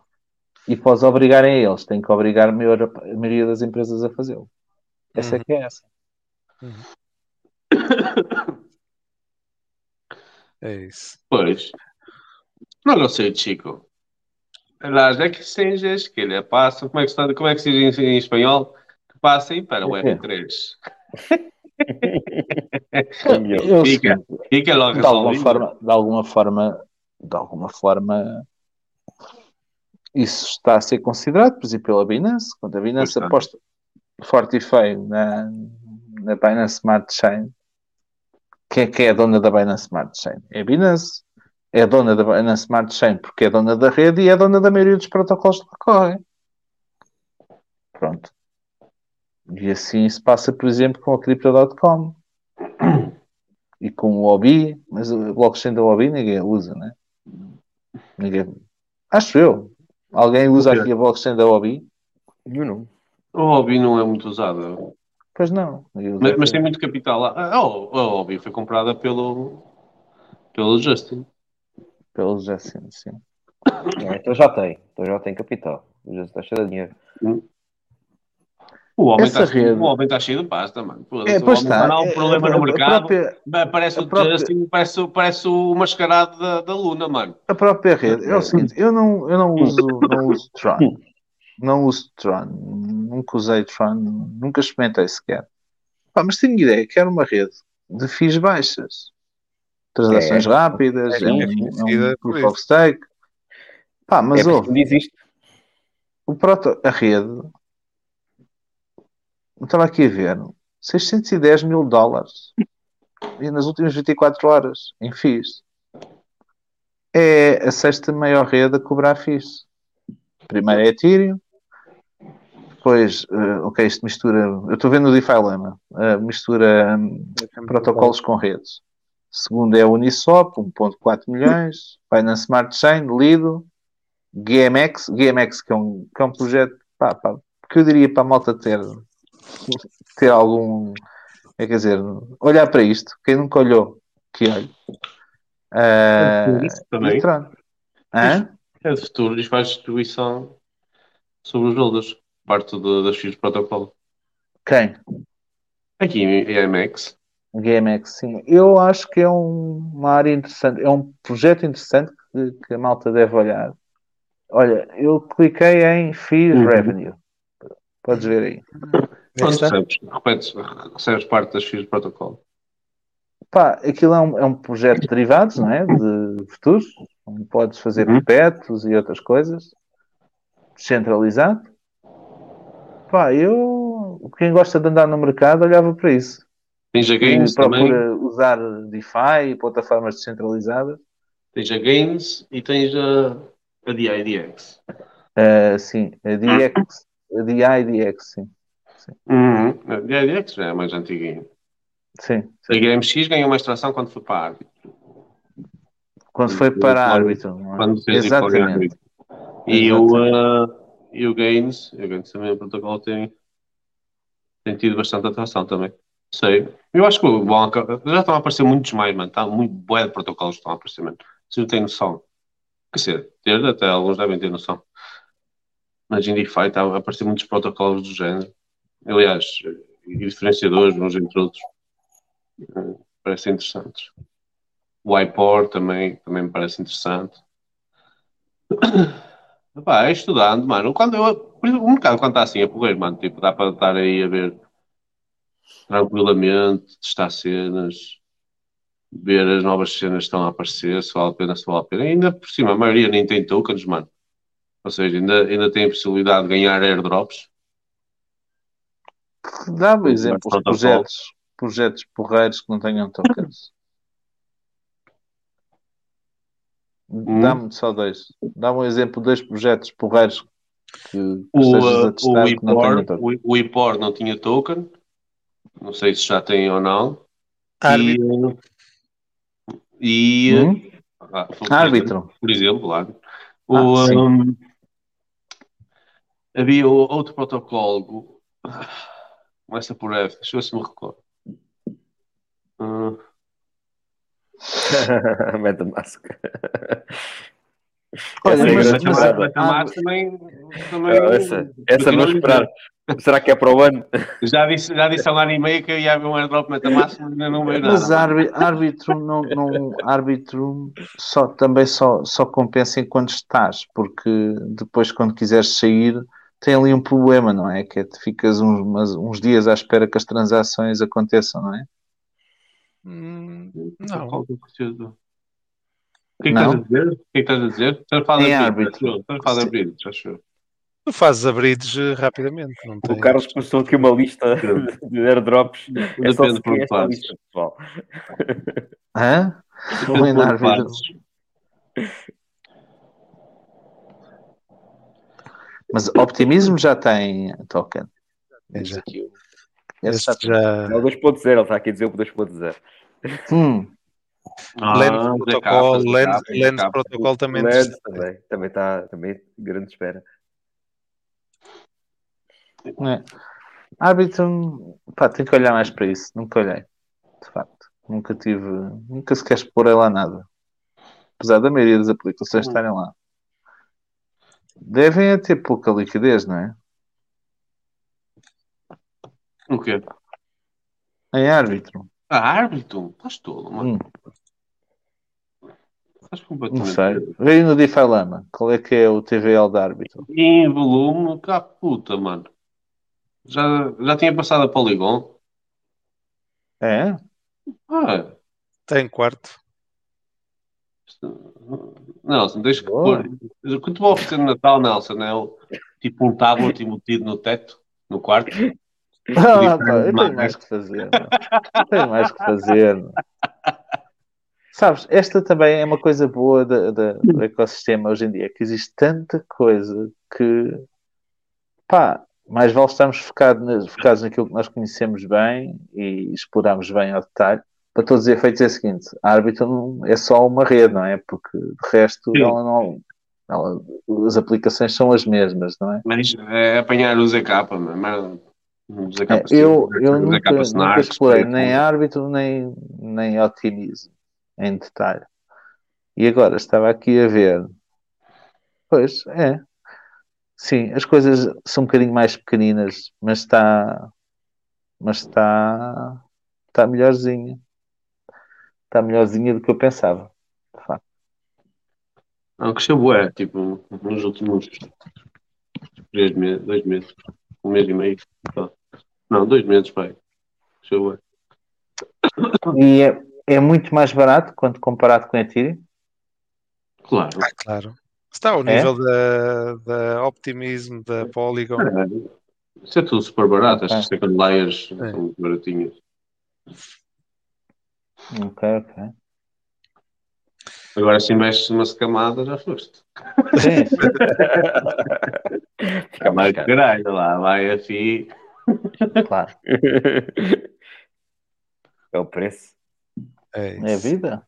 E os obrigarem a eles, tem que obrigar a maior- a maioria das empresas a fazê-lo. Essa é Uhum. que é essa. é isso. Pois. Não lo sei, chico. Las exchanges que le passam, como é que, está, como é que se diz em, em espanhol? Passem para o quê? R3. Eu, Fica, fica logo de alguma forma, de alguma forma, de alguma forma, isso está a ser considerado, por exemplo, pela Binance, quando a Binance aposta forte e feio na, na Binance Smart Chain, quem é que é a dona da Binance Smart Chain? É a Binance. É a dona da Binance Smart Chain porque é dona da rede e é dona da maioria dos protocolos que correm. Pronto. E assim se passa, por exemplo, com a Crypto.com e com o OBI, mas o blockchain da OBI ninguém usa, né? Ninguém. Acho eu. Alguém usa aqui a blockchain da OBI? Eu não. O hobby não é muito usado. Pois não. Mas, mas tem muito capital lá. Ah, oh, a hobby foi comprada pelo, pelo Justin. Pelos assim, sim. É, então já tem. Então já tem capital. Já está cheio de dinheiro. O homem Essa está cheio, rede- o homem está cheio de pasta, mano. É, pois está. quando há um É, problema a- no mercado. própria- Parece própria- Justin, parece, parece o mascarado da, da Luna, mano. A própria rede é o seguinte, eu não, eu não uso, não uso Tron. Não uso Tron. Nunca usei Tron, nunca experimentei sequer. Pá, mas tenho ideia que era uma rede de FIIs baixas. Transações É. rápidas, É é, um, conhecida é um proof of stake. Pá, mas é ouve, isto. o proto, a rede, estava aqui a ver, 610 mil dólares e nas últimas 24 horas em FIIs. É a sexta maior rede a cobrar FIIs. Primeiro é Ethereum, depois, eh, ok, isto mistura, eu estou vendo o DeFi Lama, eh, mistura hum, protocolos com redes. Segundo é a Uniswap, 1.4 milhões, Binance Smart Chain, Lido, GMX, GMX que é um, que é um projeto, pá, pá, que eu diria para a malta ter, ter algum, é, quer dizer, olhar para isto, quem nunca olhou, que olhe. Ah, Isso também. Hã? É de futuro e faz distribuição sobre os holders. Parte do, das do protocolo. Quem? Aqui em EMX. GMX, sim. Eu acho que é um- uma área interessante, é um projeto interessante que, que a malta deve olhar. Olha, eu cliquei em Fees Uhum. Revenue. Podes ver aí. Pronto, recebes, repetes, recebes parte das FIIs do protocolo. Pá, aquilo é um, é um projeto de derivados, não é? De futuros, onde podes fazer Uhum. perpétuos e outras coisas. Descentralizado. Pá, eu, quem gosta de andar no mercado, olhava para isso. Tens a Quem Gains também. procura usar DeFi e plataformas descentralizadas. Tens a Gains e tens a, a DIDX. Uh, sim, a DX, a DIDX, sim. Uhum. A DIDX já é mais antiguinha. Sim, A sim. GMX ganhou mais tração quando foi para a árbitro. Quando foi para árbitro, é? Quando fez Exatamente. árbitro. E o, uh, e o Gains, o Gains também, o protocolo tem, tem tido bastante atração também. Sei. Eu acho que o já estão a aparecer muitos mais, mano. Está muito bué de protocolos que estão a aparecer, mano. Vocês não têm noção. Quer dizer, ter até alguns devem ter noção. Mas em DeFi está a aparecer muitos protocolos do género. Aliás, e diferenciadores uns entre outros. Eh, Parecem interessantes. O iPor também, também me parece interessante. Pá, é estudando, mano. Quando eu, o mercado quando está assim a correr, mano, tipo, dá para estar aí a ver tranquilamente, testar cenas, ver as novas cenas que estão a aparecer, se vale a pena, se vale a pena. E ainda por cima, a maioria nem tem tokens, mano. Ou seja, ainda, ainda tem a possibilidade de ganhar airdrops. Dá-me exemplos de projetos, projetos porreiros que não tenham tokens. Hum. Dá-me só dois. Dá-me um exemplo de dois projetos porreiros que, que O, estejas a uh, testar o, que não tenham IPOR, tokens. o, IPOR não tinha token. Não sei se já tem ou não. Árbitro. E, e Hum? ah, Árbitro. por exemplo, lá. O, Ah, um, havia outro protocolo. Começa por F, deixa eu ver se me recordo. Metamask. Olha, Essa é mas- grande mas- também, também Ah, essa, essa vou esperar. Será que é para o ano? Já disse, já disse há um ano e meio que ia haver um airdrop Metamask, mas ainda não veio nada. Mas árbi- árbitro não, não árbitro só, também só, só compensa enquanto estás, porque depois quando quiseres sair tem ali um problema, não é? Que é que ficas uns, umas- uns dias à espera que as transações aconteçam, não é? Hum, Não. não. O que é que Não? estás a dizer? O que é que estás a dizer? Falar Em de árbitro. árbitro. Estás a falar de Sim. árbitro, acho eu. Tu fazes abrides eh, rapidamente. Não O tens... Carlos postou aqui uma lista de airdrops. É só Depende por esta lista, pessoal. Hã? Depende por. Mas optimismo já tem token. É, já. aqui Esse já. É o 2.0, ele está aqui a dizer o 2.0. Hum, Ah, Lens Protocol, Capa, Zé Lens, Lens Capa. Protocol também. Leds também, também está também grande espera. é. Árbitro, pá, tenho que olhar mais para isso. Nunca olhei, de facto. Nunca tive, nunca sequer explorei lá nada. Apesar da maioria das aplicações Hum. estarem lá. Devem é ter pouca liquidez, não é? O quê? Em árbitro. Ah, árbitro? Estás todo, mano. Hum, Estás não completamente. sei. Veio no DeFi Lama. Qual é que é o TVL da árbitro? Em volume, cá puta, mano. Já, já tinha passado a Polygon. É? Ah, Tem quarto. Nelson, deixa que pôr. O que te vou oferecer no Natal, Nelson, é o- tipo um tablet embutido no teto, no quarto. Ah, pá, eu tenho mais que fazer. tenho mais que fazer. Sabes, esta também é uma coisa boa da- da- do ecossistema hoje em dia, que existe tanta coisa que, pá, mais vale estarmos focados, na- focados naquilo que nós conhecemos bem e explorarmos bem ao detalhe. Para todos os efeitos é o seguinte, a árbitra não- é só uma rede, não é? Porque de resto Sim. ela não, ela- as aplicações são as mesmas, não é? Mas é apanhar o ZK. Mas- o ZK É, eu, eu nunca, nunca explorei nem árbitro nem, nem otimismo em detalhe. E agora estava aqui a ver. Pois é. Sim, as coisas são um bocadinho mais pequeninas, mas está. Mas está. Está melhorzinha. Está melhorzinha do que eu pensava. De facto. Não, cresceu bué, tipo, nos últimos três meses, dois meses, um mês e meio. Não, dois meses, pai. Cresceu bué. E é, é muito mais barato quando comparado com a Ethereum. Claro. Ah, claro. Está ao É? nível da, da Optimism, da Polygon. É, Isso é tudo super barato, estas second layers É. são muito baratinhas. Ok, ok. Agora se investes numa camada já foste. Sim. Fica mais caralho, lá vai a FI. claro. É o preço. É É a isso. vida.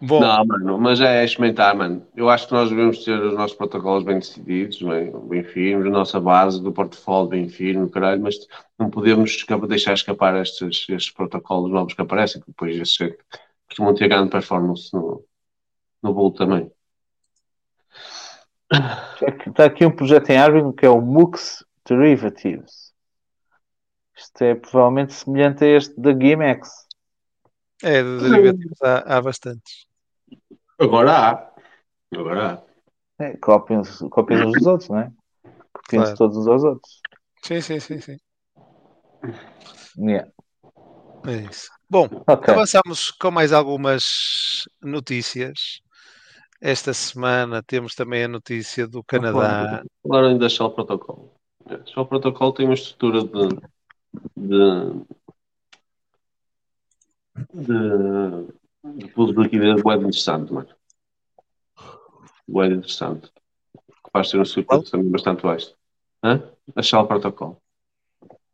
Bom, Não, mano, mas é experimentar, mano. Eu acho que nós devemos ter os nossos protocolos bem decididos, bem, bem firmes, a nossa base do portfólio bem firme, caralho, mas não podemos deixar escapar estes, estes protocolos novos que aparecem, que depois estes é que costumam ter grande performance no, no bolo também. Está aqui um projeto em Arbitrum que é o Mux Derivatives. Isto é provavelmente semelhante a este da GameX. É de derivativos há, há bastantes. Agora há. Agora há. É, copiam-se copiam uns dos outros, não é? Copiam-se Claro. todos uns aos outros. Sim, sim, sim, sim. Yeah. É isso. Bom, Ok. avançamos com mais algumas notícias. Esta semana temos também a notícia do Canadá. Falaram ainda da Shell Protocol. A Shell Protocol tem uma estrutura de, de, de, de pool de liquidez bué de interessante, mano. De interessante. Que faz ter um circuito também bastante baixo. Hã? A Shell Protocol.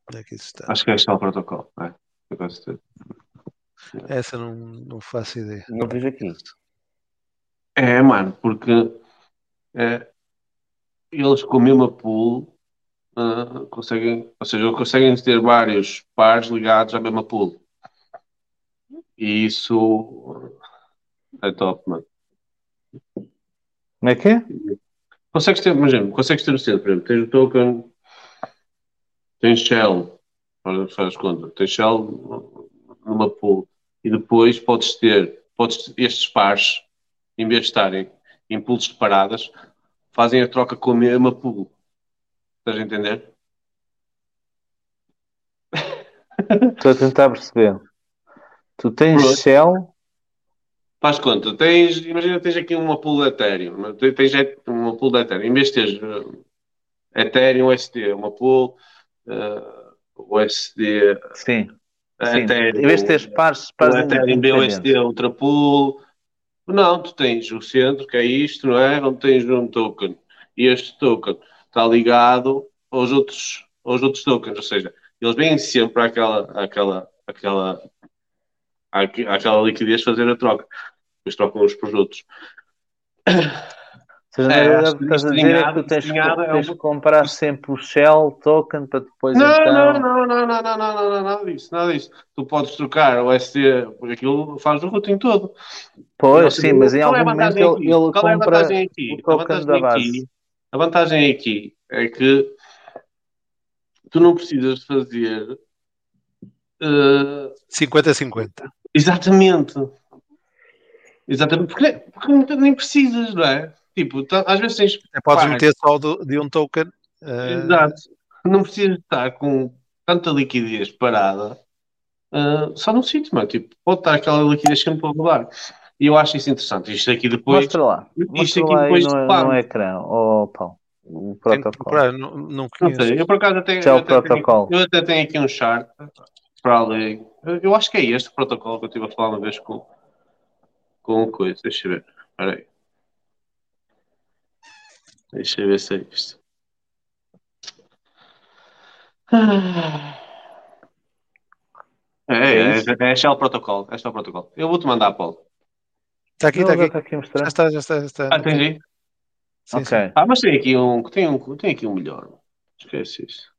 Onde é que isso está? Acho que é a Shell Protocol. É. Eu gosto de ter. Essa não, não faço ideia. Não vejo aqui. É, mano, porque é, eles com a mesma pool ah, conseguem, ou seja, conseguem ter vários pares ligados à mesma pool. E isso é top, mano. Como é que é? Consegues ter, imagina, consegues ter o centro, por exemplo, tens o token, tens shell, faz conta, tens shell numa pool e depois podes ter, podes, estes pares, em vez de estarem em pools separadas, fazem a troca com a mesma pool. Estás a entender? Estou a tentar perceber. Tu tens Pronto. Shell, Faz conta, tens, imagina tens aqui uma pool de Ethereum, tens uma pool de Ethereum, em vez de teres eh, Ethereum USD, uma pool eh, USD sim. sim. Ethereum, Em vez de teres pares, pares Ethereum. BUSD é outra pool. Não, tu tens o centro, que é isto, não é? Onde tens um token. E este token está ligado aos outros, aos outros tokens, ou seja, eles vêm sempre àquela, àquela, àquela, àque- àquela liquidez fazer a troca. Depois trocam uns para os outros. Ou seja, na É, verdade, estás a dizer é que tu tens, é tens um- que comprar sempre o Shell token para depois Não, então. não, não, não, não, não, não, não, nada disso, nada disso. Tu podes trocar o ST, porque aquilo faz o routing todo. Pois, sim, mas em é algum momento ele, ele Qual é a compra vantagem aqui? o token da base. aqui, a vantagem aqui é que tu não precisas de fazer eh, 50-50. exatamente. Exatamente, porque, porque nem- precisas, não é? Tipo, tá- às vezes tens Até podes meter só do- de um token. eh, Exato. Não precisas estar com tanta liquidez parada ah, só num sítio, mano. Tipo, pode estar aquela liquidez sempre a rodar. E eu acho isso interessante. Isto aqui depois. Mostra lá. Isto Mostra aqui lá aí depois no, no ecrã, oh, Paulo. O protocolo. procurar, não, não sei, eu por acaso até, eu até, tenho, eu até tenho aqui um chart para ler. Eu- Eu acho que é este protocolo que eu estive a falar uma vez com, com coisa. Deixa eu ver. Espera aí. Deixa eu ver se é isto. Ah. É, É é, é, é Shell Protocol. É Shell Protocol. Eu vou-te mandar, Paulo. Está aqui, está aqui. está aqui Já está, já está. Já está. Ah? Sim, ok. sim. Ah, mas tem aqui um, tem um, tem aqui um melhor. Esquece isso.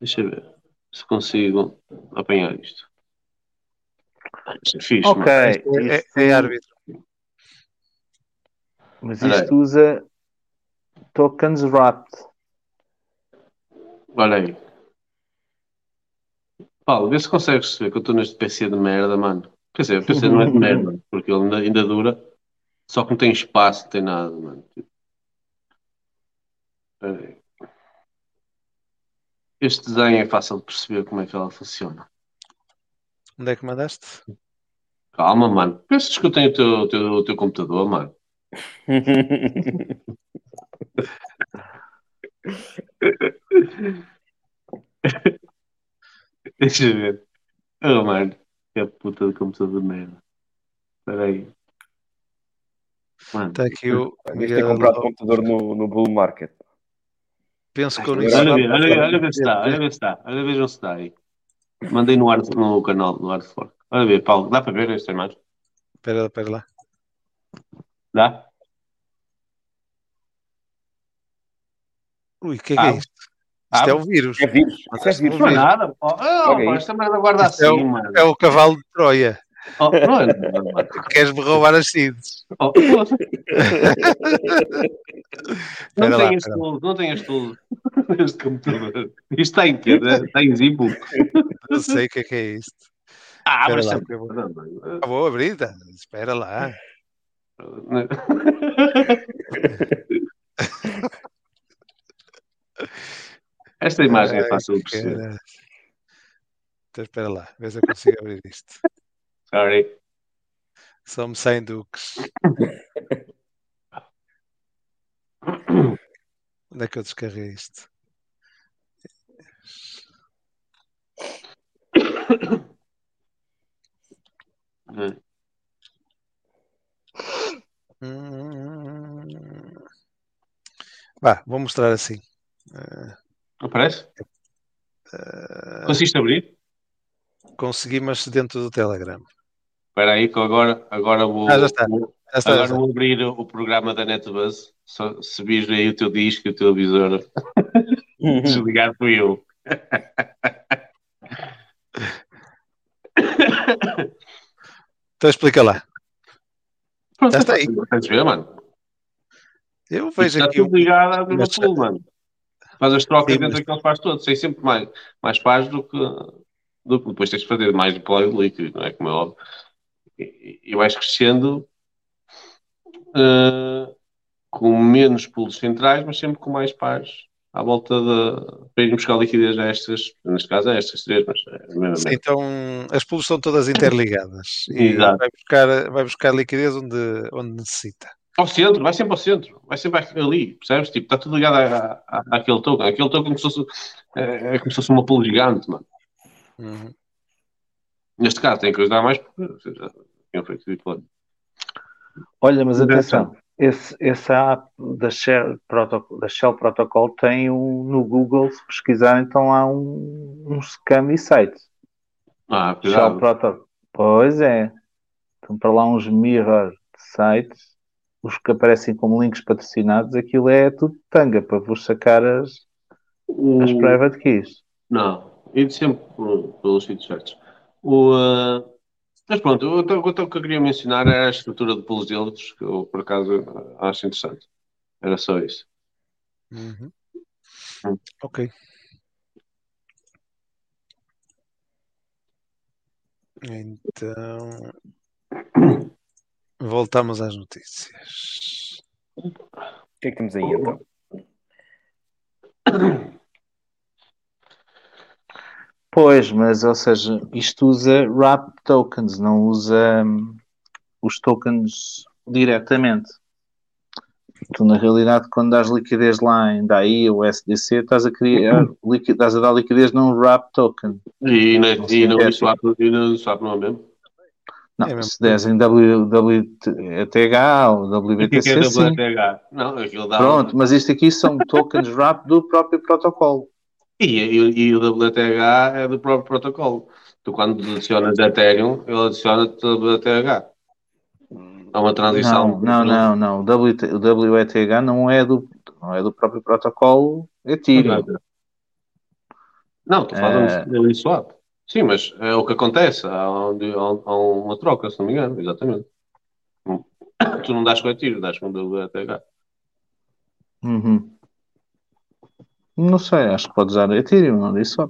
Deixa eu ver se consigo apanhar isto. É fixe, Ok. mano. É, Isto- é árbitro. Mas isto usa tokens wrapped. Olha aí. Paulo, vê se consegues perceber que eu estou neste PC de merda, mano. Quer dizer, o PC não é de merda, porque ele ainda, ainda dura, só que não tem espaço, não tem nada, mano. Tipo, espera aí. Este desenho é fácil de perceber como é que ela funciona. Onde é que mandaste? Calma, mano. Pensas que eu tenho o teu, o teu, o teu computador, mano? Deixa eu ver. Oh, mano. Que puta de computador de merda. Espera aí. Mano. Está aqui o Deves ter comprado o computador no, no Bull Market. Penso que a Olha, Uniswap. ver, olha, ver, olha ver se está, olha ver se está, olha vejam se está aí. Mandei no, ar, no canal, no Hard Fork. Olha ver, Paulo, dá para ver esta imagem? Espera, espera lá. Dá? Ui, o que é que Ah. é isto? Isto Ah. é o vírus. É vírus. É Mandaste vírus. Não é nada. Oh, oh, Olha aí. esta merda guarda Isto é assim, o- mano. É o cavalo de Troia. Oh, é. Queres-me roubar as seeds? Oh. Não tenhas lá. tudo, não tenhas tudo. Este computador. Isto está em quê? Está em Zibo? Não sei o que é que é isto. Ah, mas lá, que eu vou- Ah, vou abrir, tá? espera lá. Esta imagem é Ai, fácil de perceber. Então espera lá, vê se eu consigo abrir isto. Sorry. Só me saem duques. Onde é que eu descarreguei isto? Vá, vou mostrar assim. Aparece? Ah, Conseguiste abrir? consegui, mas dentro do Telegram. Espera aí que eu agora, agora vou. Ah, já está. Já está, já agora está. vou abrir o programa da NetBuzz. Só, se vires aí o teu disco, o teu visor, desligar fui eu. Então explica lá. Pronto, Já está aí. Estás ver, mano? Eu vejo Está aqui um tudo ligado à mas- Liverpool, mano. Faz as trocas Sim, dentro mas- daqueles pares todos. Tem sempre mais, mais pares do que, do que depois tens de fazer mais deploy líquido, não é? Como é óbvio. E, vais crescendo eh, com menos pulos centrais, mas sempre com mais pares à volta de. para ir buscar liquidez a estas, neste caso a estas três, mas é Sim, então as pools são todas interligadas e Exato. vai buscar, vai buscar liquidez onde, onde necessita. Ao centro, vai sempre ao centro, vai sempre ali, percebes? Tipo, está tudo ligado à, à, àquele token. Aquele token como se fosse, é, é como se fosse uma pool gigante, mano. Uhum. Neste caso tem que ajudar mais porque seja, tinham feito deploy. Olha, mas Atenção. esse, essa app da Shell, Protocol, da Shell Protocol tem um, no Google, se pesquisarem, então lá um, um scam e site. Ah, Shell. Protocol. Pois é. Estão para lá uns mirror sites, os que aparecem como links patrocinados, aquilo é tudo tanga para vos sacar as, O- as private keys. Não, indo sempre pelos sítios certos. O, ah, mas pronto, o, o, o que eu queria mencionar era a estrutura de pools deles, que eu por acaso acho interessante. Era só isso. Uhum. Hum. Ok. Então voltamos às notícias. O que é que temos aí então? Pois, mas ou seja, isto usa wrap tokens, não usa hum, os tokens diretamente. Tu, na realidade, quando dás liquidez lá em DAI ou SDC, estás a, criar, liqui- estás a dar liquidez num wrap token. E, na, Não e sei no é. Swap, e no Swap não é mesmo? Não, É se des em WTH ou é é WBTC, sim. WTH? Não. Pronto, mas isto aqui são tokens wrap do próprio protocolo. E, e, e o WTH é do próprio protocolo. Tu, quando adicionas Ethereum, ele adiciona-te WTH. É uma transição. Não, não, não, não. O, WT, o WETH não é do, não é do próprio protocolo Ethereum. Não, estou falando do Uniswap. Sim, mas é o que acontece. Há, há- uma troca, se não me engano, exatamente. Tu não dás com Ethereum, dás com WTH. Uhum. Não sei, acho que pode usar Ethereum, não disse só.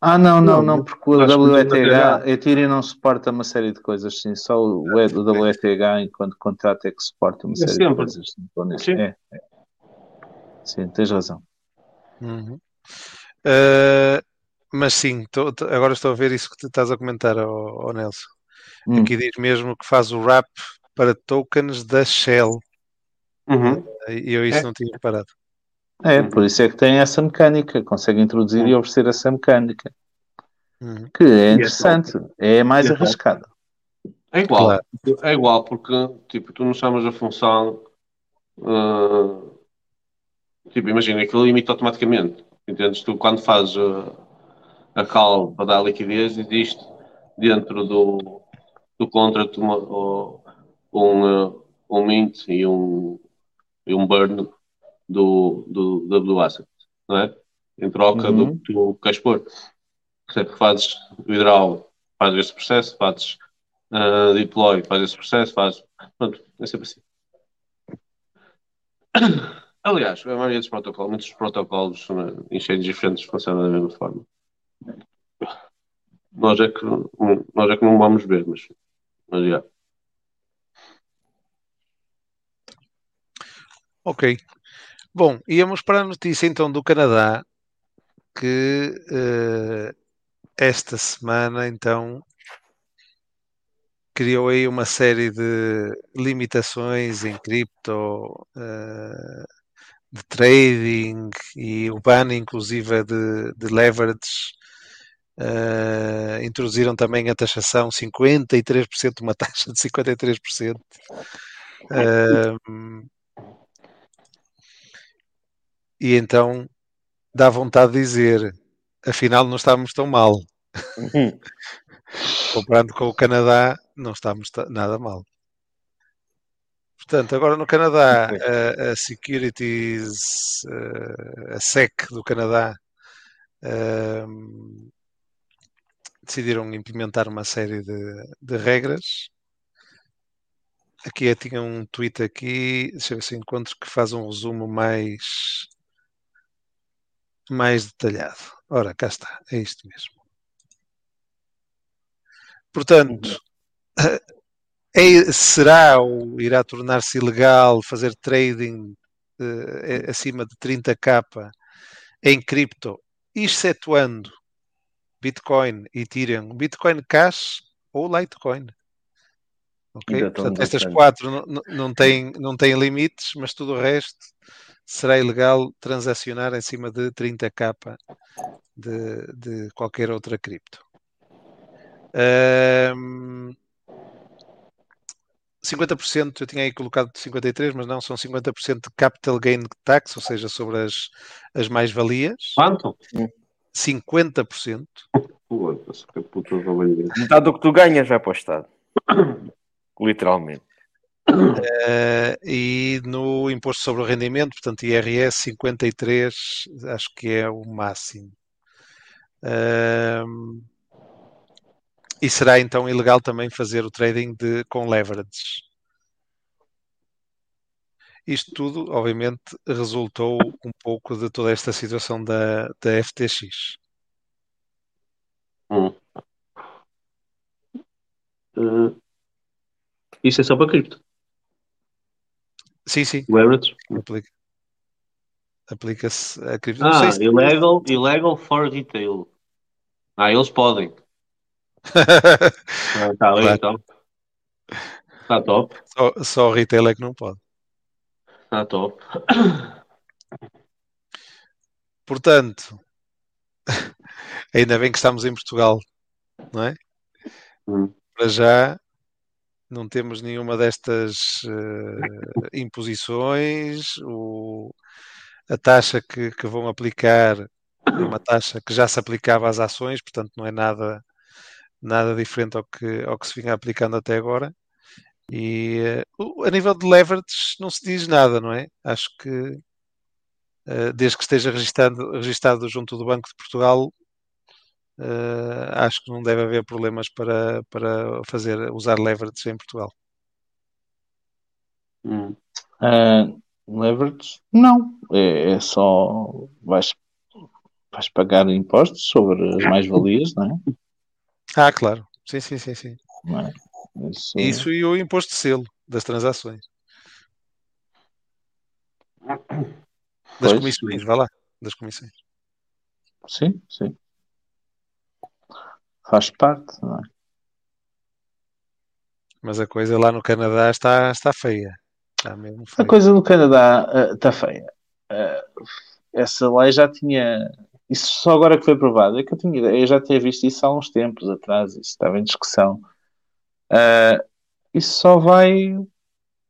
Ah, não, não, Não, não, porque o WETH, Ethereum não suporta uma série de coisas, sim, só o, E- o WETH, enquanto contrato, é que suporta uma série de sempre. coisas. sim, nisso. Sim. É, é. Sim, tens razão. Uhum. Uh, mas sim, tô- agora estou a ver isso que tu estás a comentar, ó ó Nelson. Hum. Aqui diz mesmo que faz o wrap para tokens da Shell. Uhum. E eu isso É. não tinha reparado. É, por isso é que tem essa mecânica, consegue introduzir e oferecer essa mecânica, Uhum. que é é interessante, é mais é arriscada. É igual. Claro. É igual, porque tipo, tu não chamas a função. ah, tipo, imagina, aquilo limita automaticamente. Entendes? Tu, quando fazes ah, a call para dar liquidez, existe dentro do, do contract uma, ou- um, ah, um mint e um, e um burn do, do, do Blue Asset, não é? Em troca Uhum. do queres pôr. Portanto, fazes o hidral, fazes esse processo, fazes ah, deploy, faz esse processo, faz. Pronto, é sempre assim. Aliás, a maioria dos protocolos, muitos protocolos né, em chains diferentes funcionam da mesma forma. Nós é que, nós é que não vamos ver, mas, mas já. Ok. Bom, íamos para a notícia então do Canadá, que eh, esta semana então criou aí uma série de limitações em cripto, eh, de trading e o ban inclusive de, de leverage. Eh, introduziram também a taxação 53%, uma taxa de 53%. Ehm, e então dá vontade de dizer, afinal não estamos tão mal. Uhum. Comparando com o Canadá, não estamos ta- nada mal. Portanto, agora no Canadá, a, a Securities, eh, a SEC do Canadá, ehm, decidiram implementar uma série de, de regras. Aqui eu tinha um tweet aqui, deixa eu ver se encontro que faz um resumo mais, mais detalhado. Ora, cá está, é isto mesmo. Portanto, é- será ou irá tornar-se ilegal fazer trading eh, acima de 30k em cripto, excetuando Bitcoin, Ethereum, Bitcoin Cash ou Litecoin. Ok? Ainda estão Portanto, estas quatro não- não, têm, não têm limites, mas tudo o resto será ilegal transacionar em cima de 30k de, de qualquer outra cripto. Ahm, 50%, eu tinha aí colocado 53%, mas não, são 50% de capital gain tax, ou seja, sobre as, as mais-valias. Quanto? 50%. Foda-se, que puta. Metade do que tu ganhas vai para o Estado. Literalmente. Eh, e no imposto sobre o rendimento, portanto, IRS 53, acho que é o máximo. Ahm, e será então ilegal também fazer o trading de, com leverage. Isto tudo, obviamente, resultou um pouco de toda esta situação da, da FTX. Hum. Eh, isso é só para cripto. Sim, sim, aplica- aplica-se a cripto. Ah, se- illegal, illegal for retail. Ah, eles podem. Ah, tá Claro. então. Tá top. só, só o retail é que não pode. Tá top. Portanto, ainda bem que estamos em Portugal, não é? Hum. Para já não temos nenhuma destas eh, imposições. O- a taxa que, que vão aplicar é uma taxa que já se aplicava às ações, portanto não é nada, nada diferente ao que, ao que se vinha aplicando até agora. E o- a nível de leverage não se diz nada, não é? Acho que eh, desde que esteja registado, registado junto do Banco de Portugal, eh, acho que não deve haver problemas para, para fazer, usar leverage em Portugal. Hum. Ah, leverage? Não. É, é só. Vais, vais pagar impostos sobre as mais-valias, não é? Ah, claro. Sim, sim, sim, sim. É? Isso, Isso e o imposto de selo das transações. Das Pois. comissões, vá lá. Das comissões. Sim, sim. Faz parte, não é? Mas a coisa lá no Canadá está, está feia. Está mesmo A feia. coisa no Canadá está feia. Ah, essa lei já tinha. Isso só agora que foi aprovado. É que eu, tinha, ideia- eu já tinha visto isso há uns tempos atrás. Isso estava em discussão. Ah, isso só vai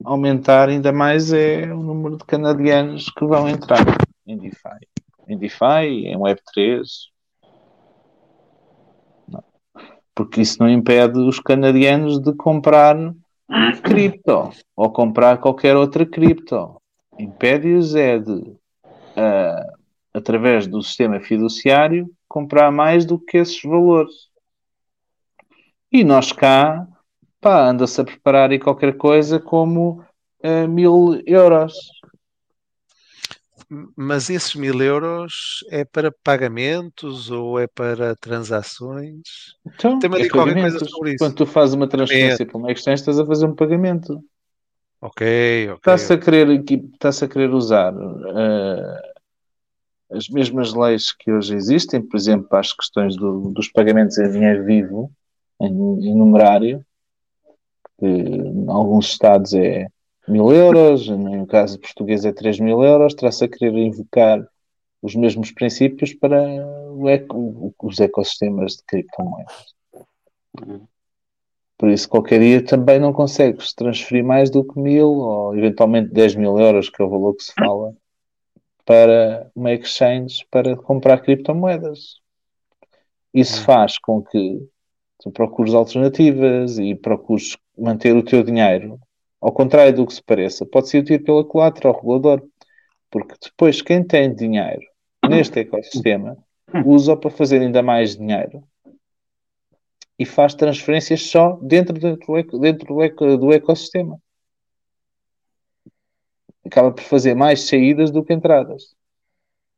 aumentar ainda mais é o número de canadianos que vão entrar em DeFi. Em DeFi, em Web3. Não. Porque isso não impede os canadianos de comprar cripto ou comprar qualquer outra cripto. Impede-os é de, ah, através do sistema fiduciário, comprar mais do que esses valores. E nós cá, pá, anda-se a preparar aí qualquer coisa como ah, mil euros. Mas esses mil euros é para pagamentos ou é para transações? Então, é qualquer coisa sobre isso. Quando tu fazes uma transferência para uma exchange, estás a fazer um pagamento. Ok, ok. Está-se a querer, está-se a querer usar ah, as mesmas leis que hoje existem, por exemplo, para as questões do- dos pagamentos em dinheiro vivo, em, em numerário, que em alguns estados é mil euros, no caso português é 3 mil euros, está-se a querer invocar os mesmos princípios para eco- os ecossistemas de criptomoedas. Por isso, qualquer dia também não consegues transferir mais do que mil ou eventualmente 10 mil euros, que é o valor que se fala, para uma exchange para comprar criptomoedas. Isso Hum. faz com que tu procures alternativas e procures manter o teu dinheiro Ao contrário do que se pareça, pode ser útil pela culatra ao regulador. Porque depois quem tem dinheiro neste ecossistema usa para fazer ainda mais dinheiro e faz transferências só dentro, do, dentro do, eco, do ecossistema. Acaba por fazer mais saídas do que entradas.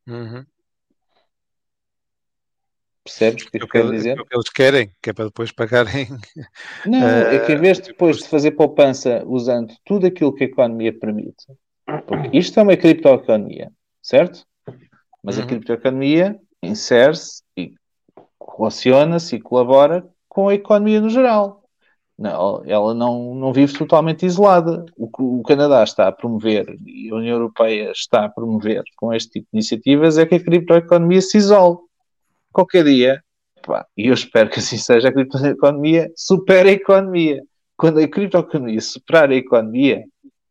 Uhum. Percebes o que É eu que, quero é dizer? o que eles querem, que é para depois pagarem. Não, é que em vez de Eh, depois de fazer poupança usando tudo aquilo que a economia permite, porque isto é uma criptoeconomia, certo? Mas a Uhum. criptoeconomia insere-se e relaciona-se e colabora com a economia no geral. Não, ela não, não vive totalmente isolada. O que o Canadá está a promover e a União Europeia está a promover com este tipo de iniciativas é que a criptoeconomia se isole. Qualquer dia, e eu espero que assim seja, a criptoeconomia supera a economia. Quando a criptoeconomia superar a economia,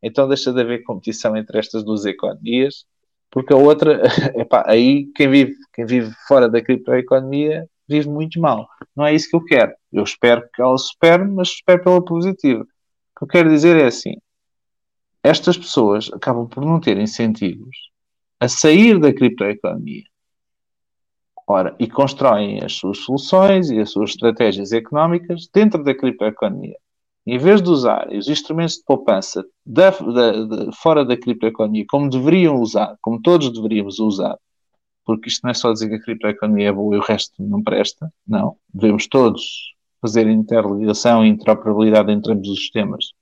então deixa de haver competição entre estas duas economias, porque a outra, epá, aí quem vive, quem vive fora da criptoeconomia vive muito mal. Não é isso que eu quero. Eu espero que ela supere, mas espero pela positiva. O que eu quero dizer é assim: estas pessoas acabam por não ter incentivos a sair da criptoeconomia. Ora, e constroem as suas soluções e as suas estratégias económicas dentro da criptoeconomia. Em vez de usar os instrumentos de poupança da- da- da- fora da criptoeconomia, como deveriam usar, como todos deveríamos usar, porque isto não é só dizer que a criptoeconomia é boa e o resto não presta, não. Devemos todos fazer interligação e interoperabilidade entre ambos os sistemas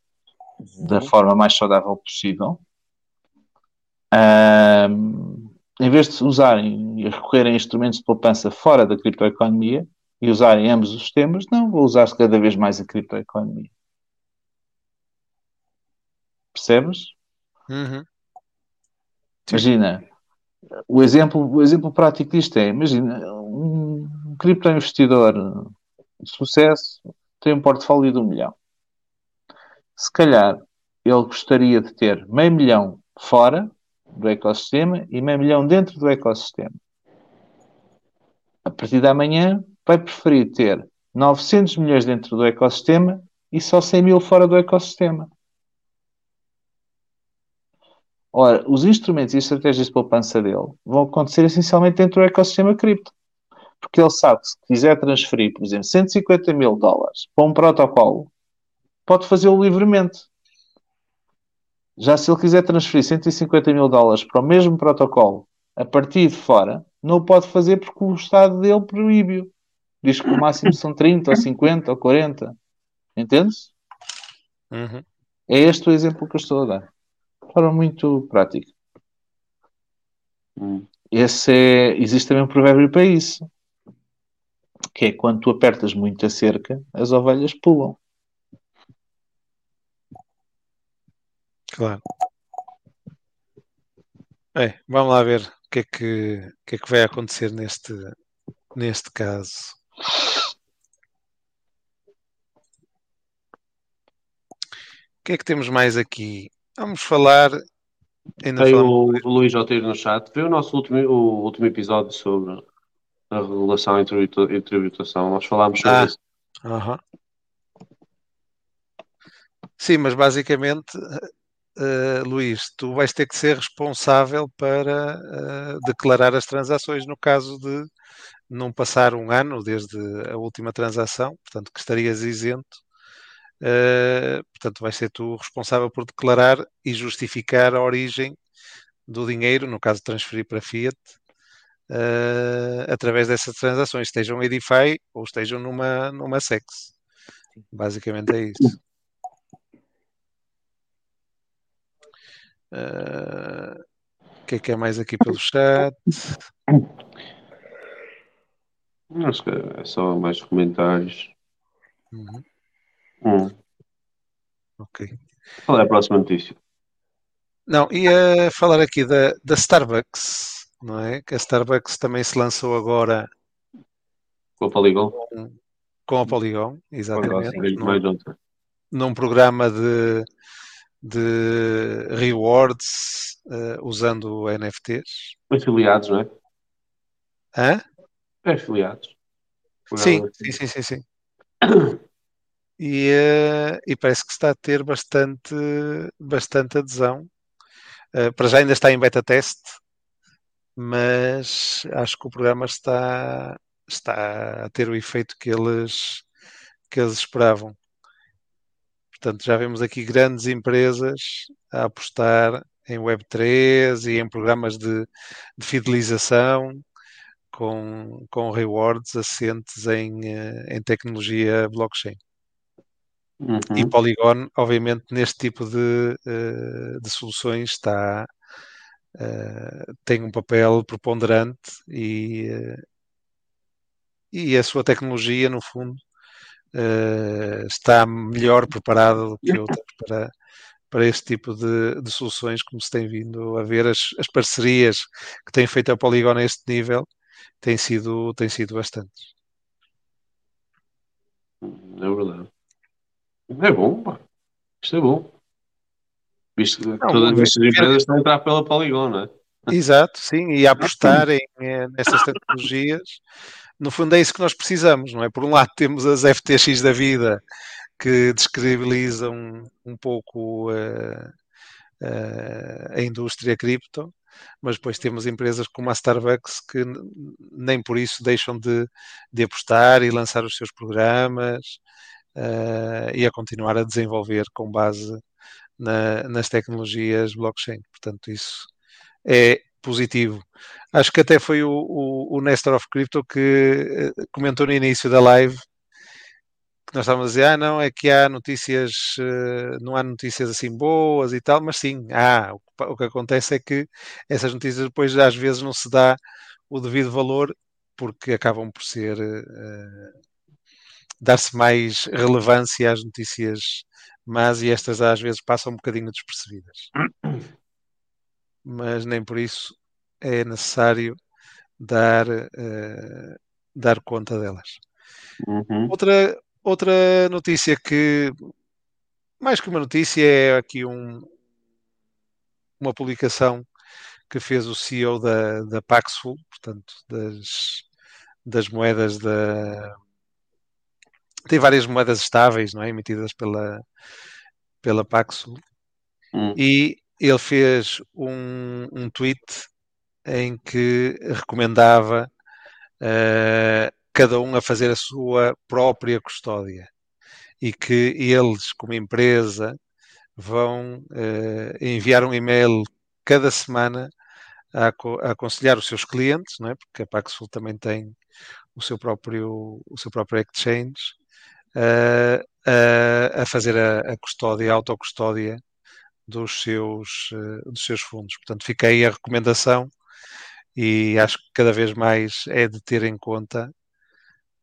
da forma mais saudável possível. Ahm, em vez de usarem e recorrerem a instrumentos de poupança fora da criptoeconomia e usarem ambos os sistemas, não, vou usar cada vez mais a criptoeconomia. Percebes? Uhum. Imagina, o exemplo, o exemplo prático disto é, imagina, um criptoinvestidor de sucesso tem um portfólio de um milhão. Se calhar ele gostaria de ter meio milhão fora do ecossistema e meio milhão dentro do ecossistema. A partir de amanhã vai preferir ter 900 milhões dentro do ecossistema e só 100 mil fora do ecossistema. Ora, os instrumentos e estratégias de poupança dele vão acontecer essencialmente dentro do ecossistema cripto. Porque ele sabe que se quiser transferir, por exemplo, 150 mil dólares para um protocolo, pode fazê-lo livremente. Já se ele quiser transferir 150 mil dólares para o mesmo protocolo a partir de fora, não o pode fazer porque o Estado dele proíbe-o. Diz que o máximo são 30 ou 50 ou 40. Entendes? Uhum. É este o exemplo que eu estou a dar. De forma muito prática. Hum. Esse é, existe também um provérbio para isso. Que é quando tu apertas muito a cerca, as ovelhas pulam. Claro. É, vamos lá ver o que é que, o que, é que vai acontecer neste, neste caso. O que é que temos mais aqui? Vamos falar. Ainda Tem falamos. o, Luís Oteiro no chat. Vê o nosso último, o último episódio sobre a regulação e tributa- tributação. Nós falámos sobre Ah. isso. Sim, mas basicamente, eh, Luís, tu vais ter que ser responsável para eh, declarar as transações no caso de não passar um ano desde a última transação, portanto, que estarias isento. Eh, portanto, vais ser tu responsável por declarar e justificar a origem do dinheiro, no caso de transferir para Fiat, eh, através dessas transações, estejam em DeFi ou estejam numa, numa SEX. Basicamente é isso. Eh, O que é que é mais aqui pelo chat? Acho que é só mais comentários. Uhum, Hum. ok. Qual é a próxima notícia? Não, ia falar aqui da, da Starbucks, não é? Que a Starbucks também se lançou agora Com a Polygon? com, com a Polygon, exatamente, sim. Mais, num, num programa de, de rewards eh, usando NFTs. Afiliados, não é? Hã? É afiliados. Sim, Programa- sim, sim, sim, sim. e, eh, e parece que está a ter bastante, bastante adesão. Eh, para já ainda está em beta teste, mas acho que o programa está, está a ter o efeito que eles, que eles esperavam. Portanto, já vemos aqui grandes empresas a apostar em Web3 e em programas de, de fidelização com, com rewards assentes em, eh, em tecnologia blockchain. Uhum. E Polygon, obviamente, neste tipo de, eh, de soluções está eh, tem um papel preponderante e, e a sua tecnologia, no fundo, eh, está melhor preparada do que outras para, para este tipo de, de soluções, como se tem vindo a ver. As, as parcerias que tem feito a Polygon a este nível têm sido, têm sido bastantes. É verdade. É bom, pá. Isto é bom. Visto que todas estas empresas estão a entrar pela Polygon, não é? Exato, sim, e a apostarem eh, nessas tecnologias, no fundo é isso que nós precisamos, não é? Por um lado temos as FTX da vida que descredibilizam um pouco eh, eh, a indústria cripto, mas depois temos empresas como a Starbucks que nem por isso deixam de, de apostar e lançar os seus programas eh, e a continuar a desenvolver com base na- nas tecnologias blockchain. Portanto, isso é positivo. Acho que até foi o, o, o Nestor of Crypto que eh, comentou no início da live que nós estávamos a dizer, ah, não, é que há notícias, eh, não há notícias assim boas e tal, mas sim, há. Pa- o que acontece é que essas notícias depois às vezes não se dá o devido valor porque acabam por ser eh, dar-se mais relevância às notícias más e estas às vezes passam um bocadinho despercebidas. Mas nem por isso é necessário dar, eh, dar conta delas. Uhum. Outra, outra notícia que, mais que uma notícia, é aqui um, uma publicação que fez o CEO da, da Paxful, portanto, das, das moedas da. Tem várias moedas estáveis, não é? Emitidas pela, pela Paxful. Hum. E ele fez um, um tweet em que recomendava eh, cada um a fazer a sua própria custódia e que eles, como empresa, vão eh, enviar um e-mail cada semana a, a aconselhar os seus clientes, não é? porque a Paxful também tem o seu próprio, o seu próprio exchange, a, a fazer a, a custódia, a autocustódia dos seus, eh, dos seus fundos. Portanto, fica aí a recomendação e acho que cada vez mais é de ter em conta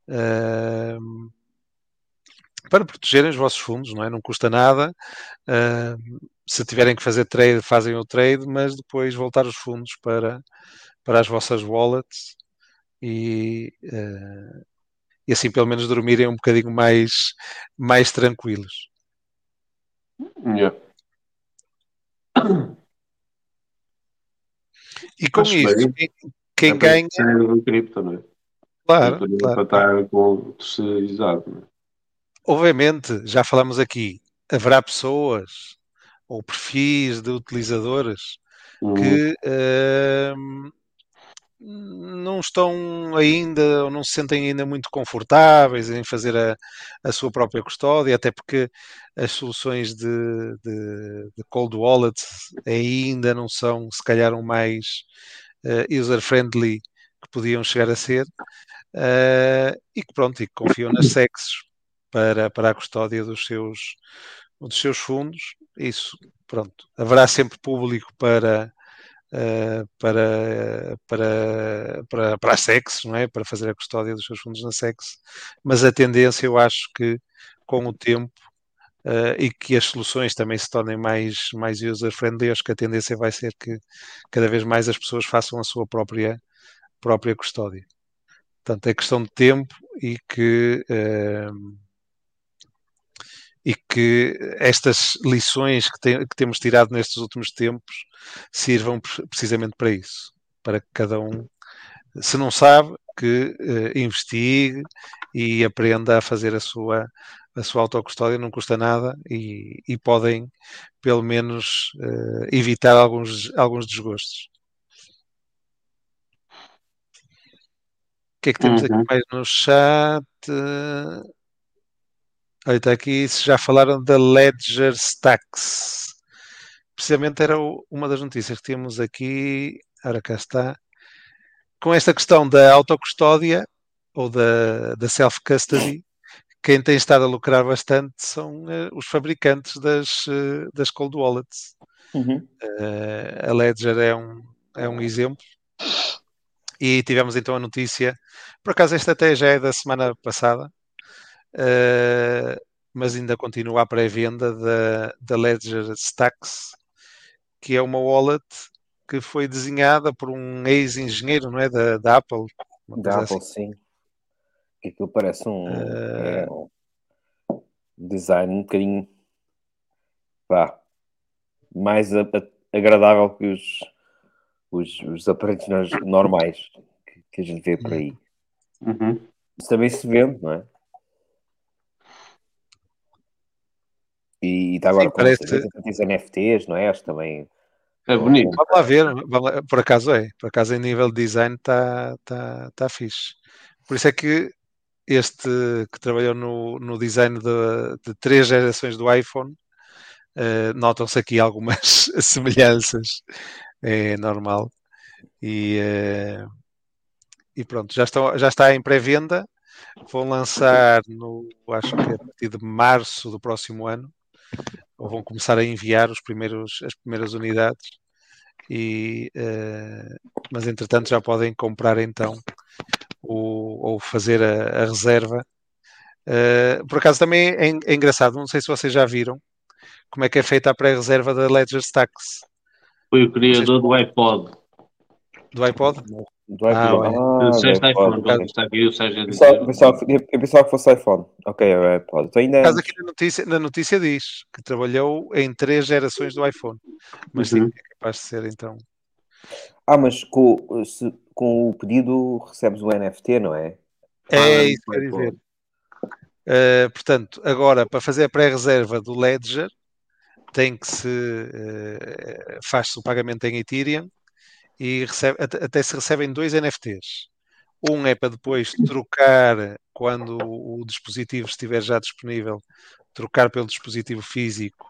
eh, para protegerem os vossos fundos, não é? Não custa nada. eh, se tiverem que fazer trade, fazem o trade, mas depois voltar os fundos para, para as vossas wallets e, eh, e assim pelo menos dormirem um bocadinho mais, mais tranquilos. Yeah. E com Acho isso, bem. quem, quem É ganha, do cripto, não é? claro, Não claro, para estar com terceirizado, não é? obviamente, já falamos aqui, haverá pessoas ou perfis de utilizadores Uhum. que ehm, não estão ainda ou não se sentem ainda muito confortáveis em fazer a, a sua própria custódia, até porque as soluções de, de, de cold wallet ainda não são, se calhar, o mais eh, user-friendly que podiam chegar a ser, eh, e que pronto, e que confiam nas SECs para, para a custódia dos seus, dos seus fundos. Isso, pronto, haverá sempre público para, para, para, para, para a SEX, não é? Para fazer a custódia dos seus fundos na SEX, mas a tendência, eu acho que com o tempo eh, e que as soluções também se tornem mais, mais user-friendly, acho que a tendência vai ser que cada vez mais as pessoas façam a sua própria, própria custódia. Portanto, é questão de tempo e que, eh, e que estas lições que, que temos tirado nestes últimos tempos sirvam pre- precisamente para isso. Para que cada um, se não sabe, que eh, investigue e aprenda a fazer a sua, a sua autocustódia não custa nada e, e podem, pelo menos, uh, evitar alguns, alguns desgostos. O que é que temos aqui Uhum. mais no chat? Olha, está aqui, se já falaram da Ledger Stacks. Precisamente era o- uma das notícias que tínhamos aqui. Ora, cá está. Com esta questão da autocustódia ou da, da self-custody, quem tem estado a lucrar bastante são eh, os fabricantes das, eh, das cold wallets. Uhum. Eh, a Ledger é um, é um exemplo. E tivemos então a notícia, por acaso esta até já é da semana passada, eh, mas ainda continua a pré-venda da, da Ledger Stacks, que é uma wallet que foi desenhada por um ex-engenheiro, não é? Da, da Apple. Da Apple, sim. Que aquilo parece um, Eh, é um design um bocadinho pá, mais a- a- agradável que os, os, os aparelhos nor- normais que, que a gente vê por aí. Uhum. Isso também se vende, não é? E está agora Sim, com parece- tantos NFTs, não é? Acho também. É bonito. Vamos lá ver, vamos lá- por acaso é, por acaso em nível de design está tá, tá fixe. Por isso é que este que trabalhou no, no design de, de três gerações do iPhone, eh, notam-se aqui algumas semelhanças, é normal. E, eh, e pronto, já, estão, já está em pré-venda, vão lançar no, acho que é a partir de março do próximo ano, ou vão começar a enviar os primeiros, as primeiras unidades. E, eh, mas entretanto já podem comprar então o, ou fazer a, a reserva. Eh, por acaso também é, é engraçado, não sei se vocês já viram como é que é feita a pré-reserva da Ledger Stacks Foi o criador do iPod. do iPod. Do iPhone. Ah. Ah, iPhone. Está aqui o Sérgio a Eu pensava, eu dizer. pensava, eu pensava que fosse iPhone. Ok, é o iPod. Então ainda Por acaso aqui na notícia, na notícia diz que trabalhou em três gerações do iPhone. Mas sim, Uhum. é capaz de ser então. Ah, mas com, se- com o pedido recebes o NFT, não é? É Ah, isso que eu dizer. Uh, portanto, agora para fazer a pré-reserva do Ledger tem que se uh, faz-se o pagamento em Ethereum e recebe, até, se recebem dois NFTs. Um é para depois trocar quando o dispositivo estiver já disponível, trocar pelo dispositivo físico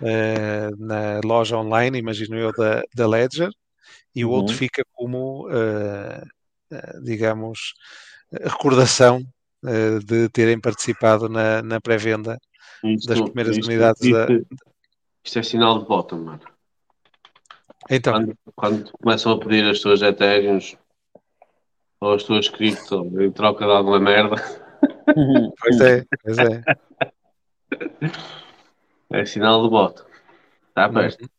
uh, na loja online, imagino eu, da, da Ledger, e o Uhum. outro fica como, uh, digamos, recordação uh, de terem participado na, na pré-venda das primeiras isto, unidades. Isto, da- isto é sinal de bottom, mano. Então, Quando, quando começam a pedir as tuas Ethereums ou as tuas cripto em troca de alguma merda, pois é, pois é. é sinal de bottom. Está perto.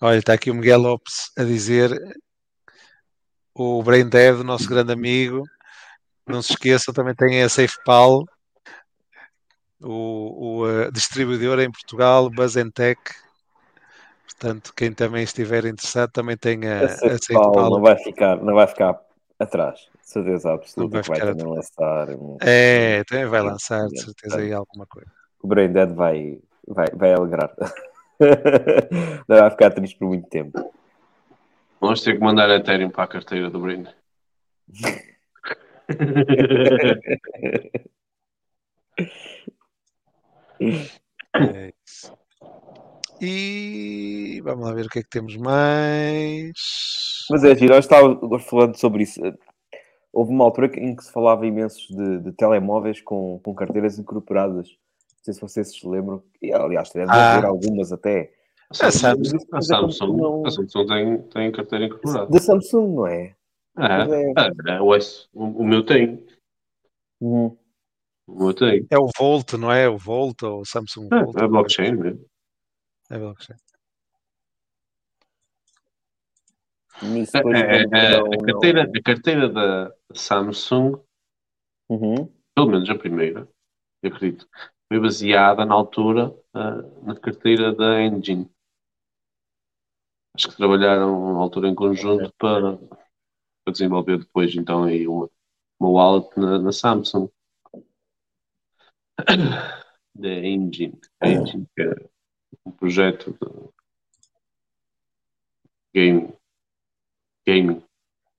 Olha, está aqui o Miguel Lopes a dizer o Brain Dead, nosso grande amigo. Não se esqueçam, também tem a SafePal, o, o eh, distribuidor em Portugal, Buzz&Tech. Portanto, quem também estiver interessado também tem a, A a SafePal SafePal. não vai ficar, não vai ficar atrás. Certeza Não absoluta vai que vai também lançar. um- É, também vai lançar, de certeza, aí alguma coisa. O Brain Dead vai, vai, vai alegrar. não vai ficar triste por muito tempo. Vamos ter que mandar Ethereum para a carteira do. É isso. E vamos lá ver o que é que temos mais. Mas é giro, eu estava falando sobre isso. Houve uma altura em que se falava imenso de, de telemóveis com, com carteiras incorporadas. Não sei se vocês se lembram. E, aliás, deve Ah. haver algumas até. A Samsung- Samsung, a Samsung, a Samsung tem, tem carteira incorporada. Da Samsung, não é? Pois é. É, é, o, S- o, o meu tem. Uhum. O meu tem. É o Volt, não é? O Volt ou o Samsung Volt. É, é blockchain mesmo. É blockchain. Nisso É, é, não- é, a, não- carteira, a carteira da Samsung, Uhum. pelo menos a primeira, eu acredito, foi baseada na altura ah, na carteira da Engine. Acho que trabalharam na altura em conjunto para, para desenvolver depois então aí uma, uma wallet na, na Samsung. da Engine. A Engine, que é um projeto de game, gaming,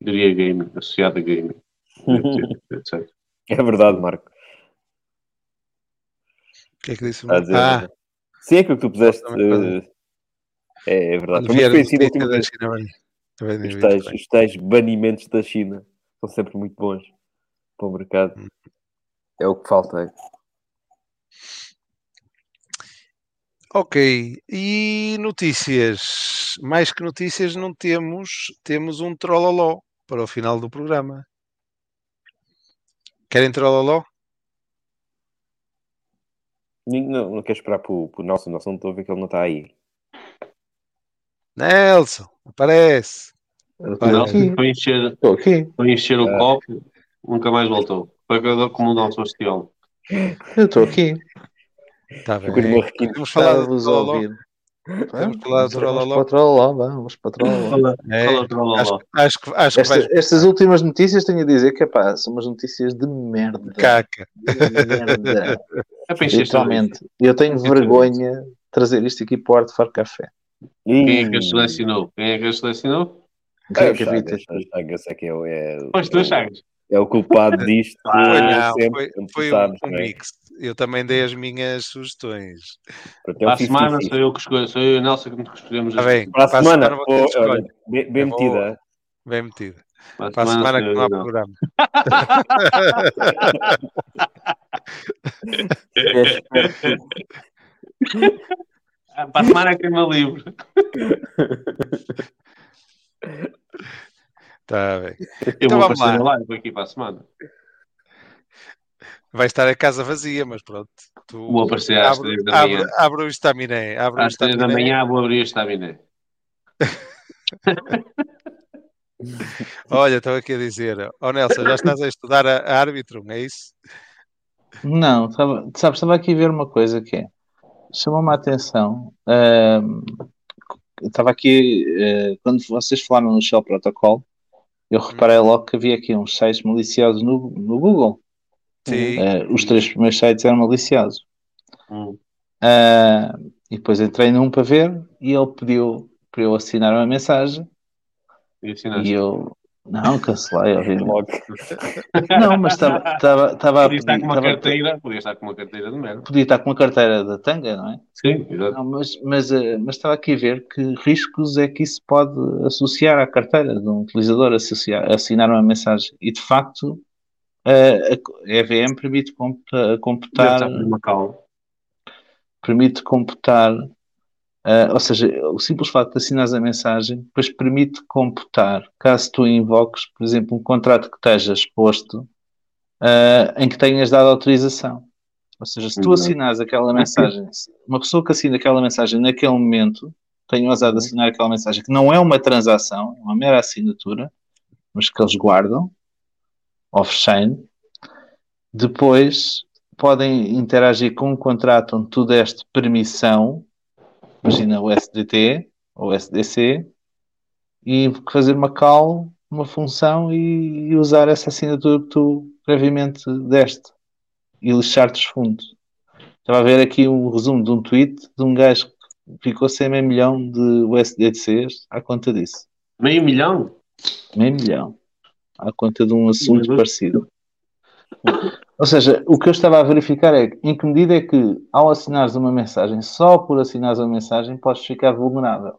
diria gaming, associado a gaming, etc. É verdade, Marco. O que é que disse? Dizer, Ah, Sim, é que tu puseste. Eh, É, é verdade. Foi conhecido da. China, Os tais, bem. os tais banimentos da China são sempre muito bons para o mercado. Hum. É o que falta. é. Ok, e notícias? Mais que notícias, não temos. Temos um trololó para o final do programa. Querem trololó? Não, não quero esperar para o Nelson. Nelson, não estou a ver que ele não está aí. Nelson, aparece. Eu estou foi encher, Estou aqui. foi encher o Ah. copo, nunca mais voltou. Foi como o Nelson Estiolo. Eu estou aqui. Meu bem. requinte. Vamos falar trololó. ouvir. Vamos falar do vamos trololó. para o trololó, vamos para o trololó. Fala, É, fala o trololó. acho, acho que, acho que Esta- vais estas últimas notícias tenho a dizer que epá, são umas notícias de merda. caca. De merda. É Literalmente. Eu tenho vergonha de trazer isto aqui para o Arte for Café. Quem é que as selecionou? Quem é que as selecionou? Quem É, é que de Chagas, Chagas é que é, o- é, Pois tu, Chagas. É o culpado disto. Foi, não, sempre, foi, foi um, sabes, um não é? mix. Eu também dei as minhas sugestões. É Para um a semana 50-50. sou eu que escolho, sou eu e o Nelson que escolhemos. As- bem. Para a Para a semana, semana escolhem. olha, bem, bem vou- metida. Bem metido. Para a Para a semana que não há o Nelson. programa. É. Ah, Para a semana é queima livre. Está bem. Eu Então vou aparecer lá. live aqui para a semana. Vai estar a casa vazia, mas pronto. Tu Vou aparecer às abre, três da abre, manhã. abre o estaminé. Abre o Às três da estaminé. manhã vou abrir este estaminé. Olha, estou aqui a dizer. Ó Nelson, já estás a estudar a, a árbitro, é isso? Não, estava, sabes, estava aqui a ver uma coisa que é. Chamou-me a atenção. ahm, estava aqui, eh, quando vocês falaram no Shell Protocol, eu reparei logo que havia aqui uns sites maliciosos no, no Google. Sim. Eh, os três primeiros sites eram maliciosos. Hum. Ah, e depois entrei num para ver e ele pediu para eu assinar uma mensagem E assinaste. e eu não cancelei, obviamente. Logo. Não, mas estava estava estava a Podia estar pedir, com uma carteira, podia estar com uma carteira de merda. podia estar com uma carteira da Tanga, não é? Sim, exato. Mas, mas, eh, mas estava aqui a ver que riscos é que isso pode associar à carteira de um utilizador associar, assinar uma mensagem. E de facto, a EVM permite computar, permite computar, eh, ou seja, o simples facto de assinares a mensagem, depois permite computar, caso tu invoques, por exemplo, um contrato que esteja exposto, eh, em que tenhas dado autorização. Ou seja, se tu Uhum. assinares aquela mensagem, uma pessoa que assina aquela mensagem naquele momento, tem ousado assinar aquela mensagem, que não é uma transação, é uma mera assinatura, mas que eles guardam, off-chain, depois podem interagir com um contrato onde tu deste permissão, imagina o SDT ou SDC, e fazer uma call, uma função e, e usar essa assinatura que tu previamente deste e lixar-te os fundos. Estava a ver aqui um resumo de um tweet de um gajo que ficou sem meio milhão de USDCs à conta disso. Meio milhão? Meio milhão. À conta de um assunto parecido. Ou seja, o que eu estava a verificar é em que medida é que, ao assinares uma mensagem, só por assinares uma mensagem, podes ficar vulnerável.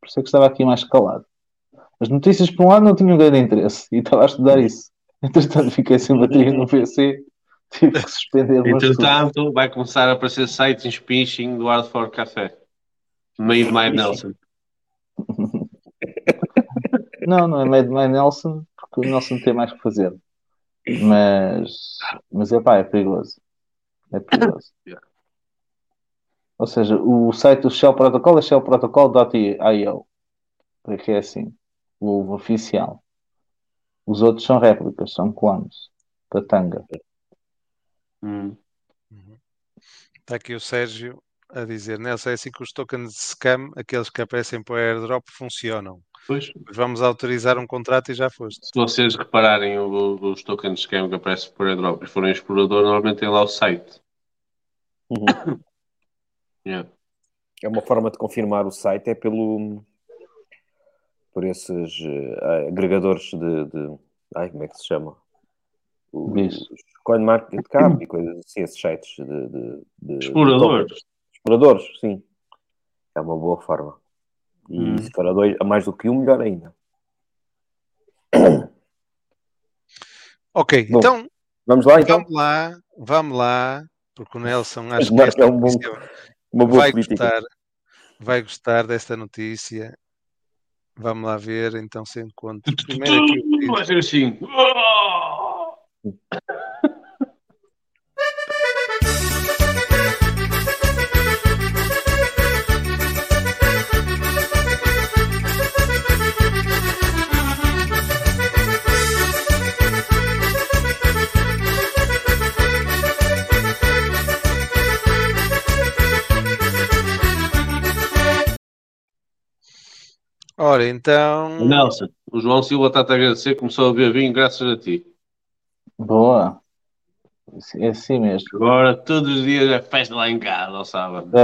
Por isso é que estava aqui mais calado. As notícias, por um lado, não tinham grande interesse e estava a estudar isso. Entretanto, fiquei sem bateria no PC, tive que suspender. Entretanto, vai começar a aparecer sites em phishing do Hard for Café. Made by Nelson. Não, não é Made by Nelson, porque o Nelson tem mais que fazer. Mas, mas é pá, é perigoso. É perigoso. Ou seja, o site do Shell Protocol é shellprotocol.io. Porque é assim, o oficial. Os outros são réplicas, são clones da Tanga. Hum. Está aqui o Sérgio a dizer, Nelson, é assim que os tokens de scam, aqueles que aparecem para o airdrop, funcionam. Pois, vamos autorizar um contrato e já foste. se vocês repararem o- os tokens de scam que aparecem por airdrop e forem explorador, normalmente tem lá o site. Uhum. Yeah. É uma forma de confirmar o site, é pelo por esses eh, agregadores de, de- ai, como é que se chama? Os Diz. CoinMarketCap e coisas assim, esses sites de, de, de- Exploradores. de exploradores, sim. É uma boa forma. E Hum. se for a, dois, a mais do que um, melhor ainda. Ok, Bom, então Vamos lá então? vamos lá, vamos lá, porque o Nelson acho que esta é um bom- Uma boa vai política. gostar, vai gostar desta notícia. Vamos lá ver então se encontro. Primeiro aqui o Ora, então. Nelson, o João Silva está-te a agradecer, começou a beber vinho graças a ti. Boa. É assim mesmo. Agora todos os dias é festa lá em casa, ao sábado.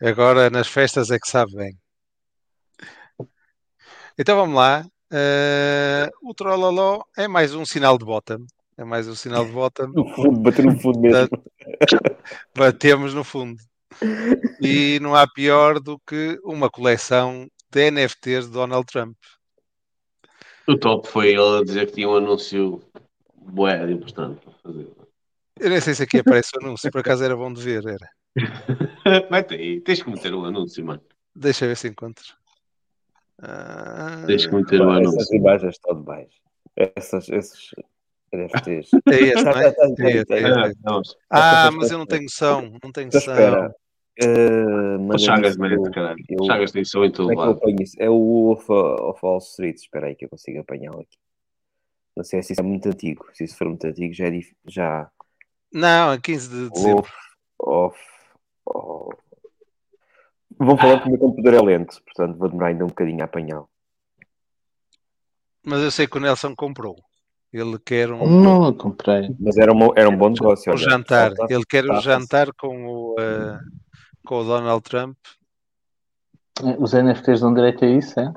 Agora nas festas é que sabe bem. Então vamos lá. Eh, o Trololó é mais um sinal de bottom. É mais um sinal de bottom. No fundo, bater no fundo mesmo. Batemos no fundo. E não há pior do que uma coleção de NFTs de Donald Trump. O top foi ele a dizer que tinha um anúncio bué de importante para fazer. Eu nem sei se aqui aparece o anúncio, por acaso era bom de ver. Era. Mete aí, tens que meter o anúncio, mano. Deixa eu ver se encontro. Ah, Tens que meter o Pá, Essas anúncio. imagens estão demais. Essas, esses NFTs. é esse, não é? É esse, é esse, é Ah, esse. vamos. Ah, mas eu não tenho noção. Não tenho noção. Uh, O manda Chagas isso, mete, caralho. eu- O Chagas tem som em todo é lado. É o Wolf of Wall Street. Espera aí que eu consigo apanhá-lo aqui. Não sei se isso é muito antigo. Se isso for muito antigo, já é dif... já Não, é 15 de dezembro. Wolf of. of- Vão falando que o meu computador é lento, portanto vou demorar ainda um bocadinho a apanhá-lo. Mas eu sei que o Nelson comprou. Ele quer um, Não, comprei. Mas era, uma, era um bom negócio. um olha. jantar. Falta- Ele quer um tá, jantar com o, eh, com o Donald Trump. Os NFTs dão direito a isso, é?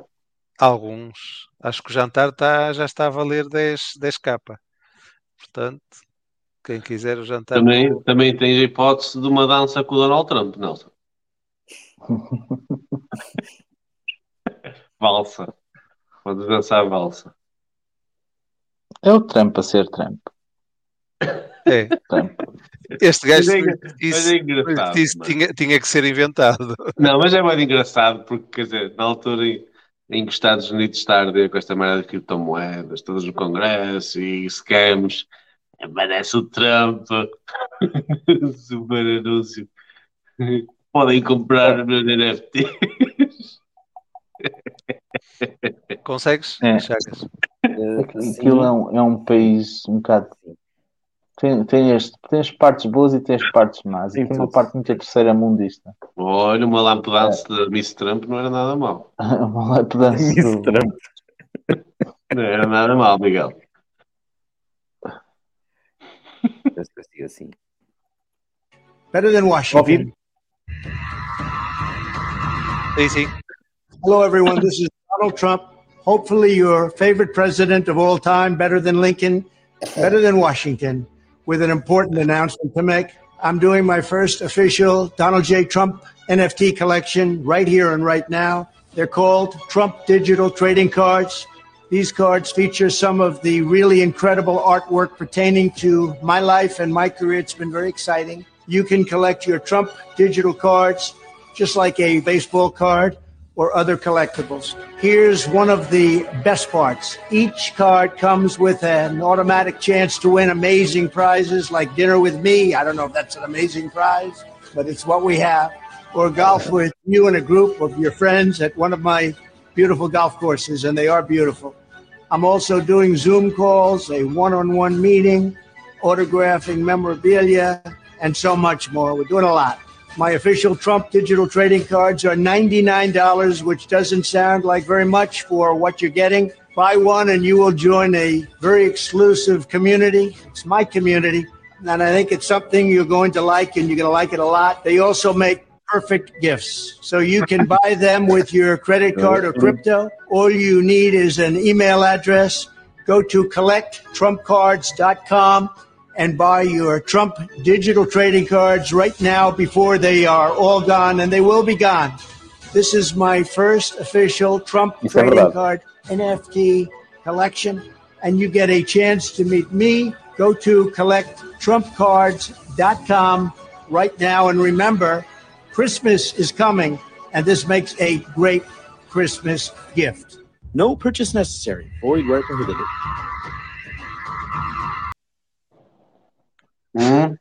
Alguns. Acho que o jantar tá, já está a valer 10, 10k. Portanto, quem quiser o jantar. Também, também tens a hipótese de uma dança com o Donald Trump, Nelson. Valsa. Podes dançar valsa. É o Trump a ser Trump. É. Trump. Este gajo Mas é isso, mas é isso mano. tinha, tinha que ser inventado. Não, mas é mais engraçado porque, quer dizer, na altura em, em que os Estados Unidos está a arder com esta merda de criptomoedas, todas no Congresso e scams, aparece o Trump, super anúncio. Podem comprar os meus NFTs. Consegues? É. Chagas? Eh, Aquilo é um, é um país um bocado. Tem, tem, este, tem as partes boas e tem as partes más. E Tem uma parte muito terceira mundista. Olha, uma lampedança da Miss Trump não era nada mal. Uma lapedança Miss do- Trump. Não era nada mal, Miguel. Assim. Better than Washington. Sim, sim. Hello, everyone. This is Donald Trump. Hopefully, your favorite president of all time, better than Lincoln, better than Washington, with an important announcement to make. I'm doing my first official Donald J. Trump NFT collection right here and right now. They're called Trump Digital Trading Cards. These cards feature some of the really incredible artwork pertaining to my life and my career. It's been very exciting. You can collect your Trump digital cards just like a baseball card or other collectibles. Here's one of the best parts. Each card comes with an automatic chance to win amazing prizes like dinner with me. I don't know if that's an amazing prize, but it's what we have. Or golf with you and a group of your friends at one of my beautiful golf courses, and they are beautiful. I'm also doing Zoom calls, a one on one meeting, autographing memorabilia, and so much more. We're doing a lot. My official Trump digital trading cards are $99, which doesn't sound like very much for what you're getting. Buy one and you will join a very exclusive community. It's my community. and I think it's something you're going to like, and you're going to like it a lot. They also make perfect gifts. So you can buy them with your credit card or crypto. All you need is an email address. Go to collecttrumpcards.com and buy your Trump digital trading cards right now before they are all gone, and they will be gone. This is my first official Trump trading card NFT collection, and you get a chance to meet me. Go to collecttrumpcards.com right now, and remember, Christmas is coming, and this makes a great Christmas gift. No purchase necessary. Void where prohibited. Hum?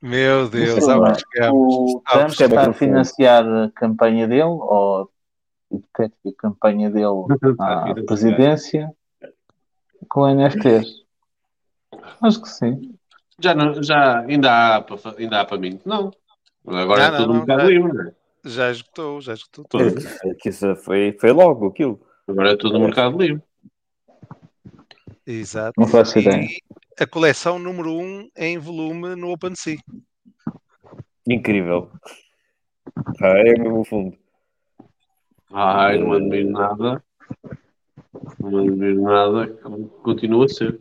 Meu Deus, há onde chegamos. O Ah, Trump percebe está a aquilo que- financiar a campanha dele, ou a hipotética campanha dele à presidência, com NFTs. Acho que sim. Já, não, já ainda, há para, ainda há para mim. Não. Agora Não, é não, tudo um não, bocado já- livre, não é? Já esgotou, já esgotou tudo. É que isso foi, foi logo aquilo. Agora é tudo um bocado livre. Exato. Não faço ideia. A coleção número 1 um em volume no OpenSea. Incrível. Ah, é mesmo fundo. Ai, não admiro nada. Não admiro nada. Continua a ser.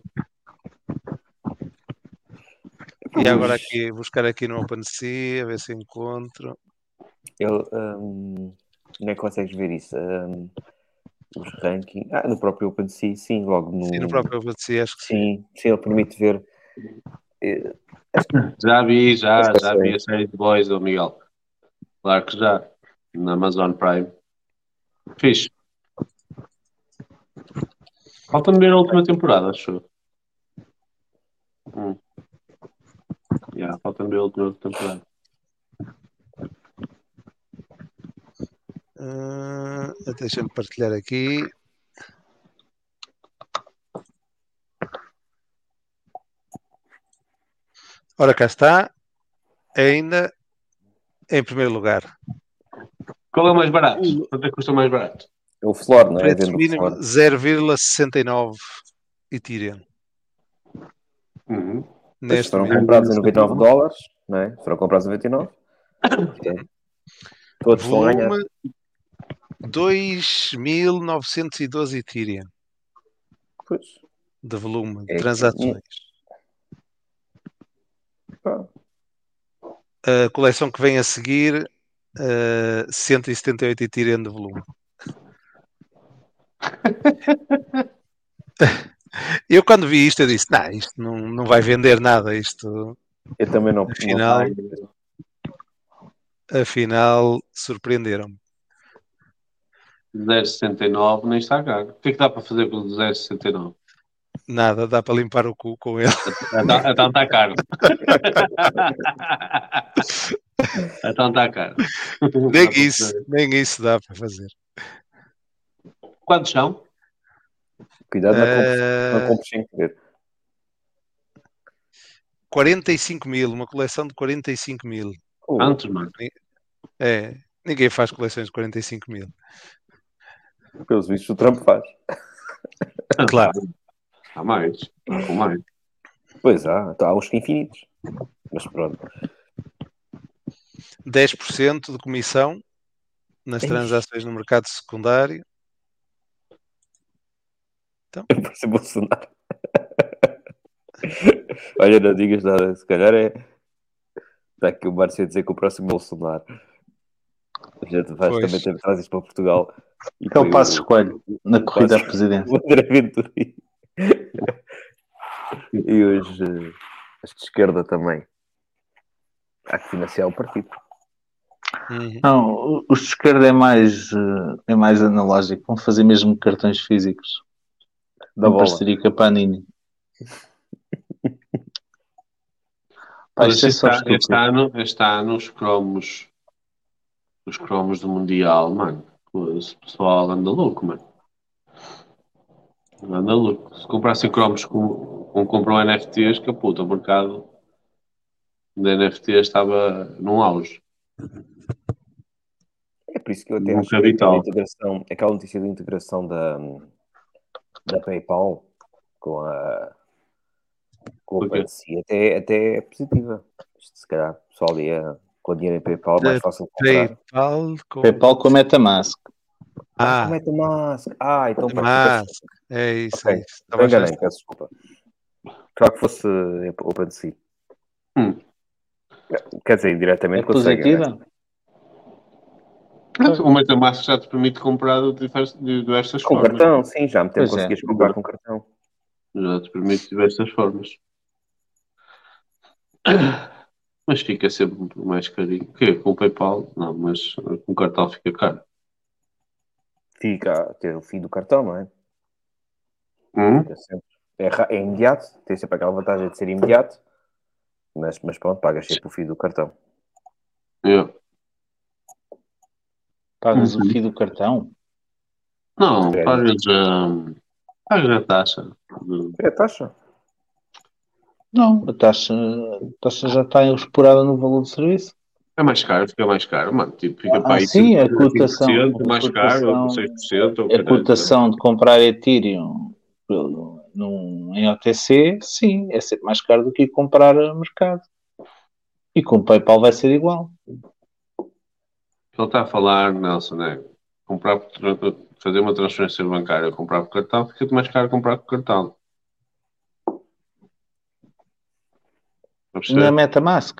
E agora aqui, buscar aqui no OpenSea, a ver se encontro. Ele, hum, como é que consegues ver isso? Hum, os rankings. Ah, no próprio OpenSea, sim, logo no. Sim, no próprio OpenSea, acho que sim. Sim, sim, ele permite ver. eh, Já vi, já, Esta já série. vi a série de Boys, ô Miguel. Claro que já. Na Amazon Prime. Fixe. Falta-me ver a última temporada, acho. eu. Hum. Yeah, falta-me ver a última temporada. Ah, Deixa-me partilhar aqui. Ora, cá está. Ainda em primeiro lugar. Qual é o mais barato? Quanto é que custa o mais barato? o Flor, não é? Preço mínimo Flor. 0,69 Ethereum. Uhum. Neste foram momento. comprados a 99 dólares, não é? Foram comprados a 99. Ok. Todos vão ganhar. Volume 2.912 Ethereum Pois. de volume de É transações. A coleção que vem a seguir, eh, 178 Ethereum de volume. Eu quando vi isto, eu disse, não, isto não, não vai vender nada, isto Eu também não. Afinal- não afinal surpreenderam-me. 0,69 nem está caro. O que é que dá para fazer com o 0,69? Nada, dá para limpar o cu com ele. Então então está caro. então está caro. Nem isso, nem isso dá para fazer. Quantos são? Cuidado, não compres- Eh, sem querer. 45 mil, uma coleção de 45 mil. Oh, Quantos, mano? É, ninguém faz coleções de 45 mil. Pelos vistos, o Trump faz. Claro. Há mais. Há mais. Pois há, há uns infinitos. Mas pronto. 10% de comissão nas Eish. transações no mercado secundário. Parece Bolsonaro. Olha, não digas nada. Se calhar é. Está aqui o Márcio a dizer que o próximo Bolsonaro. A gente Pois. também teve- traz isto para Portugal. E Que é o escolho na corrida à presidência. o André Ventura. e hoje eh, as de esquerda também. Há que financiar o partido. Uhum. Não, o- os de esquerda é mais, eh, é mais analógico. Vão fazer mesmo cartões físicos. Da bola. parceria com a Panini. Pá, é este, este ano, este ano, os cromos, os cromos do Mundial, mano, o pessoal anda louco, mano. Anda louco. Se comprassem cromos com, com compram NFTs, que puta, o mercado de NFTs estava num auge. É por isso que eu até Nunca acho que integração, aquela notícia de integração da, da PayPal com a, Com? OpenSea até, até é positiva. Isto, se calhar, o pessoal ia com o dinheiro em PayPal, mais Da fácil comprar. PayPal com PayPal com MetaMask. Ah, Ah, como é que Mask? Ah, então pronto, Mask. É isso, Ok. é isso. já- enganei, peço desculpa. Claro que fosse OpenSea. Hum. Quer dizer, diretamente É consegue. né? positiva? O MetaMask já te permite comprar de diversas, Com formas. cartão, sim, já me tempo é. conseguias comprar com cartão. Já te permite diversas formas. Mas fica sempre mais carinho. O quê? Com o PayPal? Não, mas com o cartão fica caro. Fica a ter o fim do cartão, não é? Hum? Fica sempre- É, é imediato, tem sempre aquela vantagem de ser imediato, mas, mas pronto, pagas sempre o fim do cartão. Yeah. Pagas Uhum. o fio do cartão? Não, É. pagas, hum, pagas a taxa. É a taxa. Não, a taxa, a taxa já está explorada no valor do serviço. É mais caro, fica mais caro, mano. Tipo, fica Ah, para aí sim, a 5%, cotação. mais A caro, ou cotação- 6%. Ou A caralho, cotação de comprar Ethereum pelo- num, em OTC, sim, é sempre mais caro do que comprar a mercado. E com o PayPal vai ser igual. Ele está a falar, Nelson, é comprar, fazer uma transferência bancária, comprar por cartão, fica mais caro comprar por cartão. Está a perceber? Na MetaMask.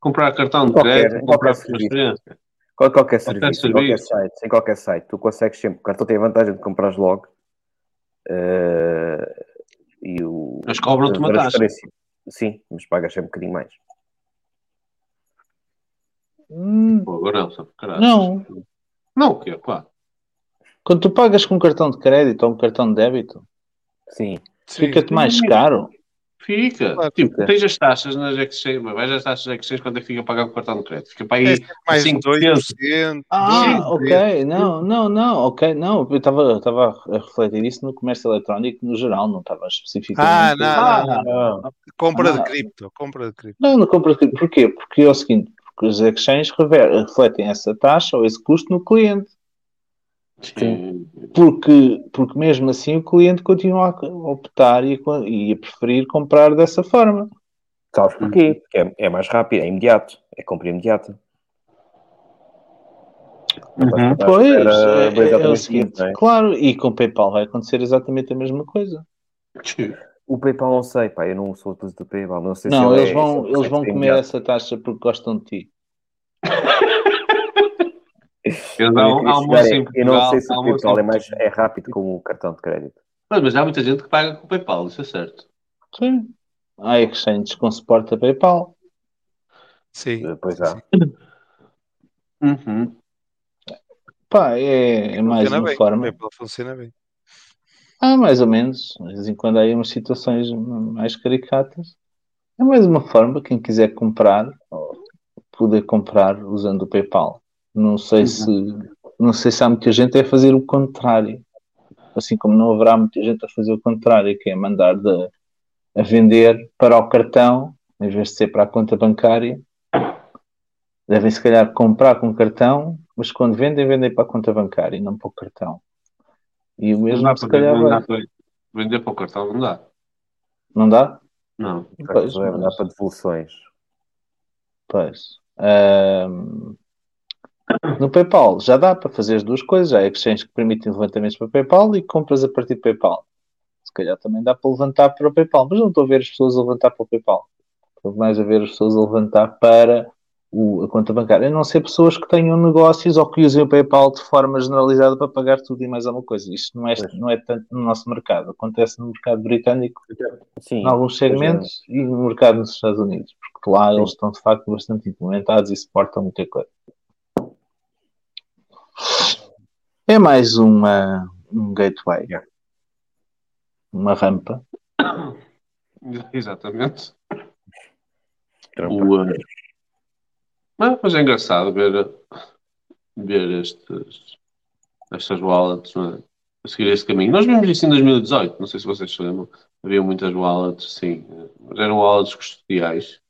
Comprar cartão de Qualquer- crédito, qualquer comprar serviço. transferência. Qual- Qualquer Qualquer serviço, em qualquer serviço. site, em qualquer site, tu consegues sempre. O cartão tem a vantagem de comprar logo. eh, e o. Mas cobram-te uma taxa. Sim, mas pagas sempre um bocadinho mais. Hum, Pô, agora Nelson, não. Não, o quê? Pá. Quando tu pagas com um cartão de crédito ou um cartão de débito, Sim. Sim. fica-te mais caro. Fica. Claro, tipo, fica. tens as taxas nas exchange, mas vais às taxas das exchange quando é que fica a pagar com o cartão de crédito? Fica para aí É mais 5%. 2%. Ah, 2%. ok, não, não, não, ok, não, eu estava estava a refletir isso no comércio eletrónico no geral, não estava especificamente. Ah, não, Ah, não, não, não. Compra de Ah. cripto, compra de cripto. Não, não compra cripto. Porquê? Porque é o seguinte, porque os exchanges refletem essa taxa ou esse custo no cliente. Sim. Porque, porque mesmo assim o cliente continua a optar e a, e a preferir comprar dessa forma. Sabes porquê? Porque é, é mais rápido, é imediato, é compra imediata. Uhum. Pois, espera é, é o seguinte, é? claro, e com o PayPal vai acontecer exatamente a mesma coisa. O PayPal não sei, pá, eu não sou utilizador do PayPal, não sei se Não, ele eles é- vão, se ele eles vão comer imediato. essa taxa porque gostam de ti. Eu almoço é, não sei se o PayPal é, mais, é rápido como o cartão de crédito. Mas, mas há muita gente que paga com o PayPal, isso é certo. Sim. Há exchanges com suporte a PayPal. Sim. Depois sim, há. Uhum. Pá, é, é mais uma bem. O forma. PayPal funciona bem. Ah, mais ou menos. De vez em quando há aí umas situações mais caricatas. É mais uma forma, quem quiser comprar, poder comprar usando o PayPal. Não sei se não sei se há muita gente a fazer o contrário. Assim como não haverá muita gente a fazer o contrário, que é mandar de, a vender para o cartão, em vez de ser para a conta bancária. Devem se calhar comprar com cartão, mas quando vendem, vendem para a conta bancária e não para o cartão. E o Não mesmo dá se calhar não dá para vender para o cartão, não dá. Não dá? Não. Pois, mandar mas- para devoluções. Pois. Ahm, no PayPal já dá para fazer as duas coisas. Há exchanges que permitem levantamentos para PayPal e compras a partir de PayPal. Se calhar também dá para levantar para o PayPal, mas não estou a ver as pessoas a levantar para o PayPal. Estou mais a ver as pessoas a levantar para o- a conta bancária. A não ser pessoas que tenham negócios ou que usem o PayPal de forma generalizada para pagar tudo e mais alguma coisa. Isto não é, Pois. não é tanto no nosso mercado. Acontece no mercado britânico Sim. em alguns segmentos e no mercado nos Estados Unidos, porque lá Sim. eles estão de facto bastante implementados e suportam muita coisa. É mais uma, um gateway, Yeah. uma rampa. Exatamente. O, uh, mas, mas é engraçado ver, ver estes, estas wallets é? a seguir esse caminho. Nós vimos isso em 2018, não sei se vocês se lembram. Havia muitas wallets, sim, mas eram wallets custodiais,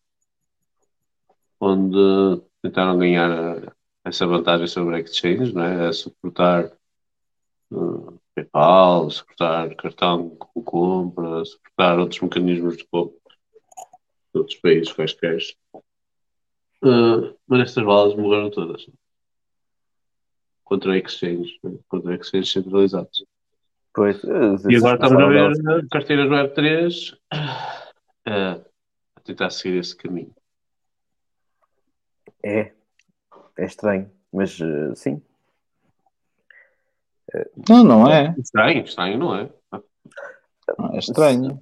onde tentaram ganhar uh, essa vantagem sobre a exchange, não é? A suportar uh, PayPal, suportar cartão com compra, suportar outros mecanismos de compra outros países quaisquer. Uh, mas estas balas morreram todas. Contra exchange, né? contra exchange centralizados. Pois, eh, E agora estamos a ver carteiras Web 3 uh, a tentar seguir esse caminho. É, é estranho, mas eh, sim. Não, não é. Estranho, estranho, não é? É estranho.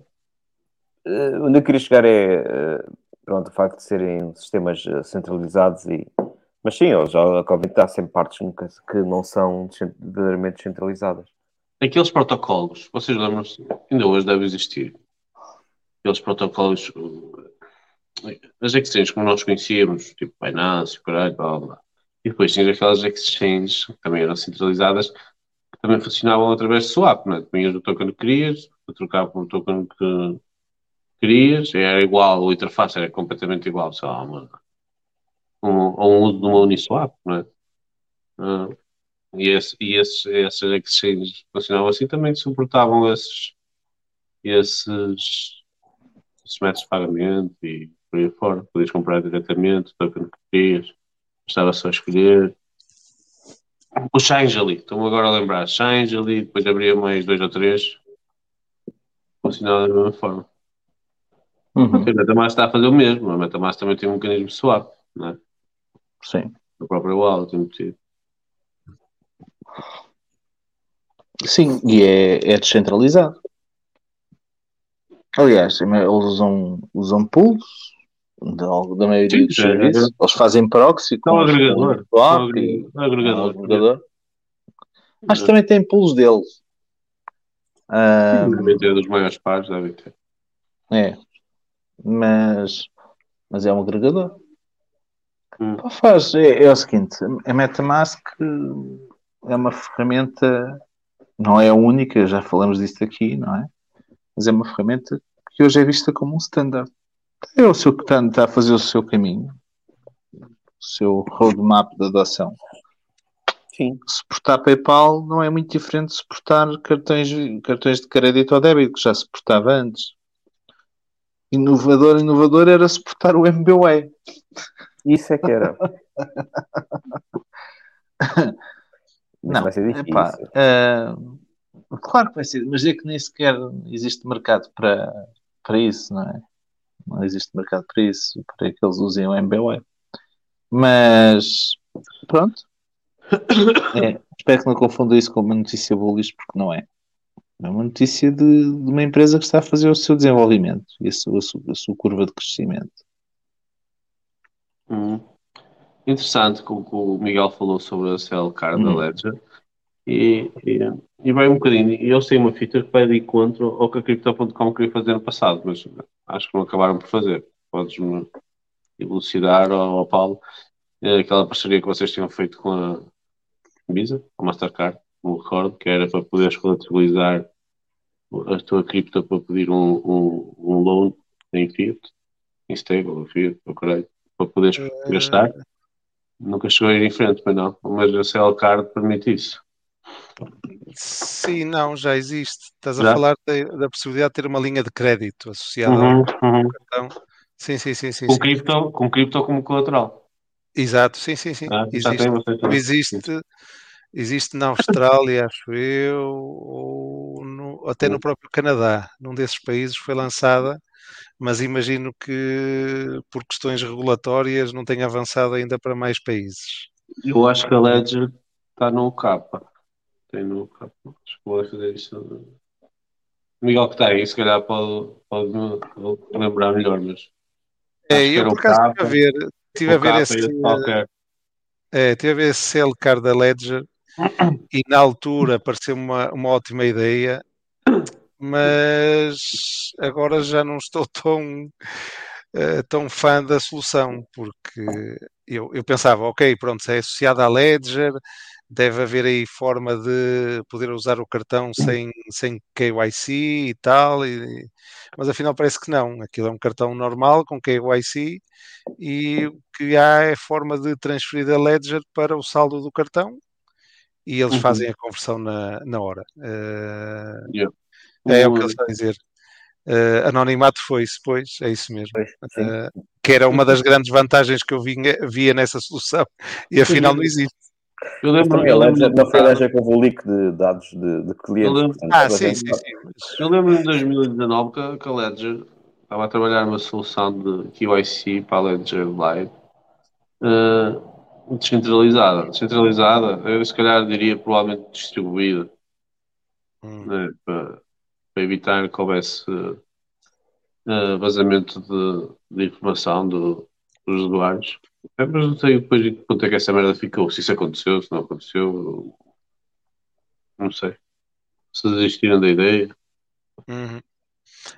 Eh, onde eu queria chegar é eh, pronto, o facto de serem sistemas centralizados e mas sim, eles já a Covid há sempre partes nunca que não são verdadeiramente descentralizadas. Aqueles protocolos, vocês lembram-se, ainda hoje deve existir. Aqueles protocolos, uh, as exchanges como nós conhecíamos, tipo Binance, caralho, blá, blá, blá. E depois tinhas aquelas exchanges que também eram centralizadas, que também funcionavam através de swap, né? Punhas o token que querias, a trocar por token que querias, era igual, a interface era completamente igual, sei lá, uma, um, a um uso de uma Uniswap, não é? Ah, e, esse, e essas exchanges funcionavam assim também suportavam esses, esses, esses métodos de pagamento e por aí fora. Podias comprar diretamente, o token que querias, estava só a escolher. O Shangeli, estou-me agora a lembrar. Shangeli, depois abria mais dois ou três. Funcionava da mesma forma. Uhum, A Metamask está a fazer o mesmo. A Metamask também tem um mecanismo swap, não é? Sim. A própria wallet embutido. Sim, e é, é descentralizado. Aliás, eles usam, usam pools da, da maioria Sim, dos é, serviços. é. Eles fazem proxy É um com agregador. É um swap agre- é um agregador. é um agregador. Acho que também tem pools deles. Ah, Devem ter dos maiores pares, devem ter. é. Mas, mas é um agregador. Hum. Pá, Faz, é, é o seguinte, a MetaMask é uma ferramenta, não é a única, já falamos disto aqui, não é? Mas é uma ferramenta que hoje é vista como um standard. É o seu que está, está a fazer o seu caminho, o seu roadmap de adoção. Sim. Suportar PayPal não é muito diferente de suportar cartões, cartões de crédito ou débito, que já suportava antes. Inovador, inovador era suportar o MBWay. Isso é que era. Não, vai ser difícil. epá, ah, claro que vai ser, mas é que nem sequer existe mercado para, para isso, não é? Não existe mercado para isso, para que eles usem o MBWay. Mas pronto. É, espero que não confunda isso com uma notícia bullish, porque não é. É uma notícia de, de uma empresa que está a fazer o seu desenvolvimento e a sua, a sua, a sua curva de crescimento. Hum. Interessante que o que o Miguel falou sobre a Cell Card da Hum. Ledger e, e, e vai um bocadinho. E eles têm uma feature que vai de encontro ao que a Crypto.com queria fazer no passado, mas acho que não acabaram por fazer. Podes-me elucidar ao, ao Paulo é aquela parceria que vocês tinham feito com a Visa, com a Mastercard, não me recordo, que era para poderes coletivizar a tua cripto para pedir um, um, um loan em Fiat, em stable, Fiat, ou caralho, para poderes gastar. Nunca chegou a ir em frente, mas não. Mas a CL Card permite isso. Sim, não, já existe. Estás a Já? falar da, da possibilidade de ter uma linha de crédito associada Uhum, ao uhum. cartão. Sim, sim, sim, sim. Com sim. cripto, com cripto como colateral. Exato, sim, sim, sim. Ah, existe. Existe, existe na Austrália, acho eu, ou no- até no próprio Canadá. Num desses países foi lançada, mas imagino que por questões regulatórias não tenha avançado ainda para mais países. Eu acho que a Ledger está no capa. Tem no capa. Acho que vou fazer isso. O Miguel que está aí, se calhar pode, pode me lembrar melhor, mas. É, eu por acaso estive a ver, estive a ver esse, e qualquer. é, estive a ver esse CL Card da Ledger e na altura pareceu uma, uma ótima ideia, mas agora já não estou tão, eh, tão fã da solução, porque eu, eu pensava, ok, pronto, se é associada à Ledger, deve haver aí forma de poder usar o cartão sem, sem KYC e tal, e- mas afinal parece que não. Aquilo é um cartão normal com KYC e o que há é forma de transferir da Ledger para o saldo do cartão e eles Uhum. fazem a conversão na, na hora. Eh, Yeah. é o que eles estão a dizer. eh, anonimato foi-se, pois, é isso mesmo. Eh, que era uma das grandes vantagens que eu vinha- via nessa solução e afinal não existe. Eu lembro, também eu a lembro, Ledger, não foi a Ledger que houve o leak de dados de, de clientes. Eu lembro- portanto, Ah, sim, sim, sim. eu lembro em 2019 que, que a Ledger estava a trabalhar numa solução de QIC para a Ledger Live eh, descentralizada. Descentralizada, eu se calhar diria provavelmente distribuída, Hum. né, para, para evitar que houvesse eh, vazamento de, de informação do- dos usuários. É, mas não sei depois em que ponto é que essa merda ficou, se isso aconteceu, se não aconteceu, não sei. Se desistiram da ideia. Uhum.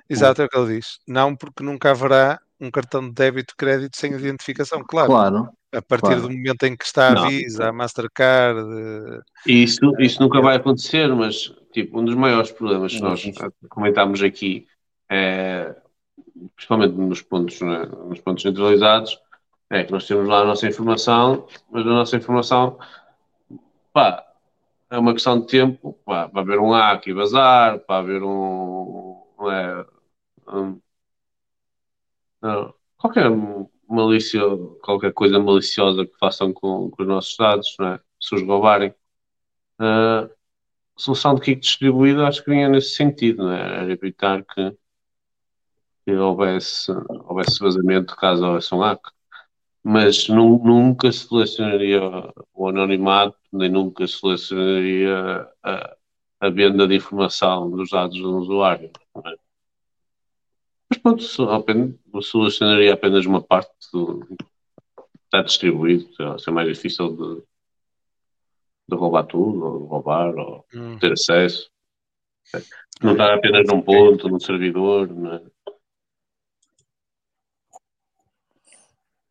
Exato, é o que ele diz. Não, porque nunca haverá um cartão de débito e crédito sem identificação, claro. Claro. A partir claro. do momento em que está a. Visa, a Mastercard, eh, isso, isso nunca vai acontecer, mas tipo, um dos maiores problemas que nós comentámos aqui é, principalmente nos pontos, né, nos pontos centralizados, é que nós temos lá a nossa informação, mas a nossa informação, pá, é uma questão de tempo, pá, para haver um hack e vazar, para haver um, é, um- não, qualquer malícia, qualquer coisa maliciosa que façam com, com os nossos dados, não é? se os roubarem. Ah, a solução de kick distribuído acho que vinha nesse sentido, não é? Era evitar que, que houvesse, houvesse vazamento caso houvesse um hack. Mas nu- nunca se selecionaria o anonimato, nem nunca se selecionaria a, a venda de informação dos dados do usuário. é? Mas pronto, só apenas, uma parte do está distribuído, ser mais difícil de, de roubar tudo, ou de roubar, ou hum, ter acesso. Não estar apenas num ponto, num servidor, não é?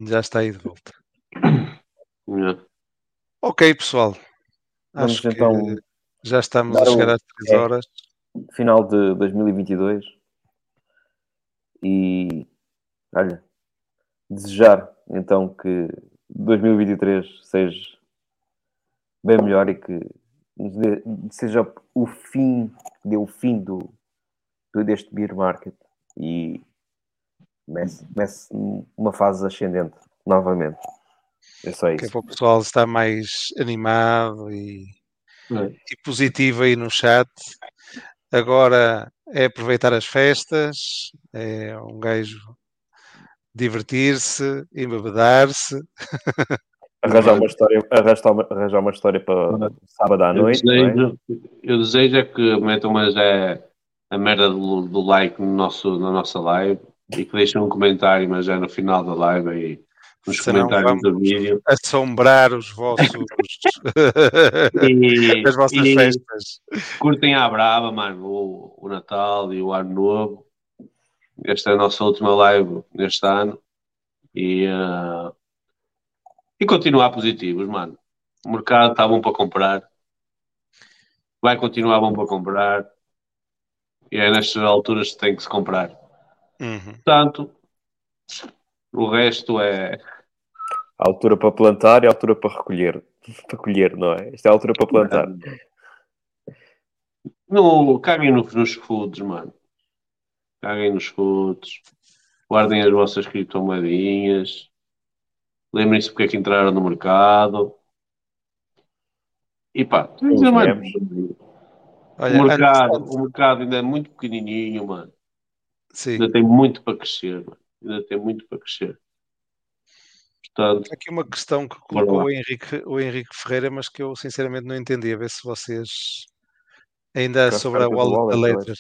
Já está aí de volta. É. Ok, pessoal. Vamos Acho que então já estamos a chegar às 3 é. horas. final de 2022 e olha, desejar então que 2023 seja bem melhor e que nos dê- seja o fim, dê o fim do, do- deste beer market e comece uma fase ascendente novamente. É só é isso. o pessoal estar mais animado e, É. e positivo aí no chat. Agora é aproveitar as festas, é um gajo divertir-se, embebedar-se. Arranjar uma história, arranjar uma, história para sábado à Eu noite. não é? desejo, eu desejo é que metam mas é a merda do, do like no nosso, na nossa live e que deixem um comentário, mas é no final da live aí, nos Senão comentários do vídeo. assombrar os vossos E, as vossas e festas. curtem à brava, mano, o, o Natal e o Ano Novo. Esta é a nossa última live neste ano. E, ah, e continuar positivos, mano. O mercado está bom para comprar. Vai continuar bom para comprar. E é nestas alturas que tem que se comprar. Uhum. Portanto, o resto é. A altura para plantar e a altura para recolher. Para colher, não é? Esta é a altura para plantar. No, caguem no- nos foods, mano. Caguem nos foods. Guardem as vossas criptomoedinhas. Lembrem-se porque é que entraram no mercado. E pá, Olha, o, mercado, antes- o mercado ainda é muito pequenininho, mano. Sim. Ainda tem muito para crescer, mano. Ainda tem muito para crescer. Portanto, Aqui uma questão que colocou o Henrique, o Henrique Ferreira, mas que eu sinceramente não entendi. A ver se vocês ainda sobre a wallet da Ledger.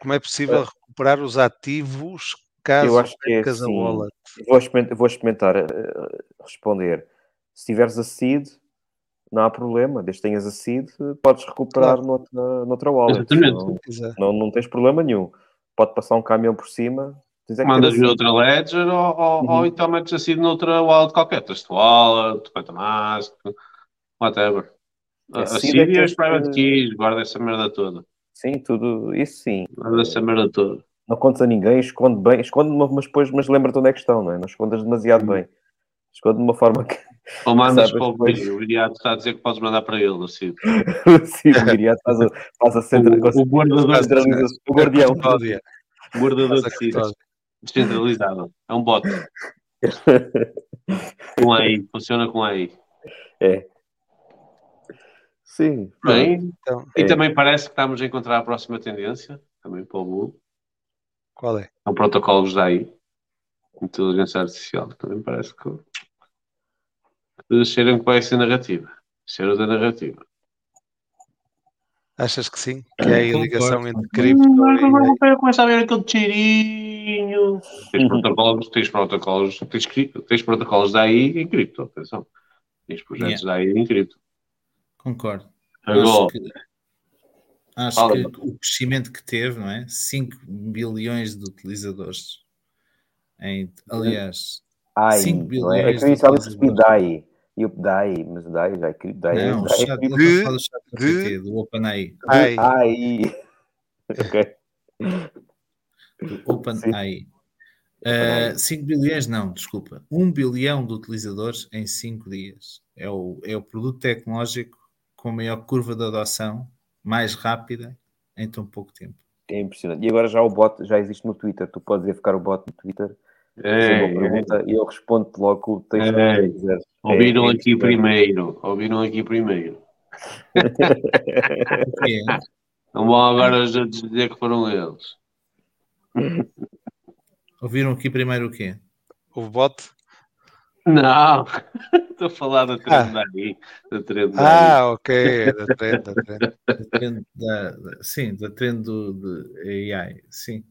Como é possível recuperar os ativos caso Eu acho que é assim. wallet? Vou experimentar, vou experimentar eh, responder. Se tiveres a seed, não há problema. Desde que tenhas a seed, podes recuperar Claro. noutra, noutra wallet. Exatamente. Não, Exato. não, não tens problema nenhum. Pode passar um caminhão por cima. é que ter mandas a vir seed. outra Ledger ou, ou, Uhum. ou então metes assim noutra wallet qualquer. Trust Wallet, Metamask, whatever. A, A a seed é e que private keys, guarda essa merda toda. Sim, tudo. Isso sim. Guarda essa merda toda. Não contes a ninguém, esconde bem. Esconde, mas depois mas lembra-te onde é que estão, não é? Não escondas demasiado bem. Esconde de uma forma que. Ou mandas Sabes para o vídeo, o Iriato está a dizer que podes mandar para ele, assim. Sim, o Miriam faz a, faz a centra, O, o guardador o guardião. Custódia. Guardador de. Custódio. Descentralizado. É um bot. Com AI. Funciona com AI. É. Sim. Bem, Então, e É. também parece que estamos a encontrar a próxima tendência. Também para o mundo. qual é? São protocolos da AI. Inteligência Artificial. Também parece que... cheiram que vai ser narrativa. Cheiro da narrativa. Achas que sim? Que é a ligação entre cripto e. Eu começo a ver aquele cheirinho. Tens protocolos, tens protocolos, tens, tens protocolos da AI em cripto, atenção. Tens projetos da AI em cripto. Concordo. Agora, Acho que, acho o crescimento que teve, não é? 5 bilhões de utilizadores. Em, aliás, AI, 5 não é? É bilhões que eu de percebi utilizadores. DAI. E o DAI, mas DAI já é. DAI Não, o DAI chat, é a falar do chat GPT, do OpenAI. Ai, AI. Ok. Do OpenAI. Uh, 5 bilhões, não, desculpa. 1 bilhão de utilizadores em 5 dias. É o, é o produto tecnológico com a maior curva de adoção, mais rápida, em tão pouco tempo. É impressionante. E agora já o bot já existe no Twitter. Tu podes ir ficar o bot no Twitter, é, uma pergunta e eu respondo logo o texto É. que quiseres. ouviram É- é aqui impressionante. primeiro. Ouviram aqui primeiro. O quê? Não vão agora já dizer que foram eles. Ouviram aqui primeiro o quê? o bot? Não, estou a falar da trend da AI. Da trend. Ah, ok, da trend, da trend. Da trend da, da- sim, da trend do, de AI. Sim,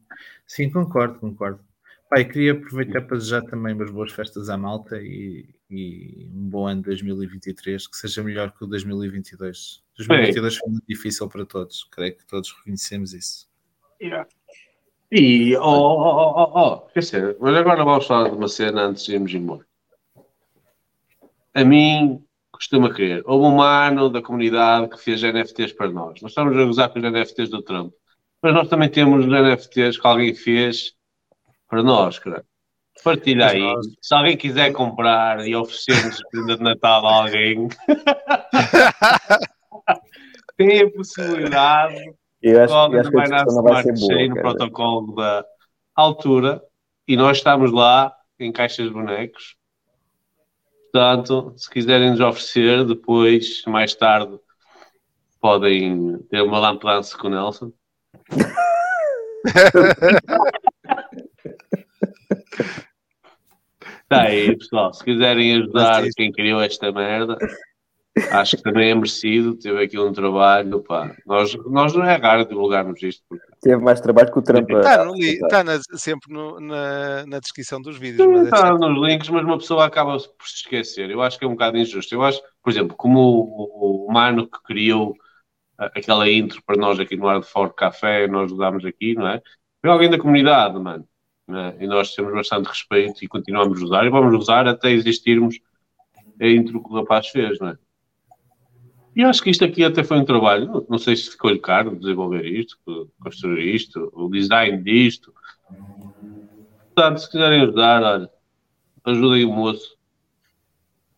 sim, concordo, concordo. Pai, queria aproveitar para desejar também umas boas festas à malta e, e um bom ano 2023, que seja melhor que o 2022. 2022 foi muito difícil para todos, creio que todos reconhecemos isso. E, oh, oh, oh, oh, oh, quer dizer, mas agora vamos falar de uma cena antes de irmos embora. A mim costuma crer. Houve um mano da comunidade que fez NFTs para nós. Nós estamos a gozar com os NFTs do Trump. Mas nós também temos os NFTs que alguém fez para nós, cara. Partilha aí. Se alguém quiser comprar e oferecer-nos prenda de Natal a alguém, tem a possibilidade Eu acho, Logo eu acho que a não vai ser boa. no cara. protocolo da altura e nós estamos lá em caixas de bonecos. Portanto, se quiserem nos oferecer, depois, mais tarde, podem ter uma lampança com o Nelson. Tá aí, pessoal. Se quiserem ajudar quem criou esta merda, acho que também é merecido. Teve aqui um trabalho. Pá. Nós, nós não é raro divulgarmos isto. Porque Teve mais trabalho que o Trump. Está, no li- a- está na- sempre no- na, na descrição dos vídeos. Mas é está sempre- nos links, mas uma pessoa acaba por se esquecer. Eu acho que é um bocado injusto. Eu acho, por exemplo, como o, o Mano que criou aquela intro para nós aqui no Hard Fork Café, nós ajudámos aqui, não é? Foi alguém da comunidade, mano. Não é? E nós temos bastante respeito e continuamos a usar e vamos usar até existirmos a intro que o rapaz fez, não é? E acho que isto aqui até foi um trabalho, não- sei se ficou-lhe caro desenvolver isto, construir isto, o design disto. Portanto, se quiserem ajudar, olha, ajudem o moço.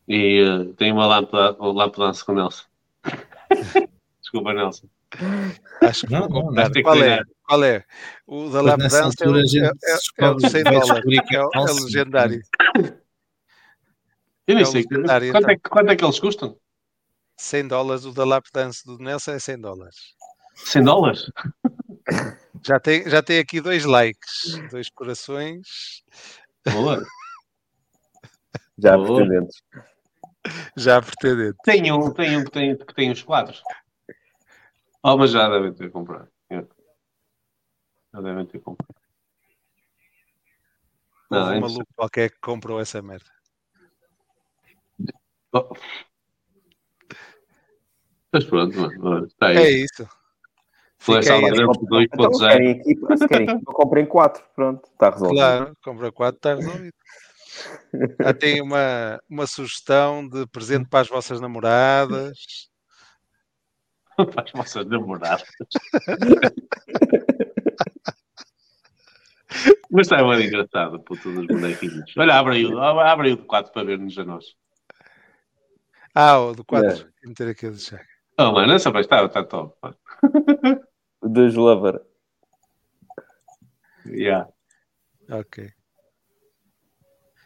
E eh, tem uma lâmpada, lâmpada com o Nelson. Desculpa, Nelson. Acho que Não, não, não. Tem que Qual é? Qual é? O da Lap Dance é, é, é, é o descobre- de 100 vai dólares. é É, é legendário. Eu nem É sei. um legendário, Quanto é, então. que- quanto é que eles custam? 100 dólares. O da Lap Dance do Nelson é 100 dólares. 100 dólares? Já tem, já tem aqui dois likes, dois corações, Boa. Já Boa. pretendentes. já pretendente. Tem um, tem um que tem, que tem os quadros. Oh, mas já devem ter comprado. Já devem ter comprado. Não, Houve é um maluco qualquer que comprou essa merda. Oh. Mas pronto, mano. Está aí. É isso. Foi Fica aí, essa Então, se 2.0. querem equipa, se querem equipa, comprem quatro. Pronto, está resolvido. Claro, compra 4, está resolvido. Já tem uma, uma sugestão de presente para as vossas namoradas. Para as vossas namoradas. Mas está muito engraçado, puto dos bonequinhos. Olha, abre aí, o- abre aí o 4 para ver-nos a nós. Ah, o do 4. É. Vou meter aqui o do Chaga. Oh, mano, essa vai estar, está top. Dos Lover. Yeah. Ok.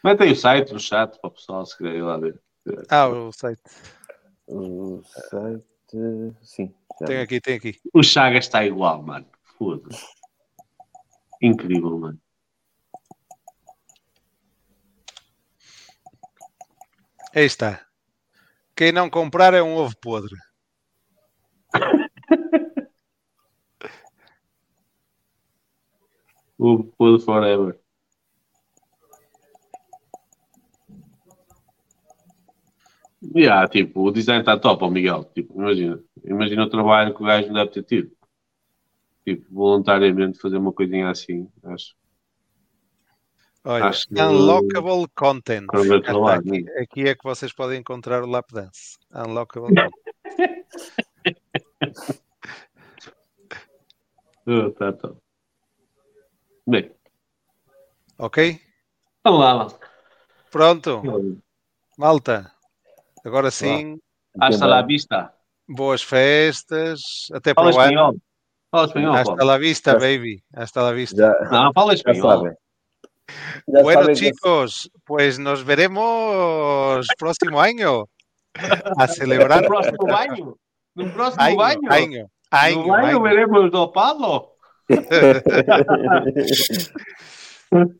Mete aí o site no chat para o pessoal se querer ir lá ver. Ah, o site. O site. Sim. já Tem aqui, tem aqui. O Chagas está igual, mano. Foda-se. Incrível, mano. Aí está. Quem não comprar é um ovo podre. O Pod Forever. Yeah, tipo, o design está top, ó Miguel. Tipo, imagina. Imagina o trabalho que o gajo deve ter tido. Tipo, voluntariamente fazer uma coisinha assim, acho. Olha, Acho que- Unlockable Content. Aqui, aqui é que vocês podem encontrar o Lap Dance. Unlockable Content. Oh, tá top. Bem, Ok? vamos lá, mano. Pronto. Malta. Agora sim, Hasta la vista. boas festas. Até Fala para o ano. Fala espanhol, Hasta la vista, baby. Hasta la vista. Já, Não, fala já espanhol. Sabem. Já Bueno, sabem que- chicos, pues nos veremos próximo año a celebrar. No próximo banho. No próximo Año, banho. año, No año, banho año. veremos dopado.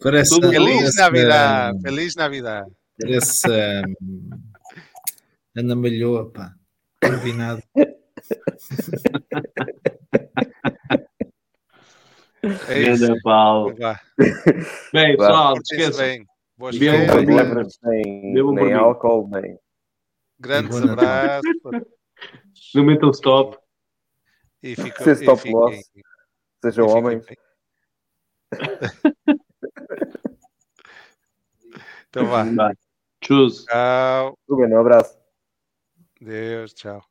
Parece, Tudo Feliz parece, Navidad, hum, feliz Navidad. Parece. hum, Ana Malhoa, pá. Combinado. É isso. Grande Paulo. Vá, Bem, pessoal, esqueçam. bem. Boas lembra nem, álcool, nem. Grandes abraços. Não metam stop. E fiquem. Se e stop fiquem- loss. e Sejam fiquem homens. bem. Então vá. Vai. Tchau. Tchau. Um abraço. Deus, tchau.